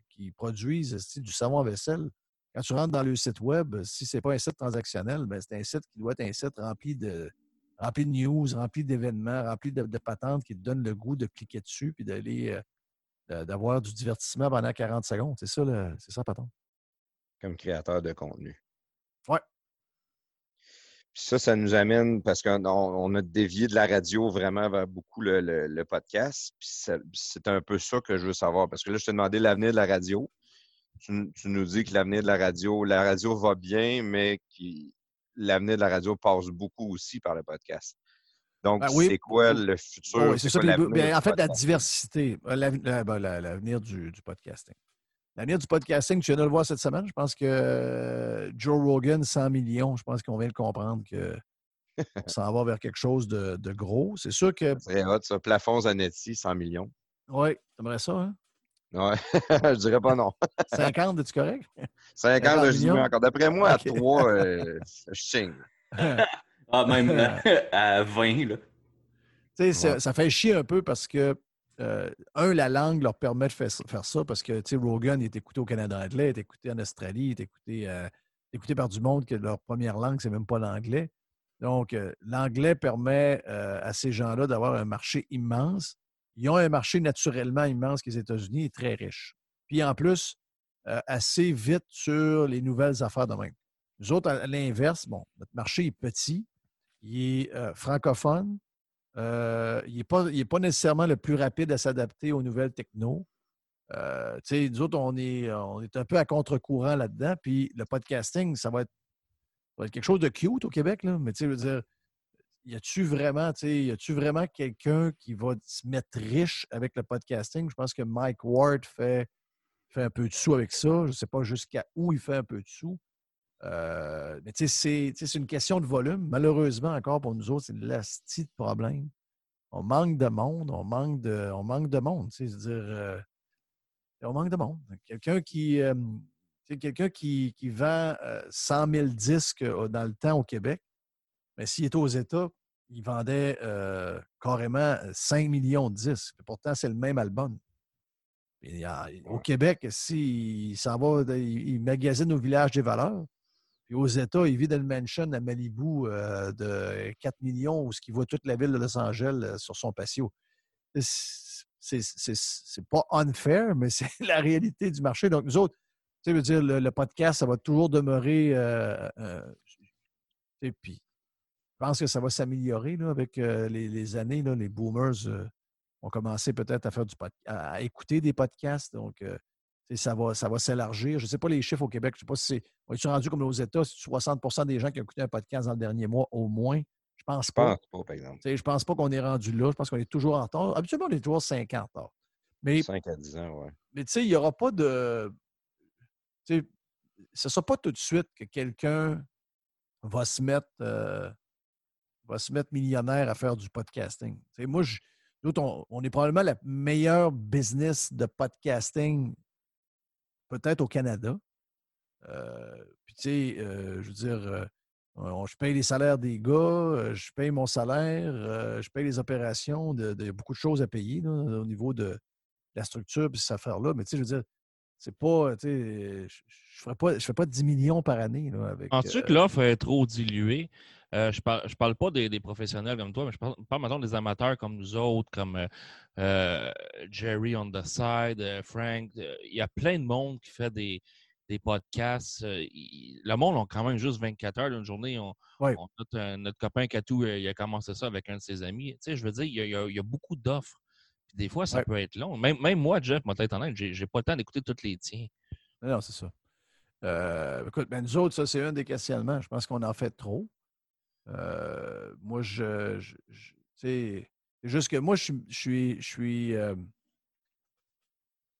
qui produisent du savon à vaisselle, quand tu rentres dans le site web, si ce n'est pas un site transactionnel, ben, c'est un site qui doit être un site rempli de, rempli de news, rempli d'événements, rempli de, patentes qui te donnent le goût de cliquer dessus puis d'aller d'avoir du divertissement pendant 40 secondes. C'est ça, c'est ça, patron? Comme créateur de contenu. Ouais. Puis ça, ça nous amène, parce qu'on a dévié de la radio vraiment vers beaucoup le, podcast. Puis c'est un peu ça que je veux savoir. Parce que là, je t'ai demandé l'avenir de la radio. Tu, nous dis que l'avenir de la radio, la radio va bien, mais l'avenir de la radio passe beaucoup aussi par le podcast. Donc, ben c'est quoi le futur? Oui, c'est ça. Ben, en fait, la diversité, euh, ben, l'avenir du, podcasting. L'avenir du podcasting, tu viens de le voir cette semaine. Je pense que euh, Joe Rogan, 100 millions, je pense qu'on vient de comprendre que s'en va vers quelque chose de, gros. C'est sûr que. C'est hot, ça. Plafond Zanetti, 100 millions. Oui, t'aimerais ça, hein? Oui, je dirais pas non. 50, es-tu correct? 50, je dis encore. D'après moi, à 3, euh, je signe. Ah, même à 20, là. Tu sais, ça, fait chier un peu parce que, euh, un, la langue leur permet de faire, ça parce que, tu sais, Rogan est écouté au Canada anglais, est écouté en Australie, est écouté, euh, écouté par du monde que leur première langue, c'est même pas l'anglais. Donc, euh, l'anglais permet à ces gens-là d'avoir un marché immense. Ils ont un marché naturellement immense que les États-Unis est très riche. Puis en plus, assez vite sur les nouvelles affaires de même. Nous autres, à l'inverse, bon, notre marché est petit, il est euh, francophone. Euh, il n'est pas, pas, nécessairement le plus rapide à s'adapter aux nouvelles techno. Euh, nous autres, on est, on est un peu à contre-courant là-dedans. Puis le podcasting, ça va, être, quelque chose de cute au Québec. Là. Mais tu veux dire, y a-tu vraiment, vraiment quelqu'un qui va se mettre riche avec le podcasting? Je pense que Mike Ward fait, fait un peu de sous avec ça. Je ne sais pas jusqu'à où il fait un peu de sous. Euh, mais tu sais, c'est une question de volume. Malheureusement, encore pour nous autres, c'est de de problème. On manque de monde, on manque de, on manque de monde. Sais, dire, euh, on manque de monde. Quelqu'un qui, euh, quelqu'un qui, qui, vend 100 000 disques dans le temps au Québec, mais s'il était aux États, il vendait carrément 5 millions de disques. pourtant, c'est le même album. au Québec, s'il s'en va, il magasine au village des valeurs aux États, il vit dans le mansion à Malibu euh, de 4 millions où il voit toute la ville de Los Angeles euh, sur son patio. C'est pas unfair, mais c'est la réalité du marché. Donc, nous autres, tu sais, dire, le, podcast, ça va toujours demeurer. Euh, Et puis, je pense que ça va s'améliorer avec les, années. les boomers ont commencé peut-être à faire du à écouter des podcasts. Donc, ça va, ça va s'élargir. Je ne sais pas les chiffres au Québec. Je ne sais pas si c'est. On est rendu comme aux États, 60% des gens qui ont écouté un podcast dans le dernier mois au moins? Je pense pas. Je pense pas, par exemple. Je pense pas qu'on est rendu là. Je pense qu'on est toujours en retard. Habituellement, on est toujours 50 ans. Mais, 5 à 10 ans, oui. Mais tu sais, il n'y aura pas de. Tu sais, ce ne sera pas tout de suite que quelqu'un va se mettre. Euh, va se mettre millionnaire à faire du podcasting. moi, je, nous, on, est probablement la meilleure business de podcasting, peut-être au Canada. Euh, puis, tu sais, euh, je veux dire, euh, je paye les salaires des gars, je paye mon salaire, je paye les opérations, il y a beaucoup de choses à payer au niveau de la structure et cette affaire-là. Mais, tu sais, je veux dire, c'est pas, tu sais, je ne fais pas 10 millions par année. Là, avec, Penses-tu que l'offre est trop diluée? Euh, je ne parle, je parle pas des, professionnels comme toi, mais je parle, parle maintenant des amateurs comme nous autres, comme euh, euh, Jerry on the side, Frank. Il y a plein de monde qui fait des, podcasts. le monde a quand même juste 24 heures d'une journée. On, notre, copain Katou, il a commencé ça avec un de ses amis. Tu sais, je veux dire, il y a, beaucoup d'offres. Des fois, ça peut être long. Même, même moi, Jeff, moi, tête en j'ai pas le temps d'écouter toutes les tiens. Non, c'est ça. écoute, ben, nous autres, ça, c'est un des questionnements. Je pense qu'on en fait trop. Euh, moi, je, c'est juste que moi, je, suis, je suis, euh,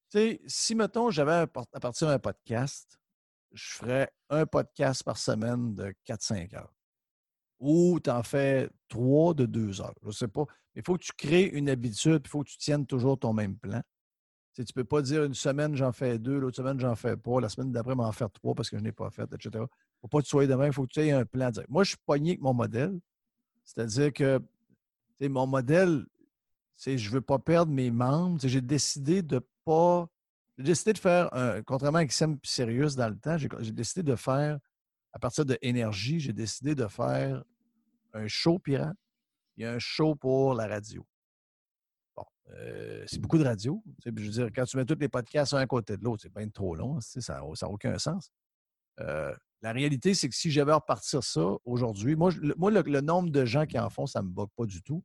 tu sais, si, mettons, j'avais à partir d'un podcast, je ferais un podcast par semaine de 4-5 heures. Ou tu en fais trois de 2 heures. Je ne sais pas. Il faut que tu crées une habitude, il faut que tu tiennes toujours ton même plan. tu ne peux pas dire une semaine, j'en fais deux, l'autre semaine, j'en fais pas, la semaine d'après, m'en faire trois parce que je n'ai pas fait, etc faut pas que tu sois demain, il faut que tu aies un plan. Moi, je suis pogné avec mon modèle. C'est-à-dire que mon modèle, c'est je ne veux pas perdre mes membres. J'ai décidé de pas. J'ai décidé de faire, un, contrairement à XM Sirius dans le temps, j'ai décidé de faire, à partir de énergie, j'ai décidé de faire un show pirate et un show pour la radio. Bon, euh, c'est beaucoup de radio. Je veux dire, quand tu mets tous les podcasts un à côté de l'autre, c'est bien trop long. Ça n'a aucun sens. Euh, la réalité, c'est que si j'avais à repartir ça aujourd'hui, moi, moi le, nombre de gens qui en font, ça ne me bug pas du tout.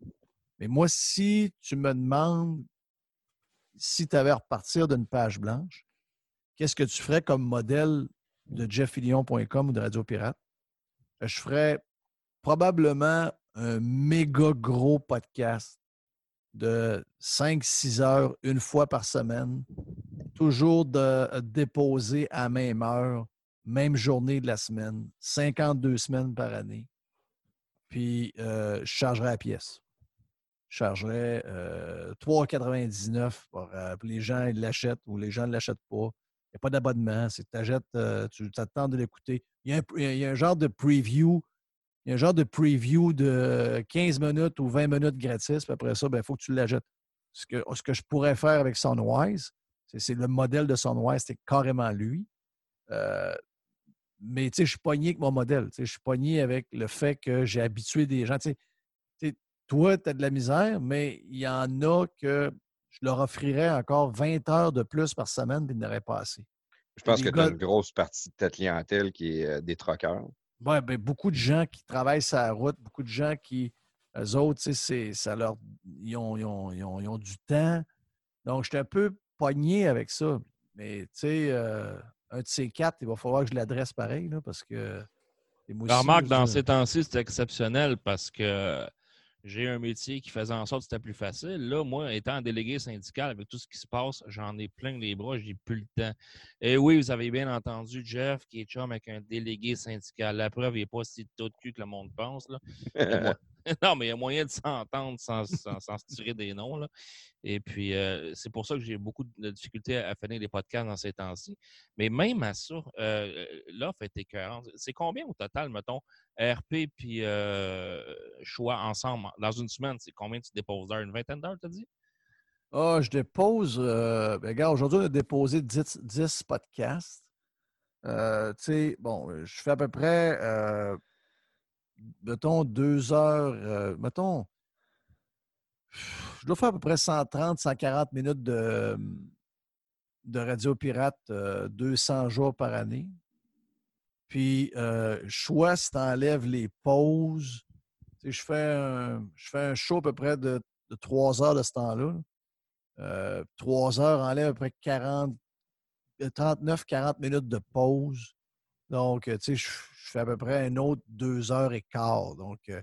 Mais moi, si tu me demandes si tu avais à repartir d'une page blanche, qu'est-ce que tu ferais comme modèle de jeffillion.com ou de Radio Pirate? Je ferais probablement un méga gros podcast de 5-6 heures une fois par semaine, toujours de déposer à même heure même journée de la semaine, 52 semaines par année. Puis, euh, je chargerais à pièce. Je chargerais 3,99 euh, euh, pour, les gens l'achètent ou les gens ne l'achètent pas. Il n'y a pas d'abonnement. C'est tu t'attends de l'écouter. Il, y, a un genre de preview. Il y a un genre de preview de 15 minutes ou 20 minutes gratis. Puis après ça, il ben, faut que tu l'achètes. Ce que, ce que je pourrais faire avec Sunwise, c'est le modèle de Sunwise, c'est carrément lui mais je suis pogné avec mon modèle. Je suis pogné avec le fait que j'ai habitué des gens. toi, tu as de la misère, mais il y en a que je leur offrirais encore 20 heures de plus par semaine et ils n'auraient pas assez. Je pense que tu as une grosse partie de ta clientèle qui est euh, des troqueurs. Oui, ben, beaucoup de gens qui travaillent sur la route, beaucoup de gens qui, eux autres, ça leur, ils ont, ils, ont, du temps. Donc, je suis un peu pogné avec ça. Mais, tu sais, euh, un de ces quatre, il va falloir que je l'adresse pareil, là, parce que. Remarque, dans ces temps-ci, c'est exceptionnel parce que j'ai un métier qui faisait en sorte que c'était plus facile. Là, moi, étant délégué syndical, avec tout ce qui se passe, j'en ai plein les bras, j'ai plus le temps. Et oui, vous avez bien entendu Jeff qui est chum avec un délégué syndical. La preuve n'est pas si tôt de cul que le monde pense. Là. non, mais il y a moyen de s'entendre sans, sans, se tirer des noms. Là. Et puis, euh, c'est pour ça que j'ai beaucoup de difficultés à finir les podcasts dans ces temps-ci. Mais même à ça, euh, l'offre est écœurante. C'est combien au total, mettons, RP puis euh, choix ensemble dans une semaine? C'est combien tu déposes? D'heures? Une vingtaine d'heures, tu as dit? Ah, je dépose. Ben, regarde, aujourd'hui, on a déposé 10, 10 podcasts. tu sais, bon, je fais à peu près, mettons, deux heures, mettons, je dois faire à peu près 130, 140 minutes de, de radio pirate 200 jours par année. Puis, euh, choix si tu enlèves les pauses. je, fais un, je fais un show à peu près de, de 3 heures de ce temps-là. Euh, 3 heures enlève à peu près 40, 39-40 minutes de pause. Donc, tu sais, je, fais à peu près un autre 2 heures et quart. Donc, euh,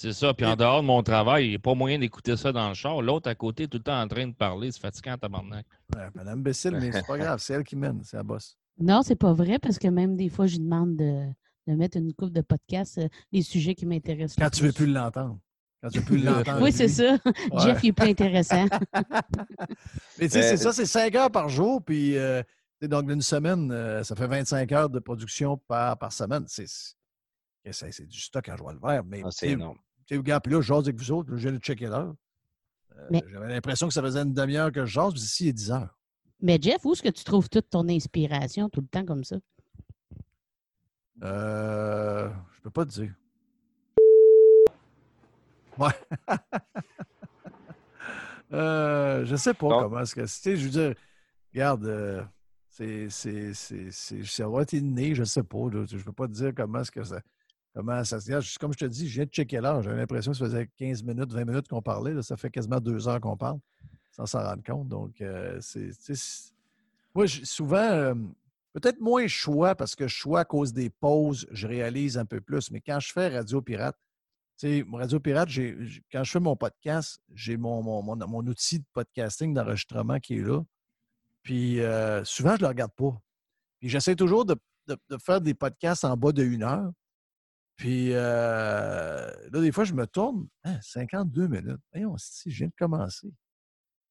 c'est ça. Puis en dehors de mon travail, il n'y a pas moyen d'écouter ça dans le char. L'autre à côté, tout le temps en train de parler. C'est fatigant, tabarnak. Ouais, ben imbécile, mais c'est pas grave. C'est elle qui mène. C'est la bosse. Non, c'est pas vrai parce que même des fois, je lui demande de, mettre une coupe de podcast, euh, les sujets qui m'intéressent. Quand tu veux plus l'entendre. Quand tu veux plus l'entendre. oui, c'est ça. Jeff, il est plus intéressant. mais tu sais, c'est ça, c'est 5 heures par jour. Puis, euh, donc, d'une semaine, euh, ça fait 25 heures de production par, par semaine. C'est du stock à joie le vert. Mais, ah, c'est énorme. Tu sais, gars, puis là, je jase avec vous autres, je viens de checker l'heure. J'avais l'impression que ça faisait une demi-heure que je jase, puis ici, il est 10 heures. Mais Jeff, où est-ce que tu trouves toute ton inspiration tout le temps comme ça? Euh, je peux pas te dire. Ouais. euh, je sais pas comment est-ce que. Tu je veux dire, regarde, euh, c'est, inné, je sais pas. je peux pas te dire comment ça. Comment ça se Comme je te dis, je viens de checker l'heure. J'avais l'impression que ça faisait 15 minutes, 20 minutes qu'on parlait. ça fait quasiment deux heures qu'on parle sans s'en rendre compte. Donc, euh, c'est. Moi, souvent, euh, peut-être moins choix parce que choix à cause des pauses, je réalise un peu plus. Mais quand je fais Radio Pirate, tu sais, Radio Pirate, quand je fais mon podcast, j'ai mon, mon, outil de podcasting, d'enregistrement qui est là. Puis euh, souvent, je ne le regarde pas. Puis j'essaie toujours de, faire des podcasts en bas de une heure. Puis là, des fois, je me tourne, 52 hein, minutes. Si, je viens de commencer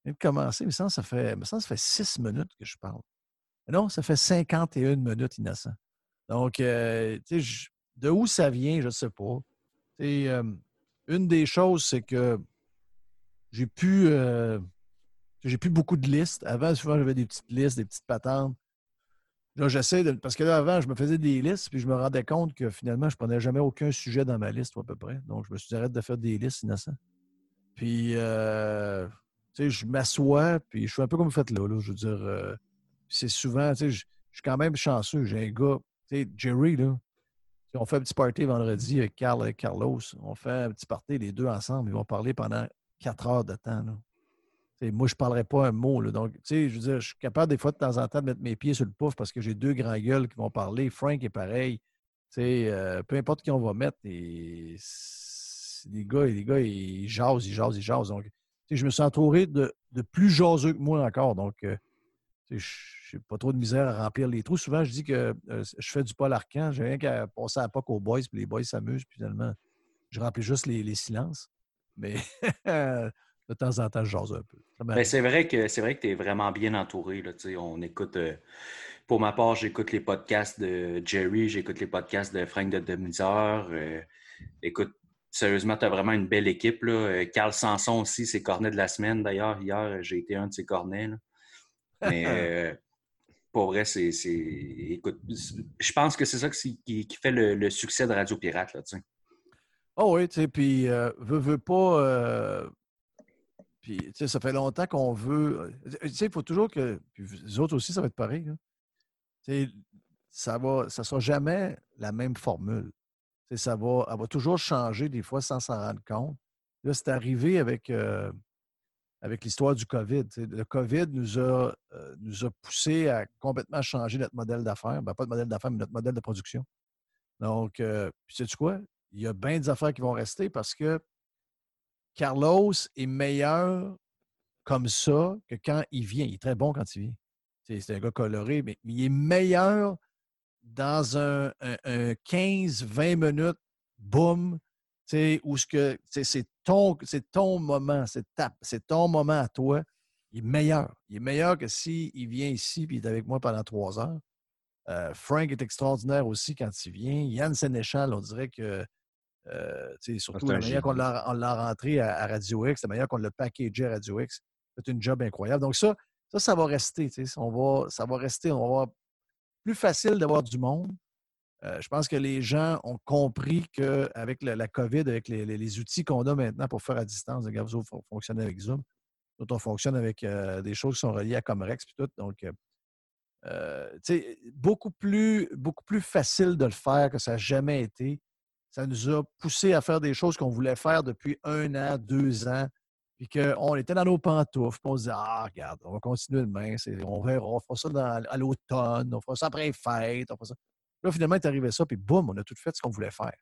de commencer, mais ça, ça fait, ça, ça fait six minutes que je parle. non, ça fait 51 minutes innocent. Donc, euh, tu sais, de où ça vient, je ne sais pas. Euh, une des choses, c'est que j'ai euh, j'ai plus beaucoup de listes. Avant, souvent, j'avais des petites listes, des petites patentes. Là, j'essaie de. Parce que là, avant, je me faisais des listes, puis je me rendais compte que finalement, je ne prenais jamais aucun sujet dans ma liste, à peu près. Donc, je me suis dit, arrête de faire des listes innocents. Puis, je m'assois, puis je suis un peu comme vous faites là. Je veux dire, euh, c'est souvent, je, suis quand même chanceux. J'ai un gars, tu sais, Jerry, là. On fait un petit party vendredi avec Carl et Carlos. On fait un petit party, les deux ensemble. Ils vont parler pendant quatre heures de temps. Là. Moi, je ne parlerai pas un mot. Là. Donc, je veux dire, je suis capable des fois de temps en temps de mettre mes pieds sur le pouf parce que j'ai deux grands gueules qui vont parler. Frank est pareil. Euh, peu importe qui on va mettre, et les gars, les gars, ils jasent, ils jasent, ils jasent. Donc, je me suis entouré de, plus jaseux que moi encore. Donc, euh, je n'ai pas trop de misère à remplir les trous. Souvent, je dis que euh, je fais du Paul Arcan. J'ai rien qu'à passer à la POC aux boys, puis les boys s'amusent, puis finalement, je remplis juste les, silences. Mais de temps en temps, je jase un peu. Ben, c'est vrai que c'est vrai que tu es vraiment bien entouré. Là, on écoute. Euh, pour ma part, j'écoute les podcasts de Jerry, j'écoute les podcasts de Frank de Demiseur. écoute, sérieusement, tu as vraiment une belle équipe. Là. Euh, Carl Sanson aussi, c'est cornet de la semaine. D'ailleurs, hier, j'ai été un de ses cornets. Mais euh, pour vrai, c'est. Écoute, je pense que c'est ça qui, qui, fait le, succès de Radio Pirate. Là, oh oui, tu sais, puis euh, veut, pas. Ça fait longtemps qu'on veut. Tu sais, il faut toujours que. Puis les autres aussi, ça va être pareil. Sais, ça va. Ça sera jamais la même formule ça va, elle va toujours changer des fois sans s'en rendre compte. Là, c'est arrivé avec, avec l'histoire du COVID. Le COVID nous a, euh, nous a poussé à complètement changer notre modèle d'affaires. Ben, pas de modèle d'affaires, mais notre modèle de production. Donc, euh, sais-tu quoi? Il y a bien des affaires qui vont rester parce que Carlos est meilleur comme ça que quand il vient. Il est très bon quand il vient. C'est un gars coloré, mais il est meilleur dans un, 15-20 minutes, boum, où c'est ton, ton moment, c'est ton moment à toi. Il est meilleur. Il est meilleur que s'il vient ici et il est avec moi pendant trois heures. Euh, Frank est extraordinaire aussi quand il vient. Yann Sénéchal, on dirait que euh, surtout la manière qu'on l'a rentré à, Radio X, la manière qu'on l'a packagé à Radio X, c'est une job incroyable. Donc ça, ça, ça va rester. On va, ça va rester. On va avoir plus facile d'avoir du monde. Euh, je pense que les gens ont compris qu'avec la, la, COVID, avec les, outils qu'on a maintenant pour faire à distance, les gars, vous fonctionnez avec Zoom. D'autres, on fonctionne avec euh, des choses qui sont reliées à Comrex et tout. Donc, euh, beaucoup, plus, beaucoup plus facile de le faire que ça n'a jamais été. Ça nous a poussé à faire des choses qu'on voulait faire depuis un an, deux ans, puis qu'on était dans nos pantoufles, on se disait Ah, regarde, on va continuer demain, on verra, on fera ça à l'automne, on fera ça après les fêtes, on fera ça. Là, finalement, est arrivé ça, puis boum, on a tout fait ce qu'on voulait faire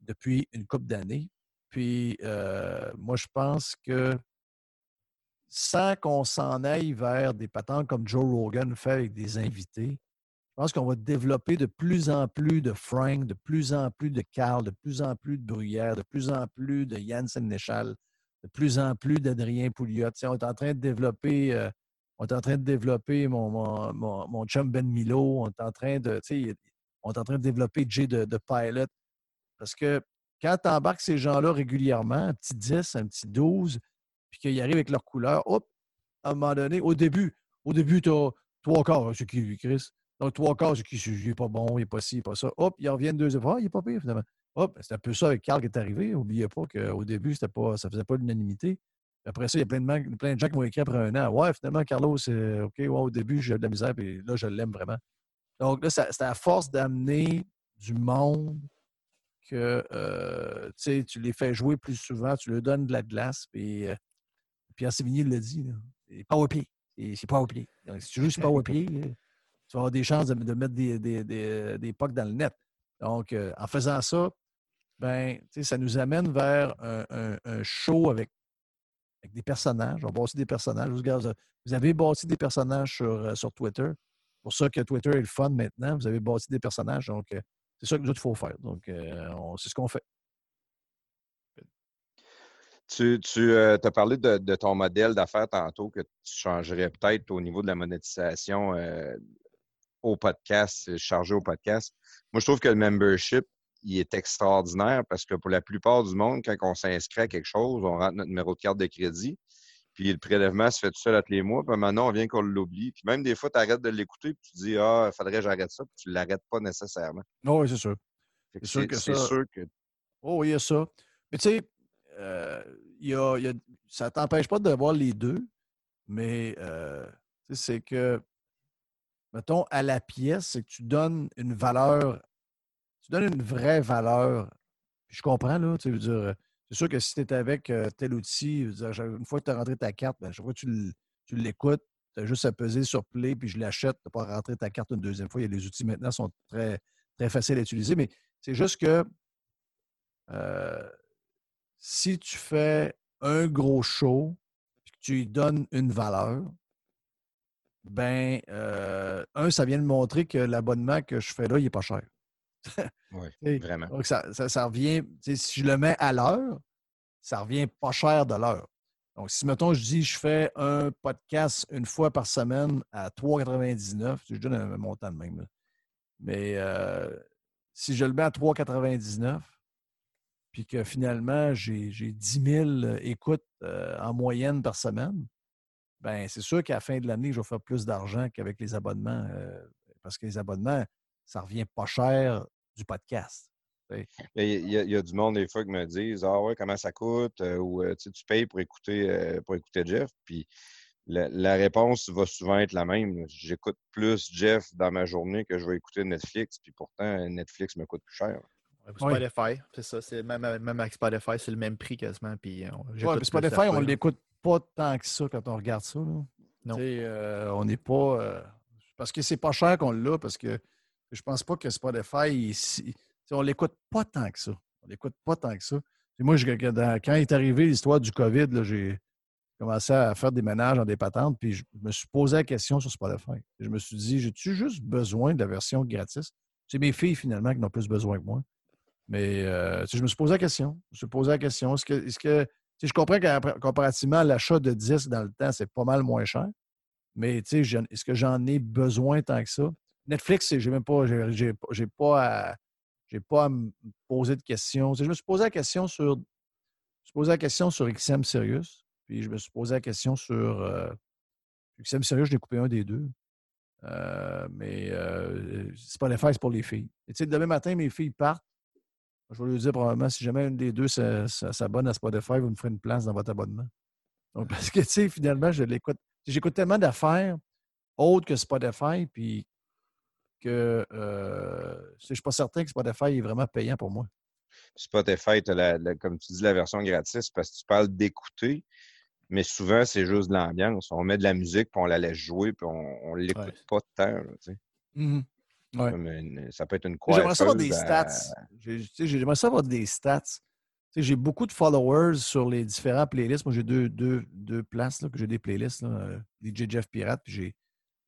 depuis une couple d'années. Puis, euh, moi, je pense que sans qu'on s'en aille vers des patentes comme Joe Rogan fait avec des invités, je pense qu'on va développer de plus en plus de Frank, de plus en plus de Carl, de plus en plus de Bruyère, de plus en plus de Yann Sénéchal, de plus en plus d'Adrien Pouliot. on est en train de développer, euh, on est en train de développer mon, mon, mon, chum Ben Milo, on est en train de, on est en train de développer Jay de, de Pilot. Parce que quand tu embarques ces gens-là régulièrement, un petit 10, un petit 12, puis qu'ils arrivent avec leur couleur, hop, à un moment donné, au début, au début, tu as trois quarts, c'est qui Chris? Donc, trois quarts, c'est il n'est pas bon, il n'est pas ci, il n'est pas ça. Hop, ils reviennent deux fois, ah, il n'est pas pire, finalement. Hop, c'est un peu ça avec Carl qui est arrivé. N'oubliez pas qu'au début, pas, ça ne faisait pas l'unanimité. Après ça, il y a plein de, plein de gens qui m'ont écrit après un an. Ouais, finalement, Carlos, c'est OK, ouais, au début, j'ai de la misère, puis là, je l'aime vraiment. Donc là, c'est à force d'amener du monde que euh, tu les fais jouer plus souvent, tu leur donnes de la glace, puis euh, Pierre Sévigny l'a dit, c'est power play. C'est power play. Donc, si tu joues sur power play, euh, tu vas avoir des chances de, mettre des, des, des, des pucks dans le net. Donc, en faisant ça, ben, ça nous amène vers un, un, show avec, avec, des personnages. On bâtit des personnages. Vous avez bâti des personnages sur, sur Twitter. Pour ça que Twitter est le fun maintenant. Vous avez bâti des personnages. Donc, c'est ça que nous il faut faire. Donc, c'est ce qu'on fait. Tu, tu as parlé de, ton modèle d'affaires tantôt que tu changerais peut-être au niveau de la monétisation au podcast, chargé au podcast. Moi, je trouve que le membership, il est extraordinaire parce que pour la plupart du monde, quand on s'inscrit à quelque chose, on rentre notre numéro de carte de crédit, puis le prélèvement se fait tout seul à tous les mois, puis maintenant, on vient qu'on l'oublie. Puis même des fois, tu arrêtes de l'écouter, puis tu dis Ah, il faudrait que j'arrête ça, puis tu ne l'arrêtes pas nécessairement. oui, c'est sûr. C'est sûr que ça. sûr que. Oh, il y a ça. Mais tu sais, euh, y a, y a, ça ne t'empêche pas de voir les deux, mais euh, c'est que, mettons, à la pièce, c'est que tu donnes une valeur, tu donnes une vraie valeur. je comprends, là, tu veux dire, c'est sûr que si tu es avec euh, tel outil, une fois que tu as rentré ta carte, ben, chaque fois que tu, l'écoutes, tu as juste à peser sur Play, puis je l'achète, tu n'as pas rentré ta carte une deuxième fois. Il y a les outils maintenant sont très, très faciles à utiliser, mais c'est juste que euh, si tu fais un gros show, et que tu lui donnes une valeur, ben, euh, un, ça vient de montrer que l'abonnement que je fais là, il n'est pas cher. oui, vraiment. Donc, ça, ça, revient, si je le mets à l'heure, ça revient pas cher de l'heure. Donc, si, mettons, je dis je fais un podcast une fois par semaine à 3,99, je donne un montant de même. Mais euh, si je le mets à 3,99, puis que finalement, j'ai 10 000 écoutes euh, en moyenne par semaine, ben c'est sûr qu'à la fin de l'année, je vais faire plus d'argent qu'avec les abonnements. Euh, parce que les abonnements, ça revient pas cher du podcast. Il y, a du monde des fois qui me disent Ah ouais, comment ça coûte? Euh, ou euh, tu payes pour écouter, euh, pour écouter Jeff. Puis la, réponse va souvent être la même. J'écoute plus Jeff dans ma journée que je vais écouter Netflix, puis pourtant Netflix me coûte plus cher. Spotify, c'est ça. Même, même avec Spotify, c'est le même prix quasiment. Puis, Spotify, on ne l'écoute pas tant que ça quand on regarde ça. Non. on n'est pas. parce que c'est pas cher qu'on l'a, parce que je pense pas que Spotify, ici, on l'écoute pas tant que ça. On l'écoute pas tant que ça. moi, quand est arrivé l'histoire du COVID, j'ai commencé à faire des ménages dans des patentes, puis je me suis posé la question sur Spotify. Je me suis dit, j'ai-tu juste besoin de la version gratis? C'est mes filles, finalement, qui n'ont plus besoin que moi. Mais euh, je me suis posé la question. Je me suis posé la question. Est-ce que, est que je comprends que comparativement à l'achat de disques dans le temps, c'est pas mal moins cher. Mais est-ce que j'en ai besoin tant que ça? Netflix, j'ai même pas, j'ai pas à, j'ai pas à me poser de questions. je me suis posé la question sur, je me suis posé la question sur XM Sirius, puis je me suis posé la question sur euh, XM Sirius, j'ai coupé un des deux. Euh, mais euh, c'est pas les c'est pour les filles. Et demain matin, mes filles partent. Je vais lui dire probablement, si jamais une des deux s'abonne à Spotify, vous me ferez une place dans votre abonnement. Donc, parce que, tu sais, finalement, je l'écoute. J'écoute tellement d'affaires autre que Spotify, puis que euh, je ne suis pas certain que Spotify est vraiment payant pour moi. Spotify, as, comme tu dis, la version gratis parce que tu parles d'écouter, mais souvent, c'est juste de l'ambiance. On met de la musique, puis on la laisse jouer, puis on ne l'écoute pas de ça peut être une J'aimerais savoir des stats. J'aimerais savoir des stats. J'ai beaucoup de followers sur les différents playlists. Moi, j'ai deux, deux, deux, places là, que j'ai des playlists. Là, DJ Jeff Pirate, puis j'ai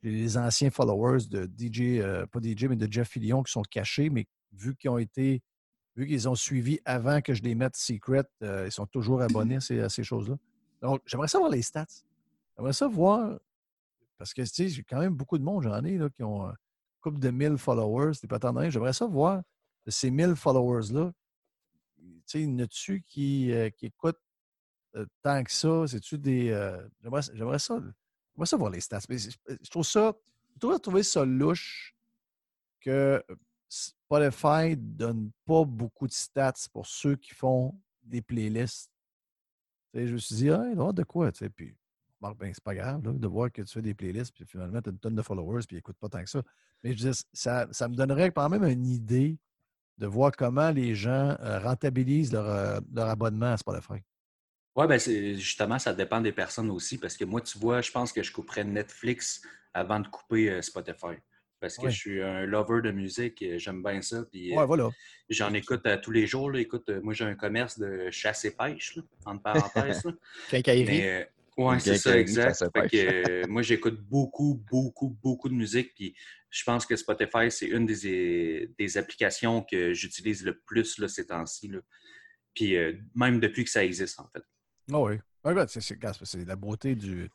les anciens followers de DJ, euh, pas DJ, mais de Jeff Fillion qui sont cachés, mais vu qu'ils ont été, vu qu'ils ont suivi avant que je les mette secret, euh, ils sont toujours abonnés à ces, choses-là. Donc, j'aimerais savoir les stats. J'aimerais savoir, parce que, tu sais, j'ai quand même beaucoup de monde, j'en ai, là, qui ont couple de 1000 followers, c'est pas rien. J'aimerais savoir de ces 1000 followers-là, tu sais, y a-tu qui, euh, qui écoutent tant que ça? C'est-tu des. j'aimerais ça va ça voir les stats. Mais je trouve ça, je trouve trouver ça louche que Spotify ne donne pas beaucoup de stats pour ceux qui font des playlists. je me suis dit, ah, doit de quoi, tu sais. Puis, ben, c'est pas grave de voir que tu fais des playlists, puis finalement, tu as une tonne de followers, puis ils pas tant que ça. Mais je dis, ça, ça me donnerait quand même une idée de voir comment les gens euh, rentabilisent leur, euh, leur abonnement à Spotify. Oui, ben justement, ça dépend des personnes aussi. Parce que moi, tu vois, je pense que je couperais Netflix avant de couper euh, Spotify. Parce que je suis un lover de musique, j'aime bien ça. Puis, ouais, voilà. J'en écoute tous les jours. Écoute, moi, j'ai un commerce de chasse et pêche, là, entre parenthèses. Mais, oui, c'est ça, exact. moi, j'écoute beaucoup, beaucoup, beaucoup de musique. Puis je pense que Spotify, c'est une des, des, applications que j'utilise le plus là, ces temps-ci. Puis même depuis que ça existe, en fait. Ah oui. c'est la beauté du.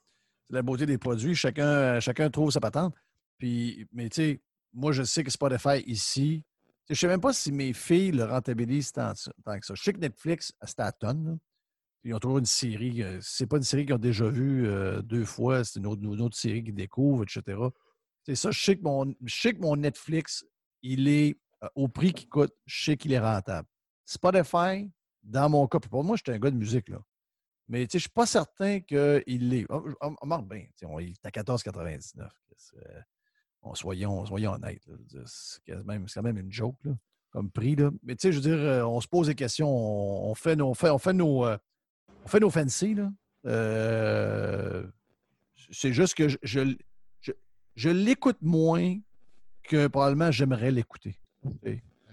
la beauté des produits. Chacun, chacun trouve sa patente. Puis, mais tu sais, moi, je sais que Spotify ici, je ne sais même pas si mes filles le rentabilisent tant, que ça. Je sais que Netflix, c'est à tonne. Ils ont toujours une série. Euh, c'est pas une série qu'ils ont déjà vue euh, deux fois, c'est une autre, série qu'ils découvrent, etc. C'est ça, je sais, que mon, je sais que mon Netflix, il est euh, au prix qu'il coûte, je sais qu'il est rentable. Spotify, dans mon cas, pour moi, j'étais un gars de musique, là. Mais je ne suis pas certain qu'il l'est. On, on, bien. il est à 14,99. soyons, soyons honnêtes. C'est quand, même une joke comme prix. Là. Mais je veux dire, euh, on se pose des questions. On, fait nos, on fait, on fait euh, on fait nos fancy. Euh, c'est juste que je, je, je, l'écoute moins que probablement j'aimerais l'écouter.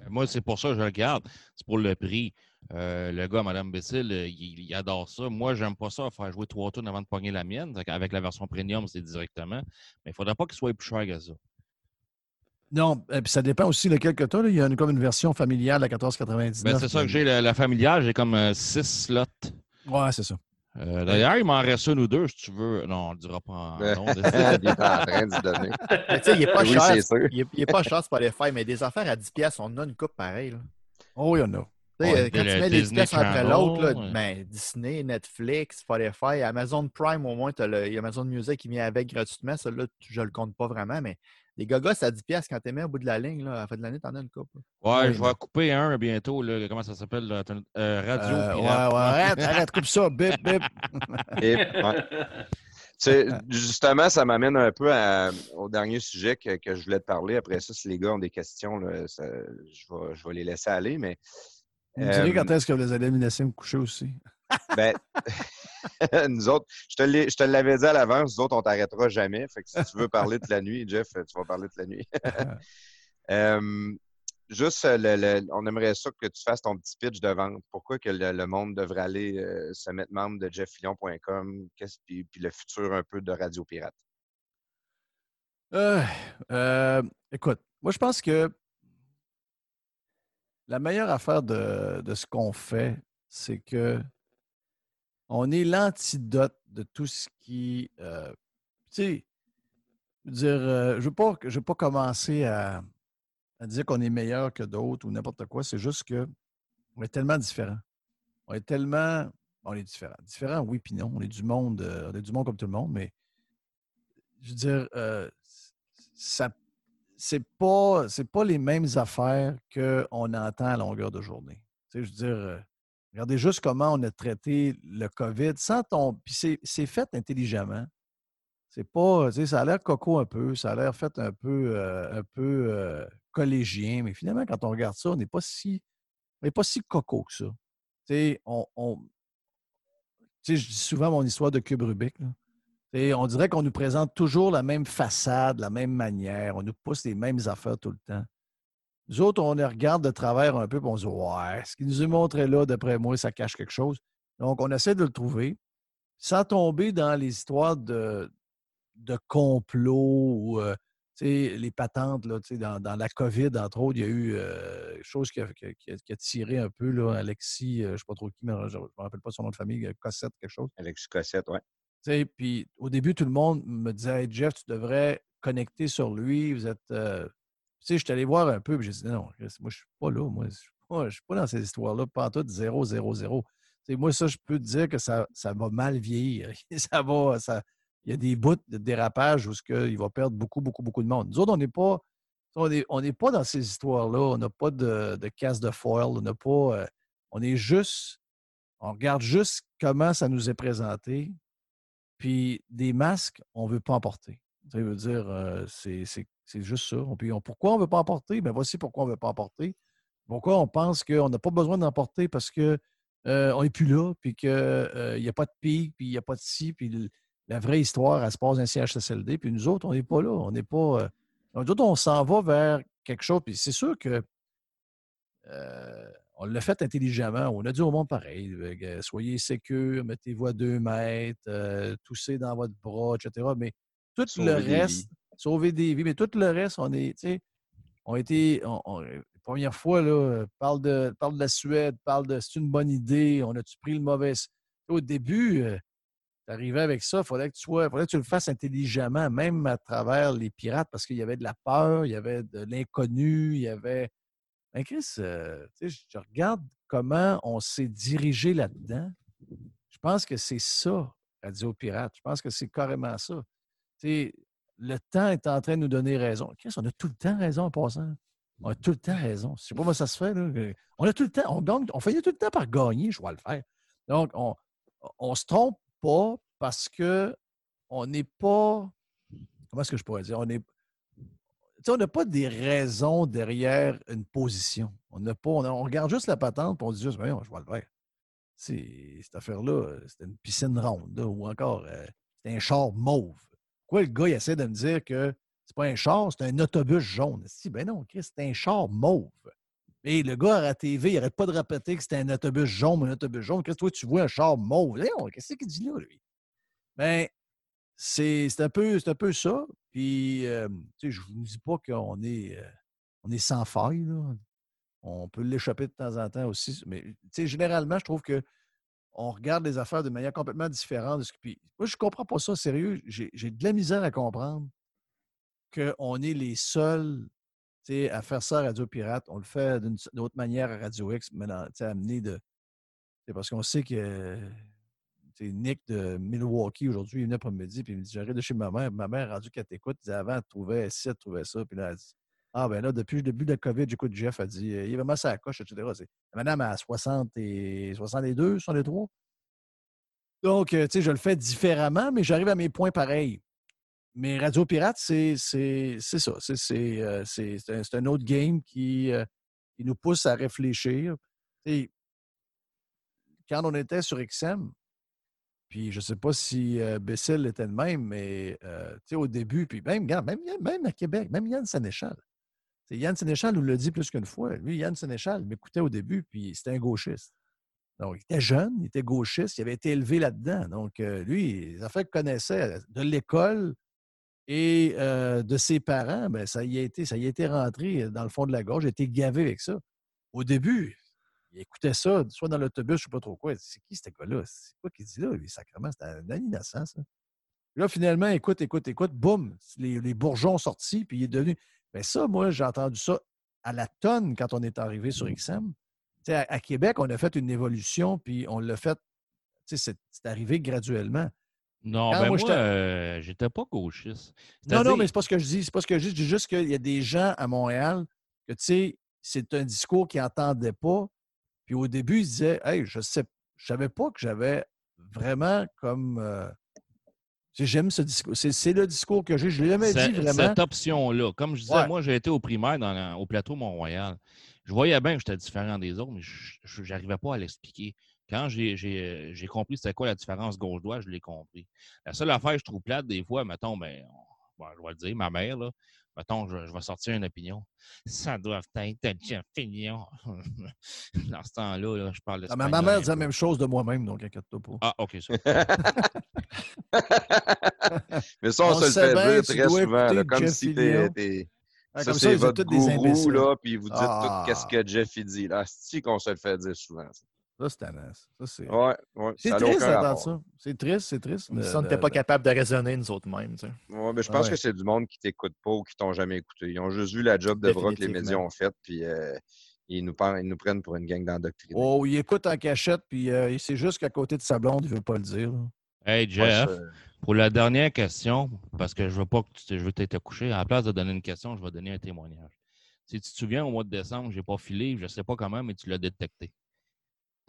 Moi, c'est pour ça que je le garde. C'est pour le prix. Euh, le gars, Mme Bessil, euh, il, adore ça. Moi, j'aime pas ça, faire jouer trois tours avant de pogner la mienne. Avec la version premium, c'est directement. Mais il faudrait pas qu'il soit plus cher que ça. Non, et puis ça dépend aussi lequel que tu as. Il y a comme une version familiale à 14,99. Ben, c'est ça que j'ai. La, familiale, j'ai comme 6 euh, slots. Ouais, c'est ça. D'ailleurs, il m'en reste une ou deux, si tu veux. Non, on ne le dira pas en nom. il est en train de donner. tu sais, il n'est pas, cher. Il est, pas cher, c'est pas les faire, mais des affaires à 10$, on a une coupe pareille. Oh, il y en a. Euh, quand tu mets des pièces entre l'autre, ben, Disney, Netflix, Spotify, Amazon Prime, au moins, tu as Amazon Music qui vient avec gratuitement. Celui-là, je ne le compte pas vraiment, mais les gogos, à 10 pièces quand tu mets au bout de la ligne, là, à la fin de l'année, tu en as une coupe. Ouais, je vais couper un bientôt. Là, comment ça s'appelle? Euh, radio. Euh, ouais, ouais, arrête, arrête, coupe ça. Bip, bip. bip Justement, ça m'amène un peu au dernier sujet que, je voulais te parler. Après ça, si les gars ont des questions, là, je, vais, je vais les laisser aller. Mais vous me direz quand est-ce que vous allez me laisser me coucher aussi. ben, nous autres, je te l'avais dit à l'avance, nous autres, on t'arrêtera jamais. Fait que si tu veux parler de la nuit, Jeff, tu vas parler de la nuit. juste, on aimerait ça que tu fasses ton petit pitch de vente. Pourquoi que le, monde devrait aller euh, se mettre membre de jefffillon.com, puis, puis le futur un peu de Radio Pirate? Euh, euh, écoute, moi, je pense que la meilleure affaire de, ce qu'on fait, c'est que on est l'antidote de tout ce qui. Euh, tu sais, dire, euh, je ne veux, pas commencer à, dire qu'on est meilleur que d'autres ou n'importe quoi. C'est juste que on est tellement différents. On est tellement. On est différents. Différents, oui, puis non. On est du monde, euh, on est du monde comme tout le monde, mais je veux dire, ça c'est pas, pas les mêmes affaires qu'on entend à longueur de journée. je veux dire, euh, regardez juste comment on a traité le COVID sans ton. Puis c'est fait intelligemment. C'est pas, ça a l'air coco un peu, ça a l'air fait un peu, euh, un peu euh, collégien, mais finalement, quand on regarde ça, on n'est pas si, pas si coco que ça. on, on je dis souvent mon histoire de cube Rubik. On dirait qu'on nous présente toujours la même façade, la même manière. On nous pousse les mêmes affaires tout le temps. Nous autres, on les regarde de travers un peu et on se dit Ouais, ce qu'il nous est montré là, d'après moi, ça cache quelque chose. Donc, on essaie de le trouver sans tomber dans les histoires de, de complot ou euh, les patentes. Dans, la COVID, entre autres, il y a eu euh, chose qui a, tiré un peu. Alexis, euh, je ne sais pas trop qui, mais je ne me rappelle pas son nom de famille, Cossette, quelque chose. Alexis Cossette, oui. Puis au début, tout le monde me disait Jeff, tu devrais connecter sur lui. Vous êtes. sais, je suis allé voir un peu, puis j'ai dit non, moi, je ne suis pas là. Moi, je ne suis, pas dans ces histoires-là. Pas tout 0, 0, 0. moi, ça, je peux te dire que ça, ça va mal vieillir. ça va. Ça, il y a des bouts de dérapage où il va perdre beaucoup, beaucoup, beaucoup de monde. Nous autres, on n'est pas. On n'est pas dans ces histoires-là. On n'a pas de, de, casse de foil. On n'a pas. Euh, on est juste. On regarde juste comment ça nous est présenté. Puis des masques, on ne veut pas en porter. Ça veut dire, euh, c'est juste ça. Puis pourquoi on ne veut pas en porter? Bien, voici pourquoi on ne veut pas en porter. Pourquoi on pense qu'on n'a pas besoin d'en porter parce qu'on euh, n'est plus là, puis qu'il n'y a pas de pic, puis il n'y a pas de ci, puis la vraie histoire, elle se passe dans un CHSLD, puis nous autres, on n'est pas là. On n'est pas. Euh, nous autres, on s'en va vers quelque chose. Puis c'est sûr que euh, on l'a fait intelligemment. On a dit au monde pareil. soyez sécures, mettez-vous à deux mètres, euh, toussez dans votre bras, etc. Mais tout le reste, sauver des vies, mais tout le reste, on est, tu sais, on a été. première fois, là, parle de, parle de la Suède, parle de c'est une bonne idée, on a-tu pris le mauvais. Au début, Arriver avec ça, il fallait que tu sois, fallait que tu le fasses intelligemment, même à travers les pirates, parce qu'il y avait de la peur, il y avait de l'inconnu, il y avait. Ben Chris, euh, je regarde comment on s'est dirigé là-dedans. Je pense que c'est ça, Radio Pirate. Je pense que c'est carrément ça. le temps est en train de nous donner raison. Chris, on a tout le temps raison en passant. On a tout le temps raison. Je sais pas comment ça se fait. On a tout le temps, on gagne, on finit tout le temps par gagner, je vais le faire. Donc, on, on se trompe pas parce que on n'est pas. Comment est-ce que je pourrais dire? On est. on n'a pas des raisons derrière une position. On n'a pas. On, regarde juste la patente et on dit juste, ben, je vois le faire. Cette affaire-là, c'était une piscine ronde, ou encore, euh, c'était un char mauve. Pourquoi le gars il essaie de me dire que c'est pas un char, c'est un autobus jaune? Si, ben non, c'est un char mauve. Et le gars à la TV, il n'arrête pas de répéter que c'était un autobus jaune, un autobus jaune. Qu'est-ce que toi, tu vois un char mauve? Qu'est-ce qu'il dit là, lui? Bien, c'est un, peu, un peu ça. Puis, euh, je ne vous dis pas qu'on est, euh, est sans faille. Là. On peut l'échapper de temps en temps aussi. Mais, généralement, je trouve que on regarde les affaires de manière complètement différente. Puis, moi, je ne comprends pas ça, sérieux. J'ai de la misère à comprendre qu'on est les seuls à faire ça à Radio Pirate, on le fait d'une autre manière à Radio X, mais amené de. C'est parce qu'on sait que Nick de Milwaukee aujourd'hui, il venait pour midi, puis il me dit J'arrive de chez ma mère. Ma mère, rendu qu'elle t'écoute, disait avant, elle trouvait ci, elle trouvait ça. Puis là, elle dit Ah, ben là, depuis le début de la COVID, j'écoute Jeff, elle dit Il est vraiment sa coche, etc. Madame à 60 et 62, 63. Donc, tu sais, je le fais différemment, mais j'arrive à mes points pareils. Mais Radio Pirate, c'est ça. Euh, c'est un, autre game qui, euh, qui, nous pousse à réfléchir. quand on était sur XM, puis je ne sais pas si euh, Bessel était le même, mais au début, puis même, même, même à Québec, même Yann Sénéchal. Yann Sénéchal nous l'a dit plus qu'une fois. Lui, Yann Sénéchal m'écoutait au début, puis c'était un gauchiste. Donc, il était jeune, il était gauchiste, il avait été élevé là-dedans. Donc, lui, les affaires qu'il connaissait de l'école et euh, de ses parents, ben, ça, y a été, ça y a été rentré dans le fond de la gorge. J'ai été gavé avec ça. Au début, il écoutait ça, soit dans l'autobus, je ne sais pas trop quoi. C'est qui ce gars-là? C'est quoi qu'il dit là? Lui, sacrément, c'était un innocent, ça. là, finalement, écoute, écoute, écoute, boum, les, les bourgeons sont sortis, puis il est devenu. Mais ben, ça, moi, j'ai entendu ça à la tonne quand on est arrivé sur XM. À, à, Québec, on a fait une évolution, puis on l'a fait. C'est arrivé graduellement. Non, ben moi, euh, j'étais pas gauchiste. Non, non, mais c'est pas ce que je dis. C'est pas ce que je dis. Je dis juste qu'il y a des gens à Montréal que, tu sais, c'est un discours qu'ils n'entendaient pas. Puis au début, ils disaient Hey, je sais, je savais pas que j'avais vraiment comme. Euh, J'aime ce discours. C'est le discours que j'ai. Je l'ai jamais dit vraiment. Cette option-là. Comme je disais, moi, j'ai été au primaire dans, au plateau Mont-Royal. Je voyais bien que j'étais différent des autres, mais je n'arrivais pas à l'expliquer. Quand j'ai compris c'était quoi la différence gauche-droite, je l'ai compris. La seule affaire que je trouve plate, des fois, mettons, ben, je vais le dire, ma mère, là, mettons, je, je, vais sortir une opinion. Ça doit être Jeff Fignon. Dans ce temps-là, je parle de ah, Ma mère dit la même chose de moi-même, donc inquiète-toi pas. Ah, OK, ça. Mais ça, on, se le fait dire très souvent, là, comme si t'es. Ah, ça, c'est votre gourou, là, puis vous dites tout qu'est-ce que Jeff dit. Là, c'est qu'on se le fait dire souvent. Ça. Ça, c'est tannant. Ça, c'est... Ouais, ouais. C'est triste d'entendre ça. C'est triste, c'est triste. Mais on n'était pas capable de raisonner nous autres mêmes. Tu sais. Ouais, mais je pense que c'est du monde qui ne t'écoute pas ou qui t'ont jamais écouté. Ils ont juste vu la job de bras que les médias ont faite, puis euh, ils, nous ils nous prennent pour une gang d'endoctrinés. Oh, ils écoutent en cachette, puis euh, c'est juste qu'à côté de sa blonde, il ne veut pas le dire. Hey, Jeff, pour la dernière question, parce que je veux pas que tu je veux t'être couché, à la place de donner une question, je vais donner un témoignage. Si tu te souviens, au mois de décembre, je n'ai pas filé, je ne sais pas comment, mais tu l'as détecté.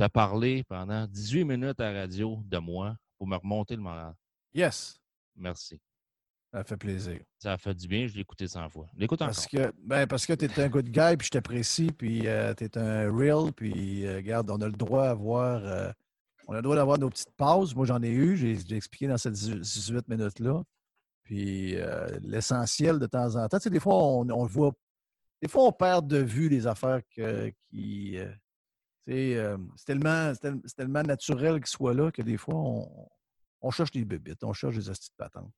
Tu as parlé pendant 18 minutes à la radio de moi pour me remonter le moral. Yes. Merci. Ça fait plaisir. Ça a fait du bien, je l'ai écouté 100 fois. L'écoute parce Que, ben, parce que tu es un good guy, puis je t'apprécie, puis euh, tu es un real, puis euh, regarde, on a le droit d'avoir euh, on a le droit d'avoir nos petites pauses. Moi, j'en ai eu, j'ai expliqué dans ces 18 minutes-là. Puis l'essentiel de temps en temps, tu sais, des fois, on, on, voit, des fois, on perd de vue les affaires qui, c'est tellement, tellement, naturel qu'il soit là que des fois, on, cherche des bébites, on cherche des astuces de patente.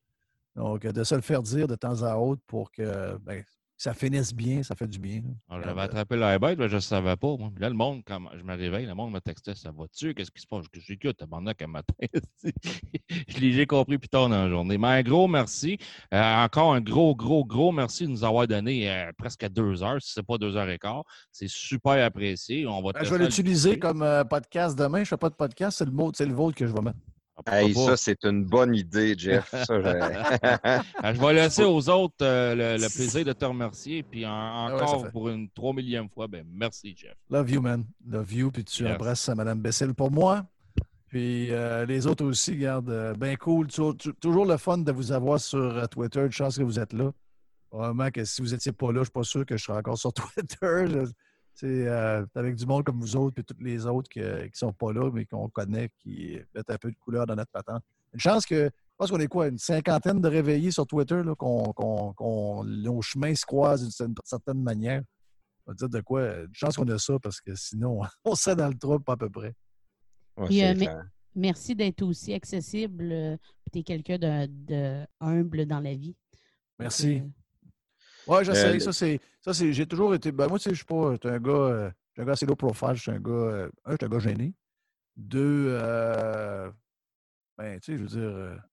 Donc, de se le faire dire de temps à autre pour que ben, ça finisse bien, ça fait du bien. Ah, j'avais attrapé la bête, mais je ne savais pas. Là, le monde, quand je me réveille, le monde me textait Ça va-tu? Qu'est-ce qui se passe? J'écoute, abandonné qu'un matin. je l'ai compris plus tard dans la journée. Mais un gros merci. Euh, encore un gros, gros, gros merci de nous avoir donné euh, presque deux heures, si ce n'est pas deux heures et quart. C'est super apprécié. On va ben, je vais l'utiliser comme euh, podcast demain. Je ne fais pas de podcast, c'est le, mot, le vôtre que je vais mettre. Hey, ça, c'est une bonne idée, Jeff. Je... vais laisser aux autres euh, le, plaisir de te remercier. Puis ah encore pour une trois millième fois, ben merci, Jeff. Love you, man. Love you. Puis tu embrasses Mme Bessel pour moi. Puis euh, les autres aussi, garde, euh, bien cool. Toujours, le fun de vous avoir sur Twitter. Une chance que vous êtes là. Vraiment que si vous n'étiez pas là, je ne suis pas sûr que je serais encore sur Twitter. C'est euh, avec du monde comme vous autres et toutes les autres qui ne sont pas là, mais qu'on connaît, qui mettent un peu de couleur dans notre patente. Une chance que, je pense qu'on est quoi, une cinquantaine de réveillés sur Twitter, qu'on, nos chemins se croisent d'une certaine manière. On va dire de quoi, une chance qu'on a ça, parce que sinon, on serait dans le trouble à peu près. Euh, merci d'être aussi accessible. Euh, tu es quelqu'un de, humble dans la vie. Merci. Oui, j'essaie. ça, c'est. Ça, c'est. J'ai toujours été. Ben, moi, tu sais, je suis pas. un gars. Euh, un gars assez low profile. Je suis un gars. Euh, un, je suis un gars gêné. Deux. Euh, ben, tu sais, je veux dire.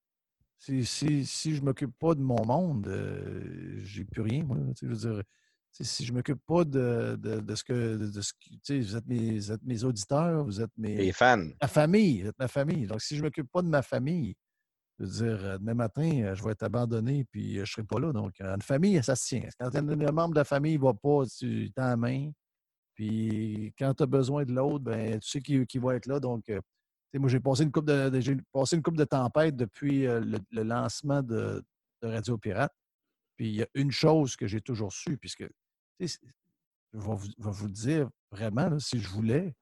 si, si, si je ne m'occupe pas de mon monde, j'ai plus rien, moi. Tu sais, je veux dire. Si je ne m'occupe pas de, de, de, ce que. De ce, tu sais, vous êtes, mes, vous êtes mes auditeurs, vous êtes mes. Les fans. Ma famille. Vous êtes ma famille. Donc, si je ne m'occupe pas de ma famille, dire, euh, demain matin, euh, je vais être abandonné puis euh, je ne serai pas là. Donc, une famille, ça se tient. Quand un membre de la famille ne va pas, tu t'en main. Puis quand tu as besoin de l'autre, ben, tu sais qui, va être là. Donc, moi, j'ai passé une coupe de, j'ai passé une coupe de tempête depuis le, lancement de, Radio Pirate. Puis il y a une chose que j'ai toujours su, puisque je vais vous, vous le dire vraiment, si je voulais,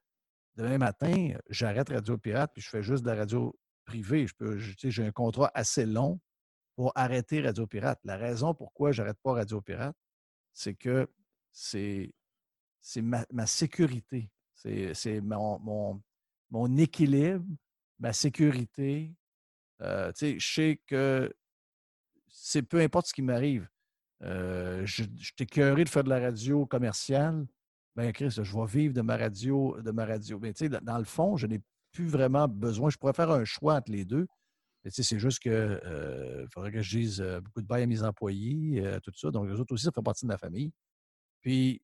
demain matin, j'arrête Radio Pirate puis je fais juste de la radio privé. J'ai un contrat assez long pour arrêter Radio Pirate. La raison pourquoi je n'arrête pas Radio Pirate, c'est que c'est, c'est ma, sécurité. C'est, mon, mon, équilibre, ma sécurité. Euh, je sais que c'est peu importe ce qui m'arrive. Euh, je, je t'écœuré de faire de la radio commerciale. Ben, Chris, je vais vivre de ma radio, de ma radio. Mais tu sais, dans le fond, je n'ai plus vraiment besoin. Je pourrais faire un choix entre les deux. C'est juste que euh, faudrait que je dise euh, beaucoup de bail à mes employés, euh, tout ça. Donc, les autres aussi, ça fait partie de ma famille. Puis,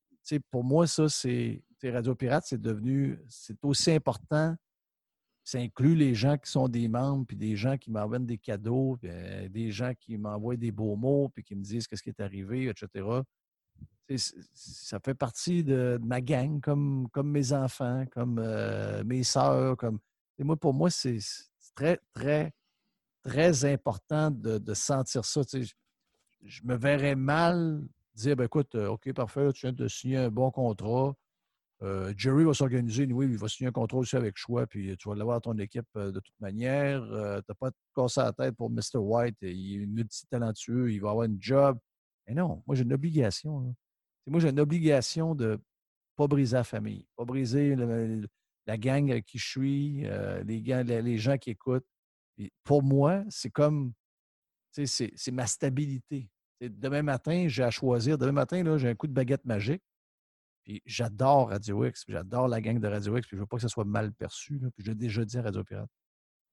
pour moi, ça, c'est. Radio Pirate, c'est devenu. C'est aussi important. Ça inclut les gens qui sont des membres, puis des gens qui m'envoient des cadeaux, puis, des gens qui m'envoient des beaux mots, puis qui me disent qu'est-ce qui est arrivé, etc. ça fait partie de, ma gang, comme, comme mes enfants, comme mes sœurs, comme. Et moi, pour moi, c'est très, très, très important de, sentir ça. je, me verrais mal dire ben, écoute, euh, OK, parfait, tu viens de signer un bon contrat. Euh, Jerry va s'organiser, oui, il va signer un contrat aussi avec choix, puis tu vas l'avoir dans ton équipe euh, de toute manière. tu n'as pas de casser la tête pour Mr. White, il est multi-talentueux, il va avoir une job. Mais non, moi j'ai une obligation. Moi j'ai une obligation de ne pas briser la famille, pas briser la gang qui je suis, les, les, gens qui écoutent. pour moi, c'est comme, c'est ma stabilité. Demain matin, j'ai à choisir. Demain matin, j'ai un coup de baguette magique. Puis j'adore Radio X, j'adore la gang de Radio X, puis je veux pas que ça soit mal perçu. puis je l'ai déjà dit à Radio Pirate.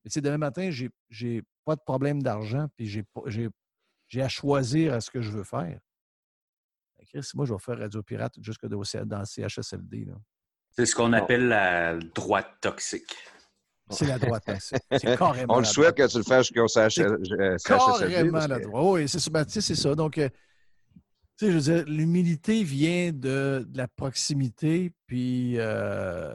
Mais demain matin, j'ai pas de problème d'argent, puis j'ai à choisir à ce que je veux faire. Chris, moi, je vais faire Radio Pirate jusque dans le CHSLD. C'est ce qu'on appelle la droite toxique. C'est la droite. Hein, c'est carrément. On le souhaite que tu le fasses jusqu'au CHSLD. Carrément la droite. Oui, c'est ça. Ben, c'est ça. Donc, euh, tu sais, je veux dire, l'humilité vient de, la proximité, puis euh,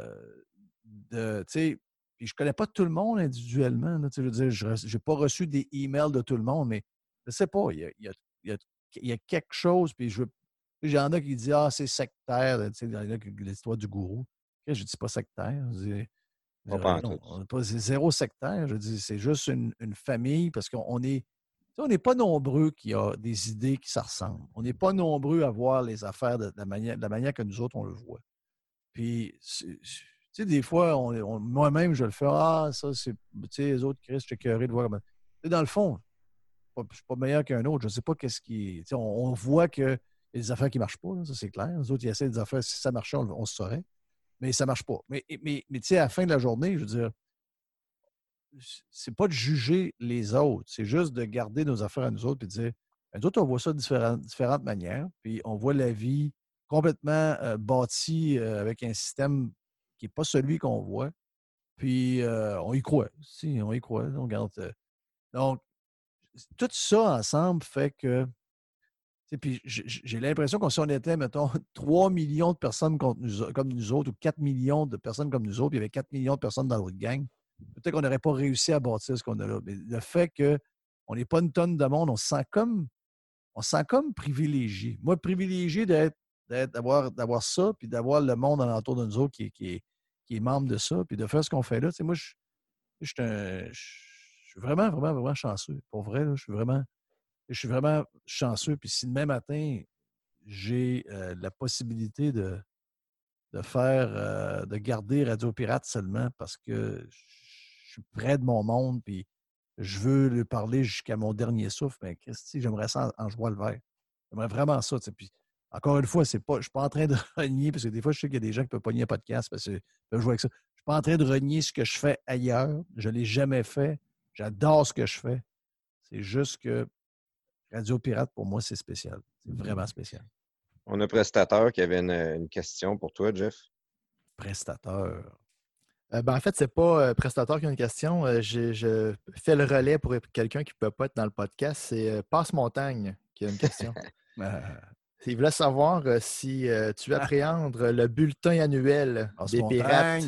de, tu sais, puis je connais pas tout le monde individuellement. tu sais, je veux dire, je n'ai pas reçu des emails de tout le monde, mais je sais pas, il y a, il y a, quelque chose, puis je veux. Il y en a qui disent Ah, c'est sectaire, tu sais, il y en a l'histoire du gourou. Je ne dis pas sectaire? Je c'est zéro sectaire. Je dis, c'est juste une, famille parce qu'on est. On n'est pas nombreux qui a des idées qui se ressemblent. On n'est pas nombreux à voir les affaires de, la, manière, la manière que nous autres, on le voit. Puis, tu sais, des fois, moi-même, je le fais. Ah, ça, c'est. Tu sais, les autres, Chris, je suis de voir comment. Dans le fond, je ne suis pas meilleur qu'un autre. Je ne sais pas qu'est-ce qui. On, on, voit des affaires qui ne marchent pas, ça, c'est clair. Les autres, ils essaient des affaires. Si ça marchait, on, se saurait mais ça ne marche pas. Mais, mais, mais tu sais, à la fin de la journée, je veux dire, c'est pas de juger les autres, c'est juste de garder nos affaires à nous autres et de dire, ben, nous autres, on voit ça de différentes, manières, puis on voit la vie complètement euh, bâtie euh, avec un système qui n'est pas celui qu'on voit, puis euh, on y croit. Si, on y croit, on garde. donc, tout ça ensemble fait que puis j'ai l'impression qu'on si on était, mettons, 3 millions de personnes comme nous autres, ou 4 millions de personnes comme nous autres, puis il y avait 4 millions de personnes dans notre gang, peut-être qu'on n'aurait pas réussi à bâtir ce qu'on a là. Mais le fait qu'on n'est pas une tonne de monde, on se sent comme, on sent comme privilégié. Moi, privilégié d'avoir, ça, puis d'avoir le monde alentour de nous autres qui, est, membre de ça, puis de faire ce qu'on fait là. moi, je, suis vraiment, vraiment, vraiment chanceux. Pour vrai, je suis vraiment je suis vraiment chanceux. Puis si demain matin, j'ai euh, la possibilité de, de faire, euh, de garder Radio Pirate seulement parce que je suis près de mon monde, puis je veux lui parler jusqu'à mon dernier souffle, mais Christy, j'aimerais ça en, jouer le vert. J'aimerais vraiment ça. Puis, encore une fois, pas, je ne suis pas en train de renier, parce que des fois, je sais qu'il y a des gens qui peuvent pas nier un podcast parce que peuvent jouer avec ça. Je ne suis pas en train de renier ce que je fais ailleurs. Je ne l'ai jamais fait. J'adore ce que je fais. C'est juste que Radio Pirate, pour moi, c'est spécial. C'est vraiment spécial. On a un prestateur qui avait une, question pour toi, Jeff. Prestateur. Euh, ben, en fait, ce n'est pas euh, prestateur qui a une question. Euh, je, fais le relais pour quelqu'un qui ne peut pas être dans le podcast. C'est Passe Montagne qui a une question. Ah. Il voulait savoir si tu appréhendes le bulletin annuel des pirates.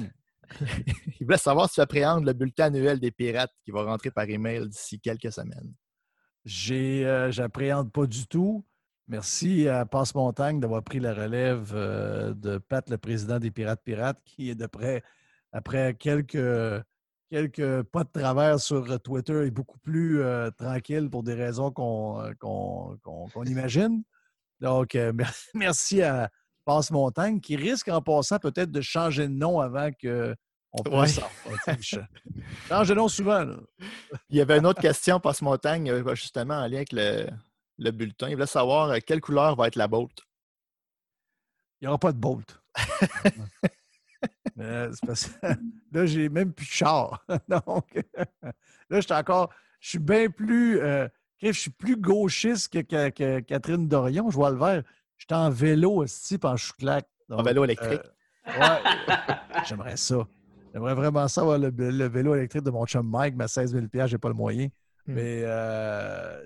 Il voulait savoir si tu appréhendes le bulletin annuel des pirates qui va rentrer par email d'ici quelques semaines. Euh, j'appréhende pas du tout. Merci à Passe-Montagne d'avoir pris la relève euh, de Pat, le président des Pirates Pirates, qui est de près, après quelques, quelques pas de travers sur Twitter, est beaucoup plus euh, tranquille pour des raisons qu'on imagine. Donc, merci à Passe-Montagne, qui risque en passant peut-être de changer de nom avant que on peut Change de nom souvent. Il y avait une autre question, Passe-Montagne, euh, justement en lien avec le, bulletin. Il voulait savoir euh, quelle couleur va être la Bolt? Il n'y aura pas de Bolt. là, j'ai même plus de char. Donc, là, je suis encore. Je suis bien plus. Euh, je suis plus gauchiste que, Catherine Dorion. Je vois le vert. Je suis en vélo aussi, en chouclac. En vélo électrique. ouais. J'aimerais ça. J'aimerais vraiment ça avoir le, vélo électrique de mon chum Mike, mais à 16 000 je n'ai pas le moyen. Hmm. Mais euh,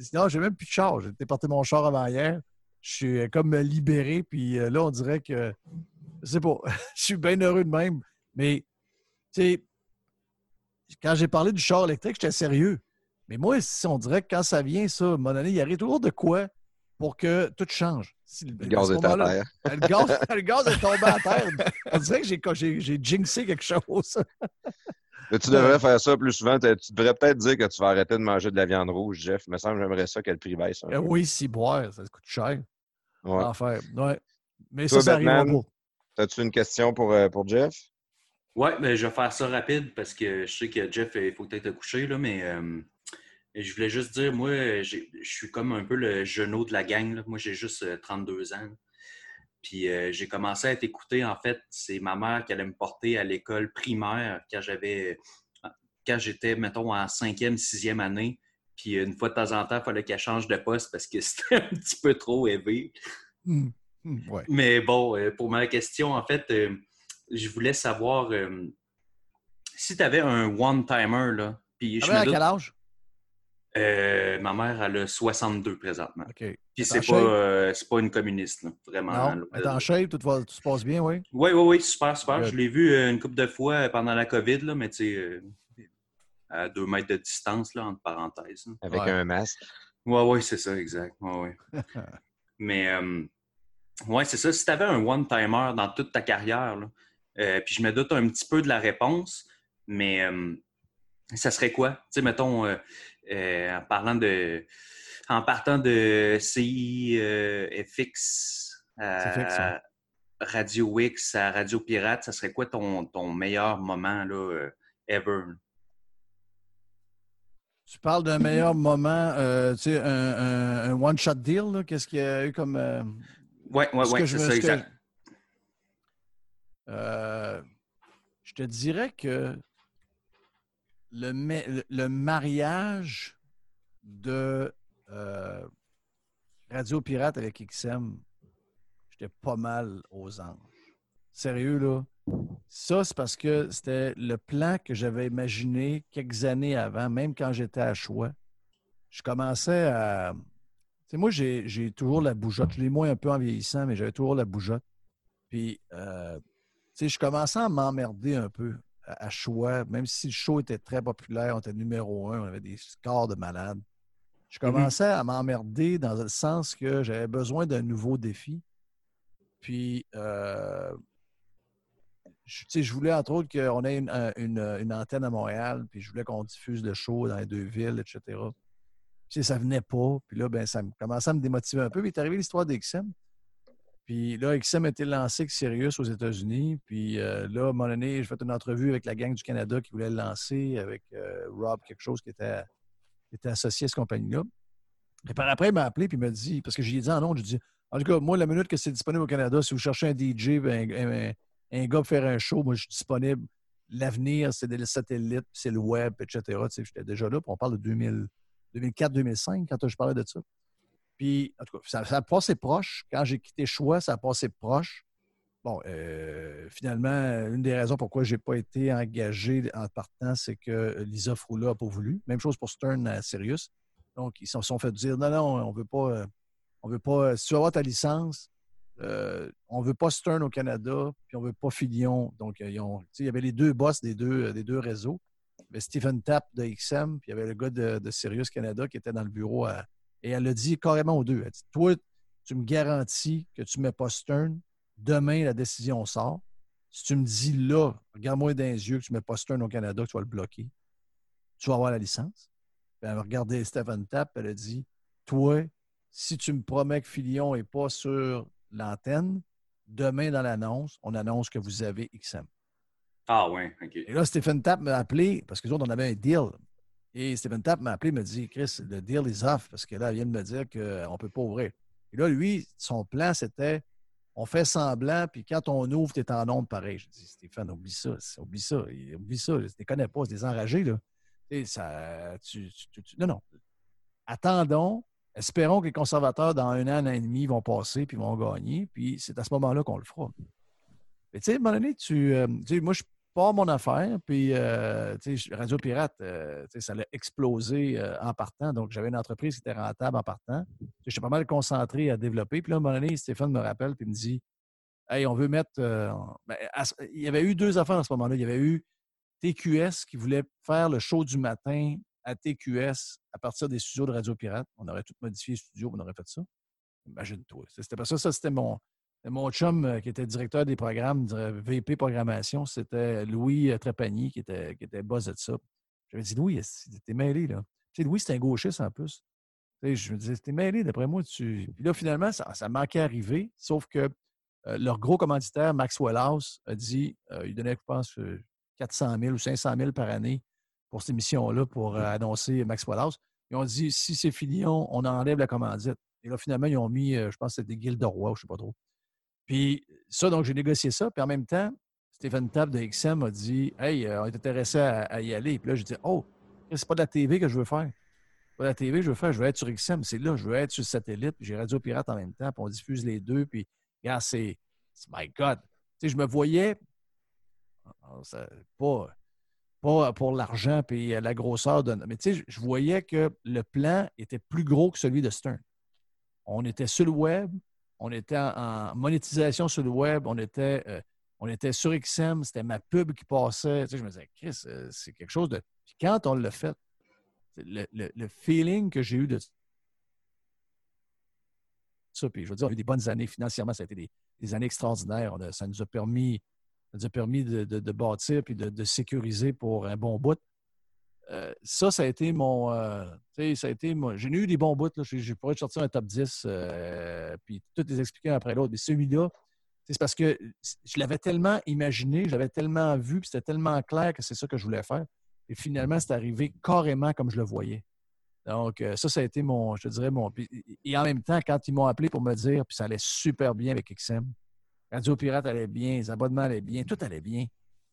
sinon, j'ai même plus de char. J'ai déporté mon char avant hier. Je suis comme libéré, puis euh, là, on dirait que. Je sais pas. je suis bien heureux de même. Mais, tu sais, quand j'ai parlé du char électrique, j'étais sérieux. Mais moi, on dirait que quand ça vient, ça, à un moment donné, il arrive toujours de quoi pour que tout change. le, gaz est à terre. Le gaz, est tombé à terre. On dirait que j'ai jinxé quelque chose. tu devrais faire ça plus souvent. Tu devrais peut-être dire que tu vas arrêter de manger de la viande rouge, Jeff. Il me semble que j'aimerais ça qu'elle prix baisse. Eh oui, si boire, ça coûte cher. Ouais. ouais. Mais ça, ça arrive As-tu une question pour, euh, pour Jeff? Oui, mais je vais faire ça rapide parce que je sais que Jeff, il faut peut-être te coucher, là, mais euh, je voulais juste dire, moi, je suis comme un peu le genou de la gang. Moi, j'ai juste 32 euh, ans. Puis euh, j'ai commencé à être écouté. En fait, c'est ma mère qui allait me porter à l'école primaire quand j'avais quand j'étais, mettons, en cinquième, sixième année. Puis une fois de temps en temps, il fallait qu'elle change de poste parce que c'était un petit peu trop élevé. Mmh. Mmh, Mais bon, euh, pour ma question, en fait, je voulais savoir si tu avais un one-timer, là. Puis je à quel âge? Euh, ma mère, elle a 62 présentement. Puis c'est pas, euh, pas une communiste, vraiment. Non, elle est en shape, tout, tout, se passe bien, oui? Oui, oui, oui, super, super. Je l'ai vu euh, une couple de fois pendant la COVID, là, mais tu sais, à deux mètres de distance, là, entre parenthèses. Avec un masque. Oui, oui, c'est ça, exact. Ouais, ouais. mais, ouais, c'est ça. Si tu avais un one-timer dans toute ta carrière, là, puis je me doute un petit peu de la réponse, mais ça serait quoi? Tu sais, mettons, euh, en parlant de. En partant de CIFX à Radio X à Radio Pirate, ça serait quoi ton, ton meilleur moment là, euh, ever? Tu parles d'un meilleur moment, euh, tu sais, un, one-shot deal, qu'est-ce qu'il y a eu comme. oui, oui, oui, c'est ça, exact. je te dirais que le, mariage de euh, Radio Pirate avec XM, j'étais pas mal aux anges. Sérieux, là? Ça, c'est parce que c'était le plan que j'avais imaginé quelques années avant, même quand j'étais à Choix. Je commençais à. Tu sais, moi, j'ai toujours la bougeotte. Je l'ai moins un peu en vieillissant, mais j'avais toujours la bougeotte. Puis, euh, tu sais, je commençais à m'emmerder un peu à choix, même si le show était très populaire, on était numéro un, on avait des scores de malades. Je mm-hmm. commençais à m'emmerder dans le sens que j'avais besoin d'un nouveau défi. Puis, euh, je, je voulais entre autres qu'on ait une, antenne à Montréal, puis je voulais qu'on diffuse le show dans les deux villes, etc. Puis ça venait pas. Puis là, ben, ça commençait à me démotiver un peu. Puis est arrivé l'histoire d'XM. Puis là, XM a été lancé avec Sirius aux États-Unis. Puis euh, là, à un moment donné, j'ai fait une entrevue avec la gang du Canada qui voulait le lancer, avec euh, Rob, quelque chose qui était, associé à cette compagnie-là. Et par après, il m'a appelé et il m'a dit, parce que j'ai dit en nom, je dis, en tout cas, moi, la minute que c'est disponible au Canada, si vous cherchez un DJ, un, gars pour faire un show, moi, je suis disponible. L'avenir, c'est des satellites, c'est le web, etc. Tu sais, J'étais déjà là, puis on parle de 2004-2005 quand je parlais de ça. Puis, en tout cas, ça, a passé proche. Quand j'ai quitté Choix, ça a passé proche. Bon, euh, finalement, une des raisons pourquoi je n'ai pas été engagé en partant, c'est que Lisa Froula n'a pas voulu. Même chose pour Stern à Sirius. Donc, ils se sont fait dire non, non, on veut pas. Euh, on veut pas. Si tu veux avoir ta licence, euh, on ne veut pas Stern au Canada, puis on ne veut pas Filion. Donc, il y avait les deux boss des deux, des deux réseaux. Il y avait Stephen Tapp de XM, puis il y avait le gars de, de Sirius Canada qui était dans le bureau à, et elle a dit carrément aux deux. Elle dit Toi, tu me garantis que tu ne mets pas Stern. Demain, la décision sort. Si tu me dis là, regarde-moi dans les yeux que tu ne mets pas Stern au Canada, que tu vas le bloquer, tu vas avoir la licence. elle a regardé Stephen Tapp, elle a dit Toi, si tu me promets que Filion n'est pas sur l'antenne, demain dans l'annonce, on annonce que vous avez XM. Ah ouais, OK. Et là, Stephen Tapp m'a appelé parce que nous autres, on avait un deal. Et Stephen Tapp m'a appelé, m'a dit Chris, le deal is off parce que là, elle vient de me dire qu'on ne peut pas ouvrir. Et là, lui, son plan, c'était on fait semblant, puis quand on ouvre, tu es en nombre pareil. Je dis Stéphane, oublie ça, oublie ça, oublie ça, je ne connais pas, c'est des enragés, là. ça, non, non. Attendons, espérons que les conservateurs, dans un an, un an et demi, vont passer, puis vont gagner, puis c'est à ce moment-là qu'on le fera. Mais tu sais, à un moment donné, tu, euh, moi, je mon affaire. Puis, euh, Radio Pirate, euh, ça allait exploser euh, en partant. Donc, j'avais une entreprise qui était rentable en partant. J'étais pas mal concentré à développer. Puis là, à un moment donné, Stéphane me rappelle et me dit Hey, on veut mettre. Ben, il y avait eu deux affaires à ce moment-là. Il y avait eu TQS qui voulait faire le show du matin à TQS à partir des studios de Radio Pirate. On aurait tout modifié les studios, on aurait fait ça. Imagine-toi. C'était pas ça. Ça, c'était mon, mon chum euh, qui était directeur des programmes, VP programmation. C'était Louis euh, Trépanier qui était, qui était boss de ça. J'avais dit, Louis, t'es mêlé, là? Tu sais, Louis, c'est un gauchiste en plus. je me disais, t'es mêlé, d'après moi. Tu... Puis là, finalement, ça, ça manquait arriver, sauf que euh, leur gros commanditaire, Maxwell House, a dit, il donnait, je pense, 400 000 ou 500 000 par année pour cette émission-là pour mmh. annoncer Maxwell House. Ils ont dit, si c'est fini, on enlève la commandite. Et là, finalement, ils ont mis, je pense c'était des de Roi, je ne sais pas trop. Puis ça, donc j'ai négocié ça. Puis en même temps, Stéphane Tapp de XM a dit Hey, on est intéressé à, y aller. Puis là, j'ai dit Oh, c'est pas de la TV que je veux faire. Pas de la TV que je veux faire, je veux être sur XM. C'est là, je veux être sur satellite. Puis j'ai Radio Pirate en même temps. Puis on diffuse les deux. Puis, regarde, c'est. My God. Tu sais, je me voyais. Ah, pas, pas pour l'argent puis la grosseur de. Mais tu sais, je voyais que le plan était plus gros que celui de Stern. On était sur le web, on était en, monétisation sur le web, on était, euh, sur XM, c'était ma pub qui passait. Tu sais, je me disais, Chris, euh, c'est quelque chose de. Puis quand on l'a fait, le, feeling que j'ai eu de ça, puis je veux dire, on a eu des bonnes années financièrement, ça a été des, années extraordinaires. ça nous a permis, ça a permis de, bâtir puis de, sécuriser pour un bon bout. Euh, ça, ça a été mon. Euh, ça a été J'ai eu des bons bouts. Je, pourrais sortir un top 10 euh, puis tout les expliquer après l'autre. Mais celui-là, c'est parce que je l'avais tellement imaginé, je l'avais tellement vu, puis c'était tellement clair que c'est ça que je voulais faire. Et finalement, c'est arrivé carrément comme je le voyais. Donc, ça, ça a été mon, je te dirais, mon. Et en même temps, quand ils m'ont appelé pour me dire, puis ça allait super bien avec XM, Radio Pirate allait bien, les abonnements allaient bien, tout allait bien.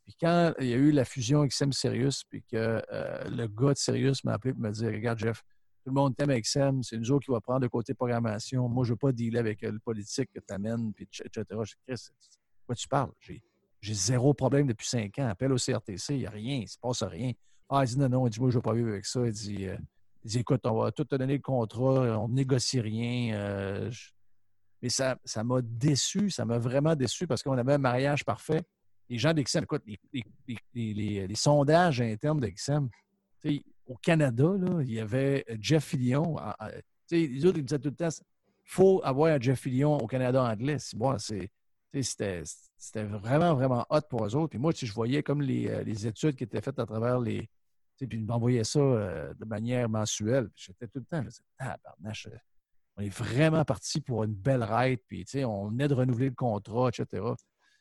Puis quand il y a eu la fusion XM Sirius, puis que euh, le gars de Sirius m'a appelé pour me dire Regarde, Jeff, tout le monde t'aime XM, c'est nous autres qui va prendre le côté programmation. Moi, je ne veux pas dealer avec euh, le politique que tu amènes, puis etc. Je dis Chris, quoi tu parles? J'ai zéro problème depuis cinq ans. Appelle au CRTC, il n'y a rien, il ne se passe rien. Ah, il dit non, non, il dit Moi, je ne veux pas vivre avec ça. Euh, il dit Écoute, on va tout te donner le contrat, on ne négocie rien. Mais ça m'a déçu, ça m'a vraiment déçu parce qu'on avait un mariage parfait les gens d'XM, écoute, les, sondages internes d'XM, au Canada, il y avait Jeff Fillion. les autres, ils disaient tout le temps, il faut avoir un Jeff Fillion au Canada anglais. c'était vraiment, vraiment hot pour eux autres. Puis moi, je voyais comme euh, les, études qui étaient faites à travers les. Puis ils m'envoyaient ça euh, de manière mensuelle. J'étais tout le temps, ah, on est vraiment parti pour une belle ride. Puis on venait de renouveler le contrat, etc.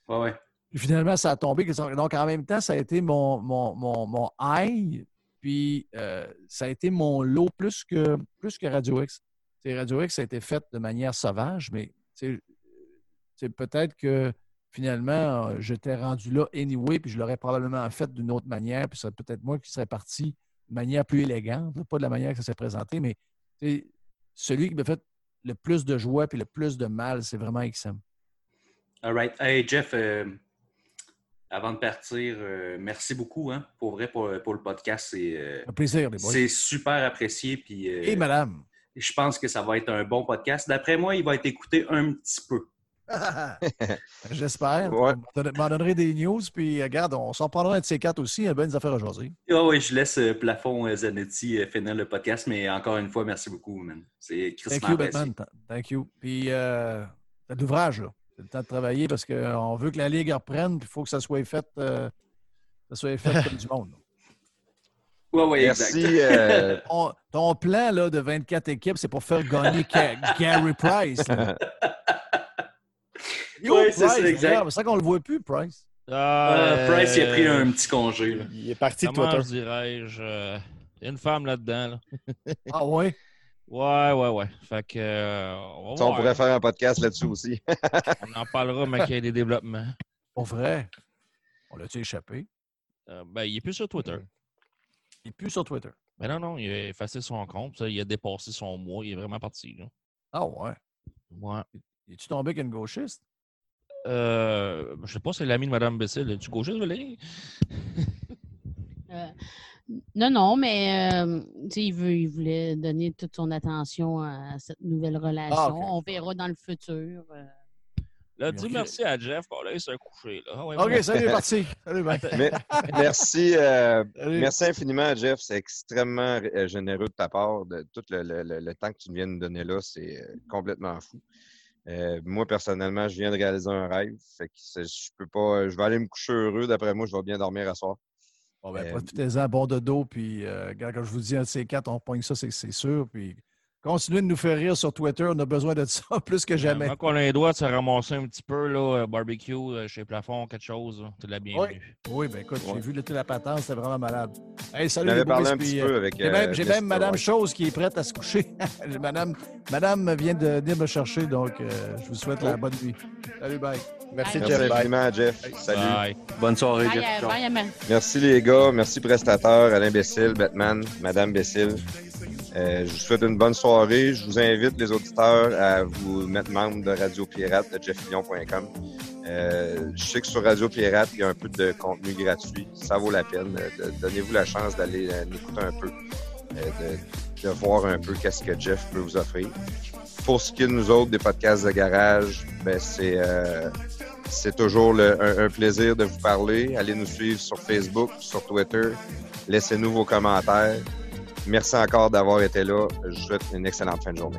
Ouais, ouais finalement, ça a tombé. Donc, en même temps, ça a été mon, mon, mon, high, puis euh, ça a été mon lot plus que, plus que Radio X. Radio X, a été fait de manière sauvage, mais c'est peut-être que finalement, j'étais rendu là anyway, puis je l'aurais probablement fait d'une autre manière, puis c'est peut-être moi qui serais parti de manière plus élégante, pas de la manière que ça s'est présenté, mais celui qui m'a fait le plus de joie puis le plus de mal, c'est vraiment XM. All right. Hey, Jeff, euh, avant de partir, euh, merci beaucoup, hein, pour vrai, pour, le podcast. C'est, euh, Un plaisir, les C'est super apprécié. Puis, euh, Et madame. Je pense que ça va être un bon podcast. D'après moi, il va être écouté un petit peu. J'espère. Ouais. m'en donnerai des news, puis regarde, on s'en prendra un de ces quatre aussi. Il y a bien des affaires à choisir. Ah oui, je laisse Plafond Zanetti finir le podcast, mais encore une fois, merci beaucoup, man. C'est Thank you, Batman. Thank you. Puis, euh, l'ouvrage, là. C'est le temps de travailler parce qu'on veut que la Ligue reprenne, puis il faut que ça soit fait, euh, ça soit fait comme du monde. Oui, oui, Merci. Euh, ton, plan là, de 24 équipes, c'est pour faire gagner Gary Price. Oui, c'est ça, exact. C'est ça qu'on le voit plus, Price. Ah, Price, il a pris un petit congé. Il est parti de Twitter. dirais-je? Euh, il y a une femme là-dedans. ah ouais? Ouais, ouais, ouais. Fait que. Euh, on, pourrait faire un podcast là-dessus aussi. on en parlera, mais qu'il y a des développements. Pour vrai? On l'a-tu échappé? Euh, ben, il est plus sur Twitter. Il est plus sur Twitter. Mais ben non, non, il a effacé son compte. il a dépassé son mois. Il est vraiment parti. Là. Ah ouais? Ouais. Es-tu tombé avec une gauchiste? Euh, je sais pas, c'est l'ami de Mme Bessil. Es-tu gauchiste, Valérie? Non, non, mais euh, il, veut, il voulait donner toute son attention à cette nouvelle relation. Ah, On verra dans le futur. Euh. Là, dis merci à Jeff. On laisse un coucher. Là. OK, salut, parti. Salut, merci, euh, merci infiniment à Jeff. C'est extrêmement euh, généreux de ta part. De, tout le, temps que tu viens de nous donner là, c'est euh, complètement fou. moi, personnellement, je viens de réaliser un rêve. Fait que je peux pas. Je vais aller me coucher heureux. D'après moi, je vais bien dormir à soir. Bon, ben, profitez-en, bon de dos. Puis, quand, je vous dis un de ces quatre, on pointe ça, c'est sûr. Puis, Continuez de nous faire rire sur Twitter. On a besoin de ça plus que jamais. Quand on a les doigts de se ramasser un petit peu, là, euh, barbecue euh, chez Plafond, quelque chose, tu l'as bien oui. Oui, bien écoute, j'ai vu le la patente, c'était vraiment malade. Hey, salut les parlé un petit peu avec. J'ai même, euh, même Madame Chose qui est prête à se coucher. Madame, Madame vient de venir me chercher, donc je vous souhaite la bonne nuit. Salut, bye. Merci, Jeff. Merci Jeff. Salut. Bonne soirée, Jeff. merci les gars. Merci prestataire, Alain Bessil, Batman, Madame Bessil. Euh, je vous souhaite une bonne soirée. Je vous invite, les auditeurs, à vous mettre membre de Radio Pirate, de jeffillon.com. Euh, je sais que sur Radio Pirate, il y a un peu de contenu gratuit. Ça vaut la peine. Euh, donnez-vous la chance d'aller écouter un peu, de, voir un peu qu'est-ce que Jeff peut vous offrir. Pour ce qui est de nous autres, des podcasts de garage, ben c'est toujours un, plaisir de vous parler. Allez nous suivre sur Facebook, sur Twitter. Laissez-nous vos commentaires. Merci encore d'avoir été là. Je vous souhaite une excellente fin de journée.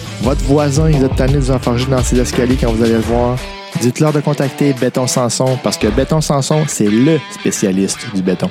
votre voisin, il a tanné de vous enfarger dans ses escaliers quand vous allez le voir. Dites-leur de contacter Béton Sanson parce que Béton Sanson, c'est LE spécialiste du béton.